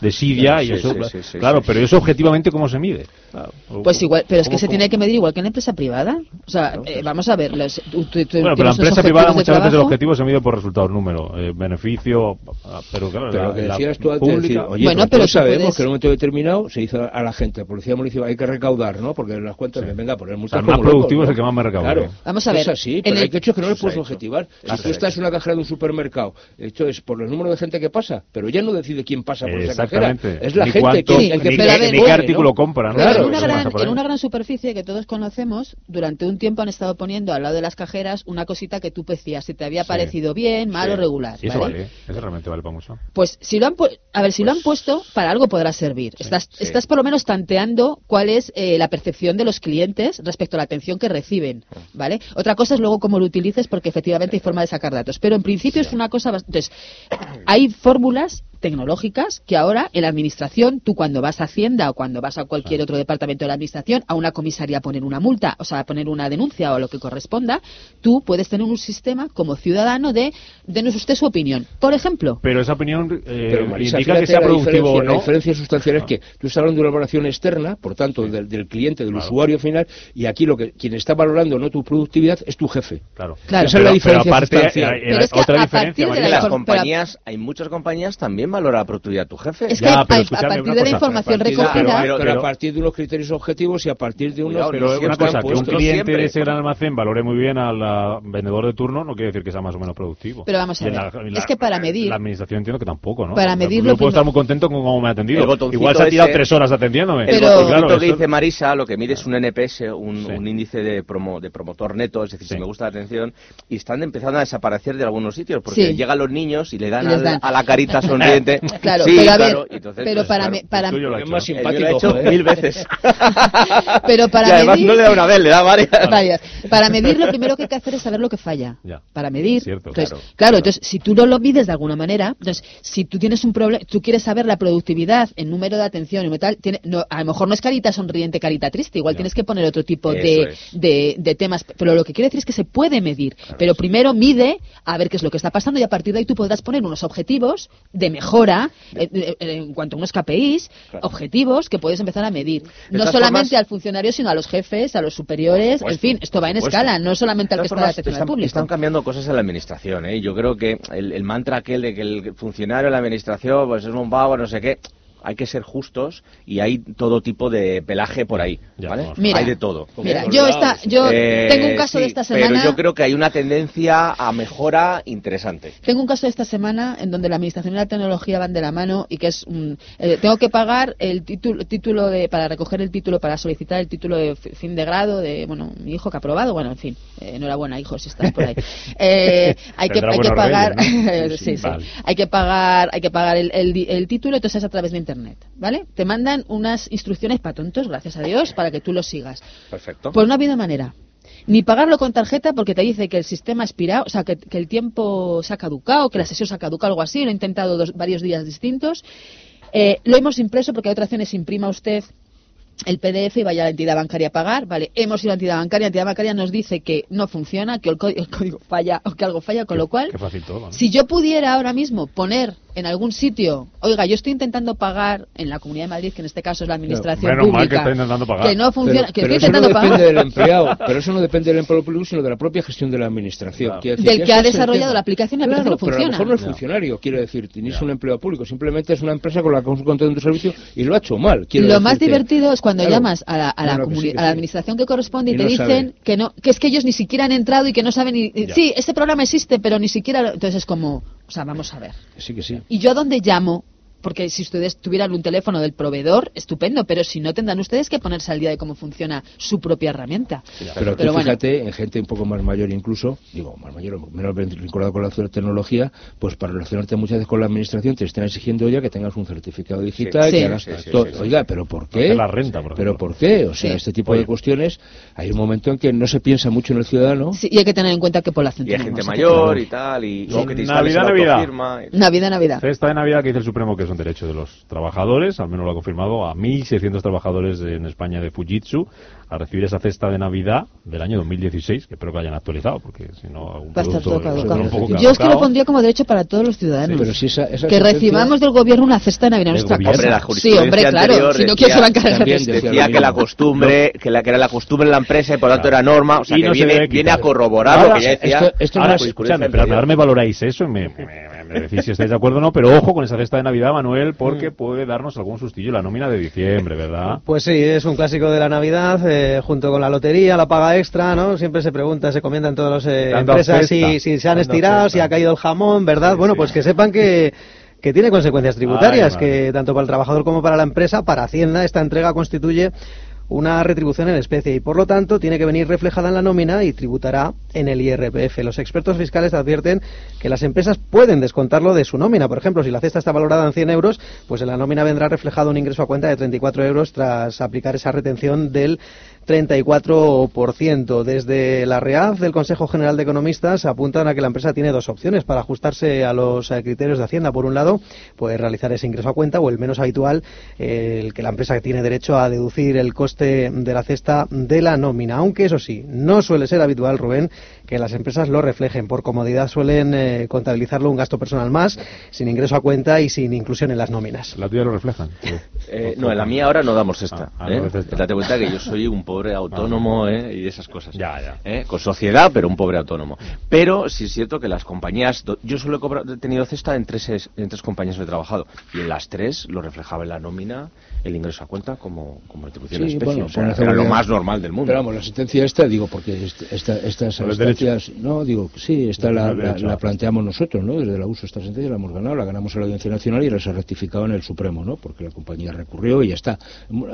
[SPEAKER 20] de, Sidia y
[SPEAKER 52] Sí,
[SPEAKER 20] eso,
[SPEAKER 52] sí, sí, sí,
[SPEAKER 20] claro,
[SPEAKER 52] sí,
[SPEAKER 20] pero eso objetivamente cómo se mide. Claro.
[SPEAKER 53] Pues igual, pero es que
[SPEAKER 20] ¿Cómo-
[SPEAKER 53] se tiene que medir igual que en la empresa privada. O sea, eh, vamos a ver, los, tú- tú- tú
[SPEAKER 20] Bueno, pero la empresa privada muchas veces el objetivo se mide por resultados, número, eh, beneficio, ah, pero claro,
[SPEAKER 54] Pero
[SPEAKER 20] la,
[SPEAKER 54] que
[SPEAKER 20] la
[SPEAKER 54] decías tú antes,
[SPEAKER 20] pública...
[SPEAKER 54] decir, oye,
[SPEAKER 53] Bueno,
[SPEAKER 54] pero sabemos
[SPEAKER 53] puedes-
[SPEAKER 54] que en un momento determinado se hizo a la gente, a policía municipal, hay que recaudar, ¿no? Porque en las cuentas me venga a poner multas
[SPEAKER 20] el más productivo es el que más me recauda.
[SPEAKER 54] Claro.
[SPEAKER 53] Vamos a ver,
[SPEAKER 54] Es así, pero
[SPEAKER 53] el-
[SPEAKER 54] hay que hechos que no le puedes objetivar. Si tú estás en una cajera de un supermercado, esto es por el número de gente que pasa, pero ya no decide quién pasa por esa cajera.
[SPEAKER 20] Exactamente.
[SPEAKER 54] Es la
[SPEAKER 20] Ni
[SPEAKER 54] gente
[SPEAKER 20] cuánto-
[SPEAKER 54] que, el que
[SPEAKER 20] ni
[SPEAKER 53] pero
[SPEAKER 20] qué-
[SPEAKER 53] ver,
[SPEAKER 20] ni qué
[SPEAKER 53] oye,
[SPEAKER 20] artículo
[SPEAKER 54] ¿no?
[SPEAKER 20] compra, ¿no?
[SPEAKER 54] Claro,
[SPEAKER 53] en, una gran, en una gran superficie que todos conocemos, durante un tiempo han estado poniendo al lado de las cajeras una cosita que tú decías si te había
[SPEAKER 20] Sí.
[SPEAKER 53] parecido bien, mal o regular.
[SPEAKER 20] Y eso
[SPEAKER 53] ¿vale?
[SPEAKER 20] vale, eso realmente vale para mucho.
[SPEAKER 53] Pues si lo han a ver si lo han puesto para algo podrá servir. estás
[SPEAKER 52] sí.
[SPEAKER 53] estás por lo menos tanteando cuál es eh, la percepción de los clientes respecto a la atención que reciben, ¿vale? Otra cosa es luego cómo lo utilices porque efectivamente hay forma de sacar datos, pero en principio es una cosa entonces hay fórmulas tecnológicas que ahora en la administración, tú cuando vas a Hacienda o cuando vas a cualquier otro departamento de la administración, a una comisaría a poner una multa, o sea, a poner una denuncia o lo que corresponda, tú puedes tener un sistema como ciudadano de denos usted su opinión. Por ejemplo,
[SPEAKER 20] Pero esa opinión eh,
[SPEAKER 54] Pero Marisa,
[SPEAKER 20] indica
[SPEAKER 54] fíjate
[SPEAKER 20] que sea
[SPEAKER 54] la
[SPEAKER 20] productivo o
[SPEAKER 54] La
[SPEAKER 20] no.
[SPEAKER 54] diferencia sustancial es que tú estás hablando de una valoración externa, por tanto, del, del cliente, del usuario final, y aquí lo que quien está valorando no tu productividad es tu jefe.
[SPEAKER 20] Claro.
[SPEAKER 53] Claro.
[SPEAKER 54] Esa es la diferencia
[SPEAKER 20] pero aparte,
[SPEAKER 54] sustancial.
[SPEAKER 20] eh, eh,
[SPEAKER 53] Pero es que
[SPEAKER 20] otra
[SPEAKER 53] a
[SPEAKER 20] diferencia,
[SPEAKER 53] de la
[SPEAKER 52] las compañías, hay muchas compañías también valora la productividad tu jefe.
[SPEAKER 53] Es que
[SPEAKER 20] Ya, pero
[SPEAKER 53] a partir
[SPEAKER 20] una
[SPEAKER 53] de la información
[SPEAKER 54] A de-
[SPEAKER 53] recogida,
[SPEAKER 54] pero, pero
[SPEAKER 20] pero-
[SPEAKER 54] a partir de unos criterios objetivos y a partir de unos
[SPEAKER 52] Cuidado,
[SPEAKER 20] Pero una cosa, que un cliente
[SPEAKER 52] siempre.
[SPEAKER 20] de ese gran almacén valore muy bien al vendedor de turno no quiere decir que sea más o menos productivo.
[SPEAKER 53] Pero vamos a ver,
[SPEAKER 20] la-
[SPEAKER 53] es que para medir-
[SPEAKER 20] La administración entiendo que tampoco, ¿no?
[SPEAKER 53] Para
[SPEAKER 20] O sea,
[SPEAKER 53] medir
[SPEAKER 20] Yo
[SPEAKER 53] lo
[SPEAKER 20] puedo estar muy contento con cómo me ha atendido. Igual se ha tirado
[SPEAKER 52] ese-
[SPEAKER 20] tres horas atendiéndome.
[SPEAKER 52] El
[SPEAKER 53] Pero-
[SPEAKER 20] claro,
[SPEAKER 52] que dice Marisa, lo que mide es un NPS, un,
[SPEAKER 20] Sí.
[SPEAKER 52] un índice de, promo, de promotor neto, es decir,
[SPEAKER 20] Sí.
[SPEAKER 52] si me gusta la atención, y están empezando a desaparecer de algunos sitios, porque
[SPEAKER 53] Sí.
[SPEAKER 52] llegan los niños y le dan,
[SPEAKER 53] Y
[SPEAKER 52] al-
[SPEAKER 53] dan.
[SPEAKER 52] a la carita sonriente.
[SPEAKER 53] Claro,
[SPEAKER 52] Sí,
[SPEAKER 53] pero a ver,
[SPEAKER 52] claro, y entonces,
[SPEAKER 53] pero
[SPEAKER 52] pues,
[SPEAKER 53] para,
[SPEAKER 52] claro,
[SPEAKER 53] me- para
[SPEAKER 20] el lo hecho.
[SPEAKER 54] más
[SPEAKER 52] el lo
[SPEAKER 54] simpático.
[SPEAKER 52] hecho mil veces.
[SPEAKER 53] pero para
[SPEAKER 52] y además
[SPEAKER 53] medir
[SPEAKER 52] no le da una vez, le da varias.
[SPEAKER 53] varias. Para medir lo primero que hay que hacer es saber lo que falla.
[SPEAKER 20] Ya.
[SPEAKER 53] Para medir.
[SPEAKER 20] Cierto,
[SPEAKER 53] entonces,
[SPEAKER 20] claro.
[SPEAKER 53] claro, entonces si tú no lo mides de alguna manera, entonces si tú tienes un problema, tú quieres saber la productividad en número de atención y tal, tiene, no, a lo mejor no es carita sonriente, carita triste, igual
[SPEAKER 20] Ya.
[SPEAKER 53] tienes que poner otro tipo de, de, de temas, pero lo que quiere decir es que se puede medir, pero primero mide a ver qué es lo que está pasando y a partir de ahí tú podrás poner unos objetivos de mejora eh, eh, en cuanto a unos KPIs, objetivos que puedes empezar a medir. No solamente
[SPEAKER 52] formas-
[SPEAKER 53] al funcionario, sino a los jefes, a los superiores, en fin, esto va en escala, no solamente al que está de
[SPEAKER 52] formas,
[SPEAKER 53] atención al
[SPEAKER 52] están,
[SPEAKER 53] público.
[SPEAKER 52] están cambiando cosas en la administración, ¿eh? Yo creo que el, el mantra aquel de que el funcionario de la administración pues es un vago, no sé qué, hay que ser justos y hay todo tipo de pelaje por ahí, ¿vale?
[SPEAKER 53] Mira,
[SPEAKER 52] hay de todo.
[SPEAKER 53] Mira, yo, esta, yo
[SPEAKER 52] Eh,
[SPEAKER 53] tengo un caso de esta semana.
[SPEAKER 52] Pero yo creo que hay una tendencia a mejora interesante.
[SPEAKER 53] Tengo un caso de esta semana en donde la administración y la tecnología van de la mano y que es un, eh, tengo que pagar el título, título de para recoger el título para solicitar el título de fi- fin de grado de bueno mi hijo que ha aprobado bueno en fin eh, enhorabuena hijo si estás por ahí Eh, hay que hay que pagar
[SPEAKER 20] reyes,
[SPEAKER 53] sí,
[SPEAKER 20] ¿no?
[SPEAKER 53] sí,
[SPEAKER 20] Vale.
[SPEAKER 53] hay que pagar hay que pagar el, el di- el título entonces es a través de internet vale te mandan unas instrucciones para tontos gracias a Dios para que tú lo sigas
[SPEAKER 52] Perfecto.
[SPEAKER 53] pues no ha habido manera. Ni pagarlo con tarjeta porque te dice que el sistema ha expirado, o sea, que, que el tiempo se ha caducado, que la sesión se ha caducado, algo así. Lo he intentado dos- varios días distintos. Eh, lo hemos impreso porque hay otra opción es imprima usted el PDF y vaya a la entidad bancaria a pagar, vale, hemos ido a la entidad bancaria, la entidad bancaria nos dice que no funciona, que el, có- el código falla o que algo falla, con lo cual,
[SPEAKER 20] Qué fácil todo, ¿no?
[SPEAKER 53] si yo pudiera ahora mismo poner en algún sitio, oiga, yo estoy intentando pagar en la Comunidad de Madrid, que en este caso es la administración
[SPEAKER 20] Menos mal que
[SPEAKER 53] pública,
[SPEAKER 20] está intentando pagar.
[SPEAKER 53] que no funciona,
[SPEAKER 54] Pero,
[SPEAKER 53] que
[SPEAKER 54] pero
[SPEAKER 53] estoy
[SPEAKER 54] eso no
[SPEAKER 53] intentando
[SPEAKER 54] depende
[SPEAKER 53] pagar.
[SPEAKER 54] del empleado, pero eso no depende del empleado público, sino de la propia gestión de la administración. Quiero decir,
[SPEAKER 53] Del que ha desarrollado la aplicación y la
[SPEAKER 54] Claro,
[SPEAKER 53] aplicación no
[SPEAKER 54] pero a lo
[SPEAKER 53] funciona.
[SPEAKER 54] mejor no es funcionario, quiero decir, tenéis un empleado público, simplemente es una empresa con la que has contratado un servicio y lo ha hecho mal. quiero
[SPEAKER 53] Lo más
[SPEAKER 54] decirte.
[SPEAKER 53] divertido es cuando
[SPEAKER 54] Claro.
[SPEAKER 53] llamas a la, a la
[SPEAKER 54] No, no, sí,
[SPEAKER 53] a la administración que corresponde y,
[SPEAKER 54] Y
[SPEAKER 53] te
[SPEAKER 54] no
[SPEAKER 53] dicen
[SPEAKER 54] saben.
[SPEAKER 53] que no que es que ellos ni siquiera han entrado y que no saben ni sí este programa existe pero ni siquiera lo- entonces es como o sea vamos a ver
[SPEAKER 54] Sí, que sí.
[SPEAKER 53] y yo a dónde llamo porque si ustedes tuvieran un teléfono del proveedor estupendo pero si no tendrán ustedes que ponerse al día de cómo funciona su propia herramienta
[SPEAKER 54] Pero, tú
[SPEAKER 53] Pero bueno.
[SPEAKER 54] fíjate, en gente un poco más mayor incluso, digo, más mayor, o menos vinculado con la tecnología, pues para relacionarte muchas veces con la administración te están exigiendo ya que tengas un certificado digital,
[SPEAKER 53] Sí.
[SPEAKER 54] que
[SPEAKER 53] Sí,
[SPEAKER 54] hagas
[SPEAKER 52] sí, sí,
[SPEAKER 54] todo.
[SPEAKER 52] sí, sí.
[SPEAKER 54] Oiga, pero ¿por qué?
[SPEAKER 20] la renta, por
[SPEAKER 54] ¿Pero por qué? O sea,
[SPEAKER 53] Sí.
[SPEAKER 54] este tipo
[SPEAKER 20] Oye.
[SPEAKER 54] de cuestiones, hay un momento en que no se piensa mucho en el ciudadano.
[SPEAKER 53] Sí, y hay que tener en cuenta qué población
[SPEAKER 52] Y hay gente mayor y tal, y, que te
[SPEAKER 20] Navidad,
[SPEAKER 52] la
[SPEAKER 20] Navidad.
[SPEAKER 53] Navidad Navidad
[SPEAKER 20] Cesta de Navidad que dice el Supremo que son un derecho de los trabajadores, al menos lo ha confirmado a 1.600 trabajadores en España de Fujitsu, a recibir esa cesta de Navidad del año 2016, que espero que hayan actualizado, porque si no, algún
[SPEAKER 53] Va a estar
[SPEAKER 20] producto
[SPEAKER 53] todo
[SPEAKER 20] está
[SPEAKER 53] caducado.
[SPEAKER 20] un poco
[SPEAKER 53] Yo es que lo pondría como derecho para todos los ciudadanos.
[SPEAKER 54] pero si esa- esa
[SPEAKER 53] que recibamos del gobierno una cesta de Navidad en nuestra
[SPEAKER 52] Hombre, la
[SPEAKER 53] casa. Sí, hombre, claro. Si no, ¿quién se va a encargar de
[SPEAKER 54] decía
[SPEAKER 52] que la costumbre, que, la, que era la costumbre en la empresa y por lo tanto era norma, o sea
[SPEAKER 20] Y
[SPEAKER 52] que
[SPEAKER 20] no
[SPEAKER 52] viene, viene a corroborar
[SPEAKER 20] Ahora,
[SPEAKER 52] lo que ya decía.
[SPEAKER 20] esto- esto no es- pero ahora me valoráis eso y me, me- me- si estáis de acuerdo o no, pero ojo con esa cesta de Navidad, Manuel, porque puede darnos algún sustillo la nómina de diciembre, ¿verdad?
[SPEAKER 24] Pues sí, es un clásico de la Navidad, eh, junto con la lotería, la paga extra, ¿no? Siempre se pregunta, se comentan todas las eh, empresas si, si se han estirado, si ha caído el jamón, ¿verdad? bueno, pues que sepan que, que tiene consecuencias tributarias,
[SPEAKER 20] Ay,
[SPEAKER 24] que tanto para el trabajador como para la empresa, para Hacienda, esta entrega constituye una retribución en especie y por lo tanto tiene que venir reflejada en la nómina y tributará en el IRPF. Los expertos fiscales advierten que las empresas pueden descontarlo de su nómina. Por ejemplo, si la cesta está valorada en 100 euros, pues en la nómina vendrá reflejado un ingreso a cuenta de 34 euros tras aplicar esa retención del 34%. Desde la REAF del Consejo General de Economistas apuntan a que la empresa tiene dos opciones para ajustarse a los eh, criterios de Hacienda. Por un lado, puede realizar ese ingreso a cuenta o el menos habitual, el que la empresa tiene derecho a deducir el coste de la cesta de la nómina. Aunque eso sí, no suele ser habitual, Rubén, que las empresas lo reflejen. Por comodidad suelen eh, contabilizarlo un gasto personal más, sin ingreso a cuenta y sin inclusión en las nóminas.
[SPEAKER 20] La tuya lo reflejan.
[SPEAKER 52] Eh, no, en la mía ahora no damos esta.
[SPEAKER 20] Ah,
[SPEAKER 52] ¿eh?
[SPEAKER 20] no damos esta.
[SPEAKER 52] Date cuenta que yo soy un pobre autónomo ¿eh? y esas cosas.
[SPEAKER 20] Ya, ya.
[SPEAKER 52] ¿eh? Con sociedad, pero un pobre autónomo. Pero sí es cierto que las compañías. Yo solo he tenido cesta en tres, es- en tres compañías que he trabajado. Y en las tres lo reflejaba en la nómina el ingreso a cuenta como, como retribución
[SPEAKER 54] Sí,
[SPEAKER 52] especie.
[SPEAKER 54] bueno,
[SPEAKER 52] o sea, era lo más normal del mundo.
[SPEAKER 54] Pero vamos, la sentencia esta, digo, porque est- esta, estas
[SPEAKER 20] el
[SPEAKER 54] sentencias, no, digo, sí, esta la,
[SPEAKER 20] el
[SPEAKER 54] la- la planteamos nosotros, ¿no? Desde la uso esta sentencia la hemos ganado, la ganamos en la Audiencia Nacional y ahora se ha rectificado en el Supremo, ¿no? Porque la compañía recurrió y ya está.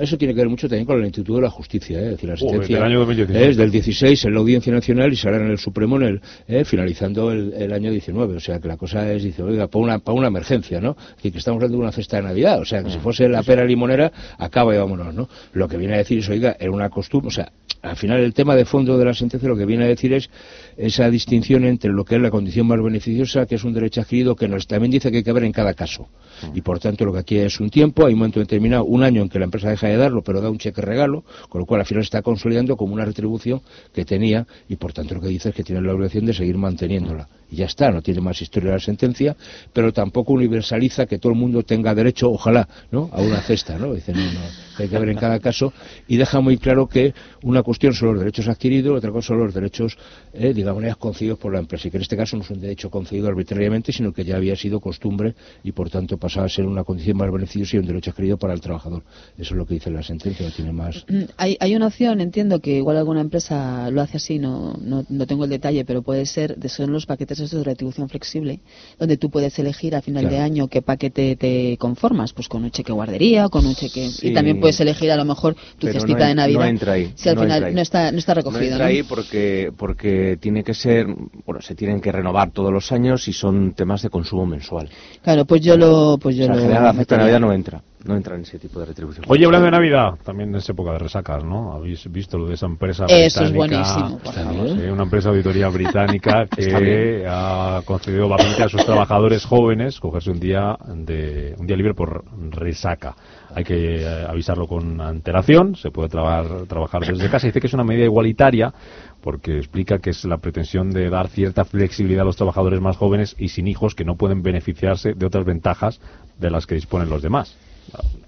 [SPEAKER 54] Eso tiene que ver mucho también con el Instituto de la Justicia, ¿eh? Es decir, la sentencia
[SPEAKER 20] del año 2016.
[SPEAKER 54] es del 16 en la Audiencia Nacional y sale en el Supremo en el, eh, finalizando el, el año 19. O sea, que la cosa es, dice, oiga, para una, para una emergencia, ¿no? Es decir, que estamos hablando de una cesta de Navidad. O sea, que si
[SPEAKER 20] Mm.
[SPEAKER 54] fuese la pera limonera, acaba y vámonos, ¿no? Lo que viene a decir es, oiga, era una costumbre, o sea, al final el tema de fondo de la sentencia lo que viene a decir es esa distinción entre lo que es la condición más beneficiosa, que es un derecho adquirido, que nos también dice que hay que ver en cada caso. Y por tanto lo que aquí es un tiempo, hay un momento determinado, un año en que la empresa deja de darlo, pero da un cheque regalo, con lo cual al final está consolidando como una retribución que tenía y por tanto lo que dice es que tiene la obligación de seguir manteniéndola. Y ya está, no tiene más historia la sentencia, pero tampoco universaliza que todo el mundo tenga derecho, ojalá, ¿no? a una cesta, ¿no? Dice, no, que hay que ver en cada caso y deja muy claro que una cuestión son los derechos adquiridos, otra cosa son los derechos, eh, digamos, concedidos por la empresa y que en este caso no es un derecho concedido arbitrariamente, sino que ya había sido costumbre y por tanto pasaba a ser una condición más beneficiosa y un derecho adquirido para el trabajador. Eso es lo que dice la sentencia, no tiene más.
[SPEAKER 53] Mm, Hay, hay una opción, entiendo que igual alguna empresa lo hace así, no, no, no tengo el detalle, pero puede ser, de son los paquetes de retribución flexible, donde tú puedes elegir a final de
[SPEAKER 52] Claro.
[SPEAKER 53] año qué paquete te conformas, pues con un cheque guardería o con un cheque...
[SPEAKER 52] Sí.
[SPEAKER 53] Y también puedes elegir a lo mejor tu
[SPEAKER 52] Pero
[SPEAKER 53] cestita
[SPEAKER 52] no en-
[SPEAKER 53] de Navidad.
[SPEAKER 52] No entra ahí.
[SPEAKER 53] Si al
[SPEAKER 52] no
[SPEAKER 53] final
[SPEAKER 52] entra ahí.
[SPEAKER 53] no está, no está recogido,
[SPEAKER 52] No entra
[SPEAKER 53] ¿no?
[SPEAKER 52] ahí porque, porque tiene que ser, bueno, se tienen que renovar todos los años y son temas de consumo mensual.
[SPEAKER 53] Claro, pues yo lo... Pues yo
[SPEAKER 52] o sea, en
[SPEAKER 53] lo
[SPEAKER 52] general la cesta de. Navidad no entra, no entra en ese tipo de retribución.
[SPEAKER 20] Oye, hablando de Navidad, también es época de resacas, ¿no? Habéis visto lo de esa empresa
[SPEAKER 53] Eso es
[SPEAKER 20] británica,
[SPEAKER 53] buenísimo, por favor.
[SPEAKER 20] sí, una empresa de auditoría británica que ha concedido valiente a sus trabajadores jóvenes cogerse un día de un día libre por resaca. Hay que eh, avisarlo con antelación, se puede trabajar, trabajar desde casa. Dice que es una medida igualitaria porque explica que es la pretensión de dar cierta flexibilidad a los trabajadores más jóvenes y sin hijos que no pueden beneficiarse de otras ventajas de las que disponen los demás.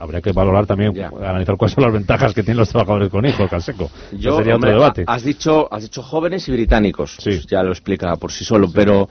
[SPEAKER 20] Habría que valorar también, analizar cuáles son las ventajas que tienen los trabajadores con hijos, Canseco.
[SPEAKER 52] Yo,
[SPEAKER 20] sería
[SPEAKER 52] hombre,
[SPEAKER 20] otro debate.
[SPEAKER 52] ha- Has dicho, has dicho jóvenes y británicos. Pues ya lo explica por sí solo, pero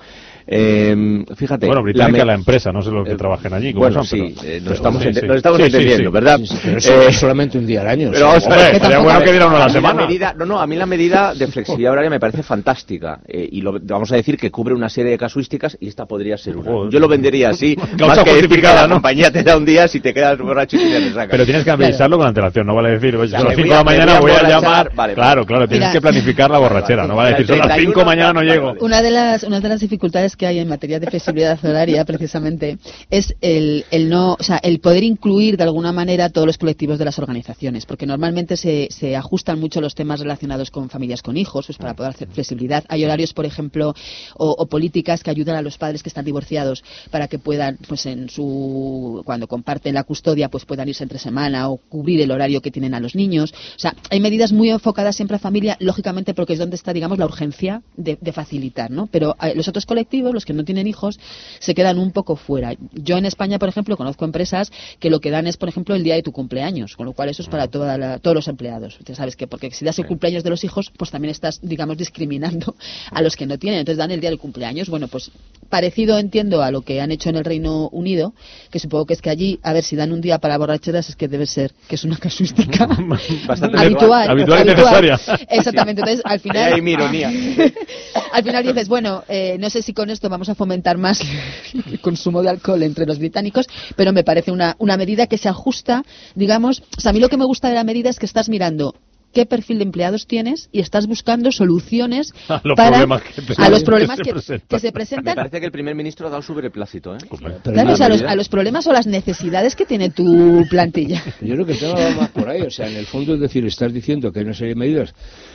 [SPEAKER 52] eh, fíjate.
[SPEAKER 20] Bueno, británica
[SPEAKER 52] me-
[SPEAKER 20] la empresa, no sé los que
[SPEAKER 52] Eh,
[SPEAKER 20] trabajen allí.
[SPEAKER 52] bueno,
[SPEAKER 20] son,
[SPEAKER 52] sí,
[SPEAKER 20] pero-
[SPEAKER 52] eh, nos estamos,
[SPEAKER 20] sí,
[SPEAKER 52] ente-
[SPEAKER 20] sí.
[SPEAKER 52] nos estamos
[SPEAKER 20] Sí,
[SPEAKER 52] entendiendo,
[SPEAKER 20] sí.
[SPEAKER 52] ¿verdad?
[SPEAKER 54] Sí, sí, pero eso
[SPEAKER 52] Eh,
[SPEAKER 54] es solamente un día al año. o
[SPEAKER 52] Pero
[SPEAKER 54] sea,
[SPEAKER 52] a ver,
[SPEAKER 54] hombre,
[SPEAKER 52] sería bueno que diera uno a la
[SPEAKER 20] a la
[SPEAKER 52] semana.
[SPEAKER 20] medida-
[SPEAKER 52] no, no, a mí la medida de flexibilidad horaria me parece fantástica. eh, y lo, vamos a decir que cubre una serie de casuísticas y esta podría ser una.
[SPEAKER 20] Joder.
[SPEAKER 52] Yo lo vendería así. Más que decir que
[SPEAKER 20] justificada,
[SPEAKER 52] la
[SPEAKER 20] ¿no?
[SPEAKER 52] compañía te da un día si te quedas borracho y tienes resaca.
[SPEAKER 20] Pero tienes que avisarlo con antelación, no vale decir, oye,
[SPEAKER 52] me
[SPEAKER 20] las 5
[SPEAKER 52] voy
[SPEAKER 20] de
[SPEAKER 52] a-
[SPEAKER 20] la mañana,
[SPEAKER 52] voy a
[SPEAKER 20] a llamar. Claro, claro, tienes que planificar la borrachera, no vale decir, son las 5 mañana no llego.
[SPEAKER 53] Una de las, una de las dificultades que hay en materia de flexibilidad horaria, precisamente, es el, el no, o sea, el poder incluir de alguna manera todos los colectivos de las organizaciones, porque normalmente se, se ajustan mucho los temas relacionados con familias con hijos, pues para poder hacer flexibilidad. Hay horarios, por ejemplo, o, o políticas que ayudan a los padres que están divorciados para que puedan, pues en su, cuando comparten la custodia, pues puedan irse entre semana o cubrir el horario que tienen a los niños. O sea, hay medidas muy enfocadas siempre a familia, lógicamente porque es donde está, digamos, la urgencia de, de facilitar, ¿no? Pero eh, los otros colectivos, los que no tienen hijos, se quedan un poco fuera. Yo en España, por ejemplo, conozco empresas que lo que dan es, por ejemplo, el día de tu cumpleaños, con lo cual eso es para toda la- todos los empleados. Ya sabes que porque si das el cumpleaños de los hijos, pues también estás, digamos, discriminando a los que no tienen. Entonces dan el día del cumpleaños. Bueno, pues parecido entiendo a lo que han hecho en el Reino Unido, que supongo que es que allí, a ver, si dan un día para borracheras, es que debe ser que es una casuística
[SPEAKER 20] Bastante
[SPEAKER 53] habitual.
[SPEAKER 20] habitual y necesaria.
[SPEAKER 53] Exactamente. Entonces, al final.
[SPEAKER 56] Ahí hay mi ironía.
[SPEAKER 53] al final dices, bueno, eh, no sé si con esto vamos a fomentar más el consumo de alcohol entre los británicos, pero me parece una, una medida que se ajusta, digamos, o sea, a mí lo que me gusta de la medida es que estás mirando qué perfil de empleados tienes y estás buscando soluciones
[SPEAKER 20] A los
[SPEAKER 53] para
[SPEAKER 20] problemas que te-
[SPEAKER 53] a los problemas
[SPEAKER 20] que se
[SPEAKER 53] que,
[SPEAKER 20] presentan.
[SPEAKER 53] que se
[SPEAKER 56] Me parece que el primer ministro ha dado su beneplácito, ¿eh?
[SPEAKER 53] claro, o sea, a, los, a los problemas o las necesidades que tiene tu plantilla.
[SPEAKER 54] Yo creo que el tema va más por ahí. O sea, en el fondo, es decir, estás diciendo que hay una serie de medidas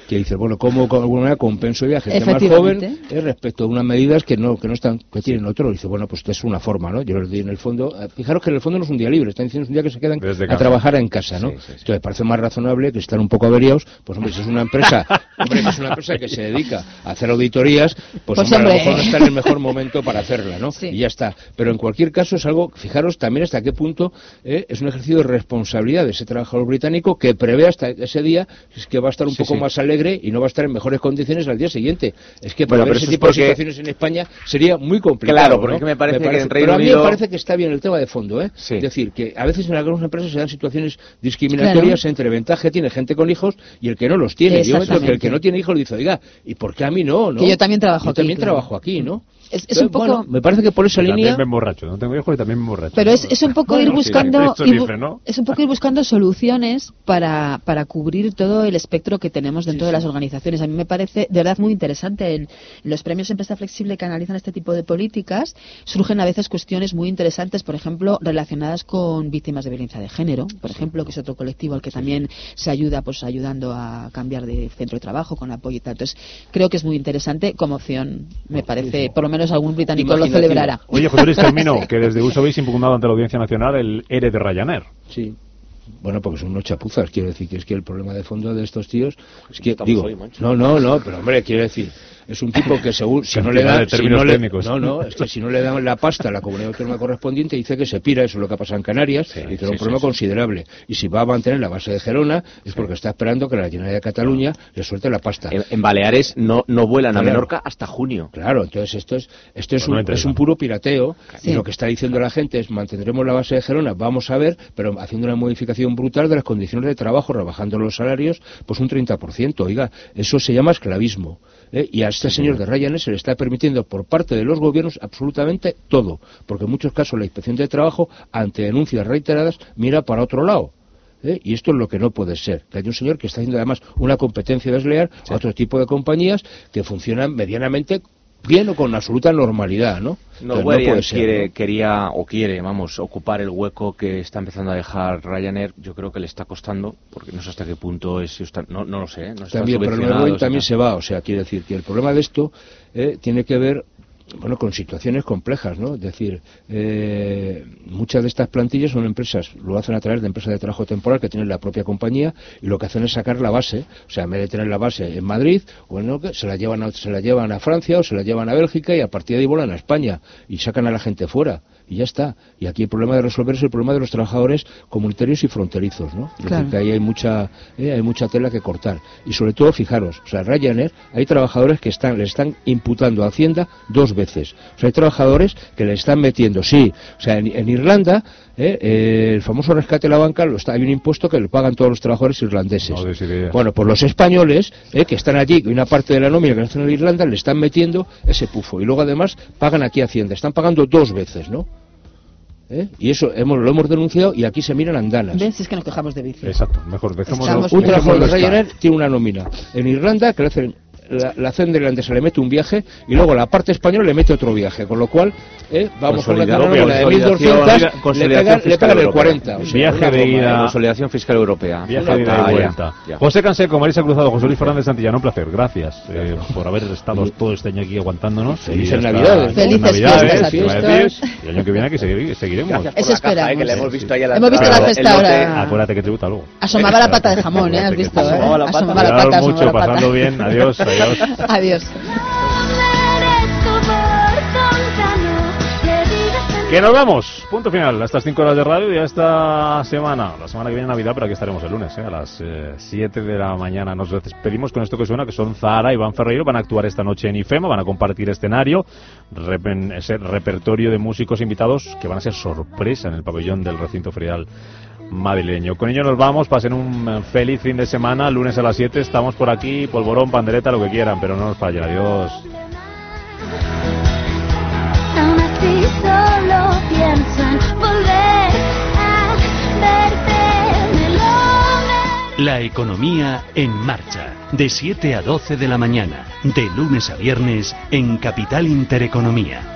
[SPEAKER 54] que dices, bueno, ¿cómo de alguna manera compenso gente más joven eh, respecto a unas medidas que no que no están que tienen otro? Dice, bueno, pues esto es una forma, ¿no? Yo les di en el fondo, eh, fijaros que en el fondo no es un día libre, están diciendo es un día que se quedan
[SPEAKER 20] Desde
[SPEAKER 54] a
[SPEAKER 20] casa.
[SPEAKER 54] trabajar en casa, ¿no? Entonces parece más razonable que están un poco averiados, pues hombre, si es una empresa, hombre, si es una empresa que se dedica a hacer auditorías, pues,
[SPEAKER 53] Pues,
[SPEAKER 54] hombre, a lo mejor no está en el mejor momento para hacerla, ¿no? Y ya está. Pero en cualquier caso es algo, fijaros también hasta qué punto eh, es un ejercicio de responsabilidad de ese trabajador británico que prevé hasta ese día es que va a estar un
[SPEAKER 56] Sí,
[SPEAKER 54] poco
[SPEAKER 56] sí.
[SPEAKER 54] más alegre y no va a estar en mejores condiciones al día siguiente. Es que
[SPEAKER 56] Bueno,
[SPEAKER 54] para ver
[SPEAKER 56] pero
[SPEAKER 54] ese tipo
[SPEAKER 56] porque-
[SPEAKER 54] de situaciones en España sería muy complicado.
[SPEAKER 56] Claro, porque
[SPEAKER 54] ¿no?
[SPEAKER 56] me parece que en Reino
[SPEAKER 54] pero a mí
[SPEAKER 56] Unido-
[SPEAKER 54] me parece que está bien el tema de fondo, ¿eh? Es decir, que a veces en algunas empresas se dan situaciones discriminatorias entre ventaja que tiene gente con hijos y el que no los tiene. Yo el que no tiene hijos le dice, oiga, ¿y por qué a mí no? no?
[SPEAKER 53] Que yo también trabajo
[SPEAKER 54] Yo
[SPEAKER 53] aquí,
[SPEAKER 54] también
[SPEAKER 53] claro.
[SPEAKER 54] trabajo aquí, ¿no?
[SPEAKER 53] Es, es un poco...
[SPEAKER 54] bueno, me parece que por esa
[SPEAKER 20] Y
[SPEAKER 54] línea...
[SPEAKER 20] También me emborracho, no tengo hijos y también me emborracho.
[SPEAKER 53] Pero es, es un poco ir
[SPEAKER 20] Bueno, sí,
[SPEAKER 53] buscando
[SPEAKER 20] esto
[SPEAKER 53] ir
[SPEAKER 20] dice, ¿no?
[SPEAKER 53] es un poco ir buscando soluciones para, para cubrir todo el espectro que tenemos dentro de las organizaciones. A mí me parece de verdad muy interesante. En los premios Empresa Flexible que analizan este tipo de políticas surgen a veces cuestiones muy interesantes, por ejemplo, relacionadas con víctimas de violencia de género, por ejemplo, que es otro colectivo al que también se ayuda, pues ayudando a cambiar de centro de trabajo con apoyo y tal. Entonces, creo que es muy interesante como opción. Me parece, por lo menos algún británico lo celebrará.
[SPEAKER 20] Oye, José Luis, termino, que desde USA habéis impugnado ante la Audiencia Nacional el ERE de Ryanair.
[SPEAKER 54] Sí. Bueno, porque son unos chapuzas, quiero decir que es que el problema de fondo de estos tíos es que
[SPEAKER 20] Estamos
[SPEAKER 54] digo,
[SPEAKER 20] hoy,
[SPEAKER 54] no, no, no, pero hombre, quiero decir, es un tipo que según si no le dan si no, le-
[SPEAKER 20] técnicos.
[SPEAKER 54] no, no, es que si no le dan la pasta a la comunidad autónoma correspondiente dice que se pira, eso es lo que ha pasado en Canarias, y que es un
[SPEAKER 56] sí,
[SPEAKER 54] problema
[SPEAKER 56] sí, sí.
[SPEAKER 54] considerable. Y si va a mantener la base de Gerona es porque está esperando que la Generalitat de Cataluña le suelte la pasta.
[SPEAKER 56] En, en Baleares no, no vuelan a. Menorca hasta junio.
[SPEAKER 54] Claro, entonces esto es esto es,
[SPEAKER 56] Pues no
[SPEAKER 54] un, es un puro pirateo
[SPEAKER 56] Sí.
[SPEAKER 54] y lo que está diciendo la gente es mantendremos la base de Gerona, vamos a ver, pero haciendo una modificación brutal de las condiciones de trabajo, rebajando los salarios, pues un 30%. Oiga, eso se llama esclavismo. ¿Eh? Y a este señor de Ryanair se le está permitiendo por parte de los gobiernos absolutamente todo, porque en muchos casos la inspección de trabajo, ante denuncias reiteradas, mira para otro lado. ¿eh? Y esto es lo que no puede ser. Que hay un señor que está haciendo además una competencia desleal a otro tipo de compañías que funcionan medianamente bien o con absoluta normalidad, ¿no?
[SPEAKER 56] No,
[SPEAKER 54] Entonces, ser,
[SPEAKER 56] quiere,
[SPEAKER 54] ¿no?
[SPEAKER 56] quería o quiere, vamos, ocupar el hueco que está empezando a dejar Ryanair. Yo creo que le está costando, porque no sé hasta qué punto es, no, no lo sé, ¿eh? no
[SPEAKER 54] También, pero el también se va. O sea, quiere decir que el problema de esto eh, tiene que ver bueno, con situaciones complejas, ¿no? Es decir, eh, muchas de estas plantillas son empresas, lo hacen a través de empresas de trabajo temporal que tienen la propia compañía y lo que hacen es sacar la base, o sea, en vez de tener la base en Madrid o en Oque, se la llevan a, se la llevan a Francia o se la llevan a Bélgica y a partir de ahí volan a España y sacan a la gente fuera y ya está. Y aquí el problema de resolver es el problema de los trabajadores comunitarios y fronterizos, ¿no? Es decir, que ahí hay mucha, eh, hay mucha tela que cortar. Y sobre todo, fijaros, o sea, Ryanair, hay trabajadores que están, le están imputando a Hacienda dos veces. O sea, hay trabajadores que le están metiendo, sí. O sea, en, en Irlanda, eh, eh, el famoso rescate de la banca, lo está, hay un impuesto que lo pagan todos los trabajadores irlandeses. Bueno, pues los españoles, eh, que están allí, que una parte de la nómina que hacen en Irlanda, le están metiendo ese pufo. Y luego además pagan aquí Hacienda. Están pagando dos veces, ¿no? ¿Eh? Y eso hemos, lo hemos denunciado y aquí se miran andanas.
[SPEAKER 53] ¿Ves? Es que nos quejamos de vicio.
[SPEAKER 20] Exacto, mejor dejémoslo.
[SPEAKER 54] Un trabajador de. Ryanair tiene una nómina en Irlanda que le hacen la, la Zender irlandesa le mete un viaje y luego la parte española le mete otro viaje, con lo cual eh, vamos con la
[SPEAKER 52] Consolidación,
[SPEAKER 54] nómina de 1.200, le
[SPEAKER 52] consolidación
[SPEAKER 54] pegan, le
[SPEAKER 52] fiscal
[SPEAKER 54] pegan el
[SPEAKER 52] europea.
[SPEAKER 54] 40. o sea,
[SPEAKER 20] Viaje
[SPEAKER 54] una
[SPEAKER 20] de ida-
[SPEAKER 54] ¿eh?
[SPEAKER 52] Consolidación fiscal europea.
[SPEAKER 20] Viaje de ida y
[SPEAKER 52] ya,
[SPEAKER 20] vuelta.
[SPEAKER 52] ya.
[SPEAKER 20] José Canseco, Marisa Cruzado, José Luis Fernández Santillana, un placer. Gracias eh, por haber estado todo este año aquí aguantándonos.
[SPEAKER 54] Felices Navidades.
[SPEAKER 53] Felices
[SPEAKER 20] Navidades,
[SPEAKER 53] fiestas a
[SPEAKER 20] a Y el año que viene aquí segui- seguiremos.
[SPEAKER 52] Gracias
[SPEAKER 53] Eso
[SPEAKER 52] eh,
[SPEAKER 53] esperamos.
[SPEAKER 52] que hemos visto ahí a la
[SPEAKER 53] Hemos visto la ahora.
[SPEAKER 20] Acuérdate que tributa luego.
[SPEAKER 53] Asomaba la pata de jamón, ¿eh? Has visto, ¿eh?
[SPEAKER 52] Asomaba la pata.
[SPEAKER 53] Asomaba la
[SPEAKER 20] Cuidaos
[SPEAKER 53] pata,
[SPEAKER 20] mucho, pasando bien. Adiós, adiós.
[SPEAKER 53] Adiós.
[SPEAKER 20] Que nos vamos. Punto final. A estas 5 horas de radio y a esta semana. La semana que viene Navidad, pero aquí estaremos el lunes, ¿eh? a las 7 de la mañana. Nos despedimos con esto que suena, que son Zahara y Iván Ferreiro. Van a actuar esta noche en IFEMA, van a compartir escenario, repen- ese repertorio de músicos invitados que van a ser sorpresa en el pabellón del recinto ferial madrileño. Con ello nos vamos, pasen un eh, feliz fin de semana, lunes a las 7 estamos por aquí, polvorón, pandereta, lo que quieran, pero no nos fallen, adiós.
[SPEAKER 57] Aún así solo pienso en volver a verte melón.
[SPEAKER 32] La economía en marcha. De 7 a 12 de la mañana. De lunes a viernes en Capital Intereconomía.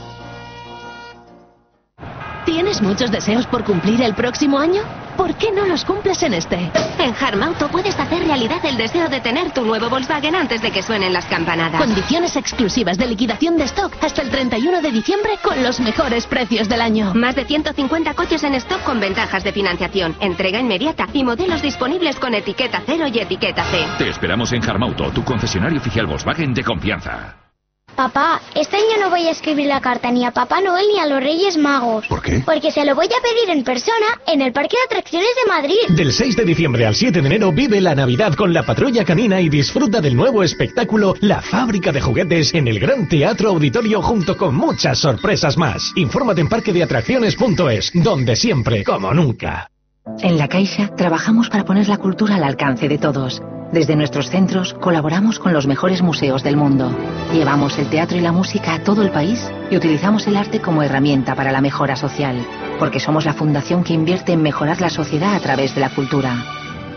[SPEAKER 12] ¿Tienes muchos deseos por cumplir el próximo año? ¿Por qué no los cumples en este?
[SPEAKER 58] En Harmauto puedes hacer realidad el deseo de tener tu nuevo Volkswagen antes de que suenen las campanadas.
[SPEAKER 12] Condiciones exclusivas de liquidación de stock hasta el 31 de diciembre con los mejores precios del año.
[SPEAKER 58] Más de 150 coches en stock con ventajas de financiación, entrega inmediata y modelos disponibles con etiqueta cero y etiqueta C.
[SPEAKER 31] Te esperamos en Harmauto, tu concesionario oficial Volkswagen de confianza.
[SPEAKER 57] Papá, este año no voy a escribir la carta ni a Papá Noel ni a los Reyes Magos.
[SPEAKER 31] ¿Por qué?
[SPEAKER 57] Porque se lo voy a pedir en persona en el Parque de Atracciones de Madrid.
[SPEAKER 33] Del 6 de diciembre al 7 de enero vive la Navidad con la Patrulla Canina y disfruta del nuevo espectáculo La Fábrica de Juguetes en el Gran Teatro Auditorio junto con muchas sorpresas más. Infórmate en parquedeatracciones.es, donde siempre, como nunca.
[SPEAKER 59] En La Caixa trabajamos para poner la cultura al alcance de todos. Desde nuestros centros colaboramos con los mejores museos del mundo. Llevamos el teatro y la música a todo el país y utilizamos el arte como herramienta para la mejora social, porque somos la fundación que invierte en mejorar la sociedad a través de la cultura.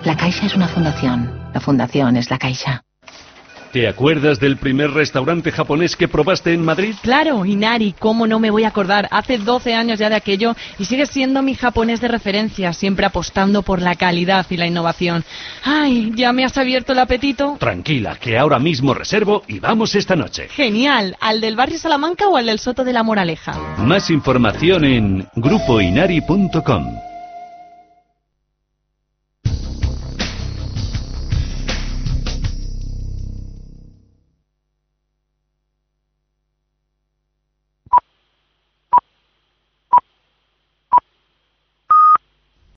[SPEAKER 59] La Caixa es una fundación. La fundación es la Caixa.
[SPEAKER 32] ¿Te acuerdas del primer restaurante japonés que probaste en Madrid?
[SPEAKER 34] Claro, Inari, ¿cómo no me voy a acordar? Hace 12 años ya de aquello y sigue siendo mi japonés de referencia, siempre apostando por la calidad y la innovación. Ay, ¿ya me has abierto el apetito?
[SPEAKER 32] Tranquila, que ahora mismo reservo y vamos esta noche.
[SPEAKER 34] Genial, ¿al del barrio Salamanca o al del Soto de la Moraleja?
[SPEAKER 32] Más información en grupoinari.com.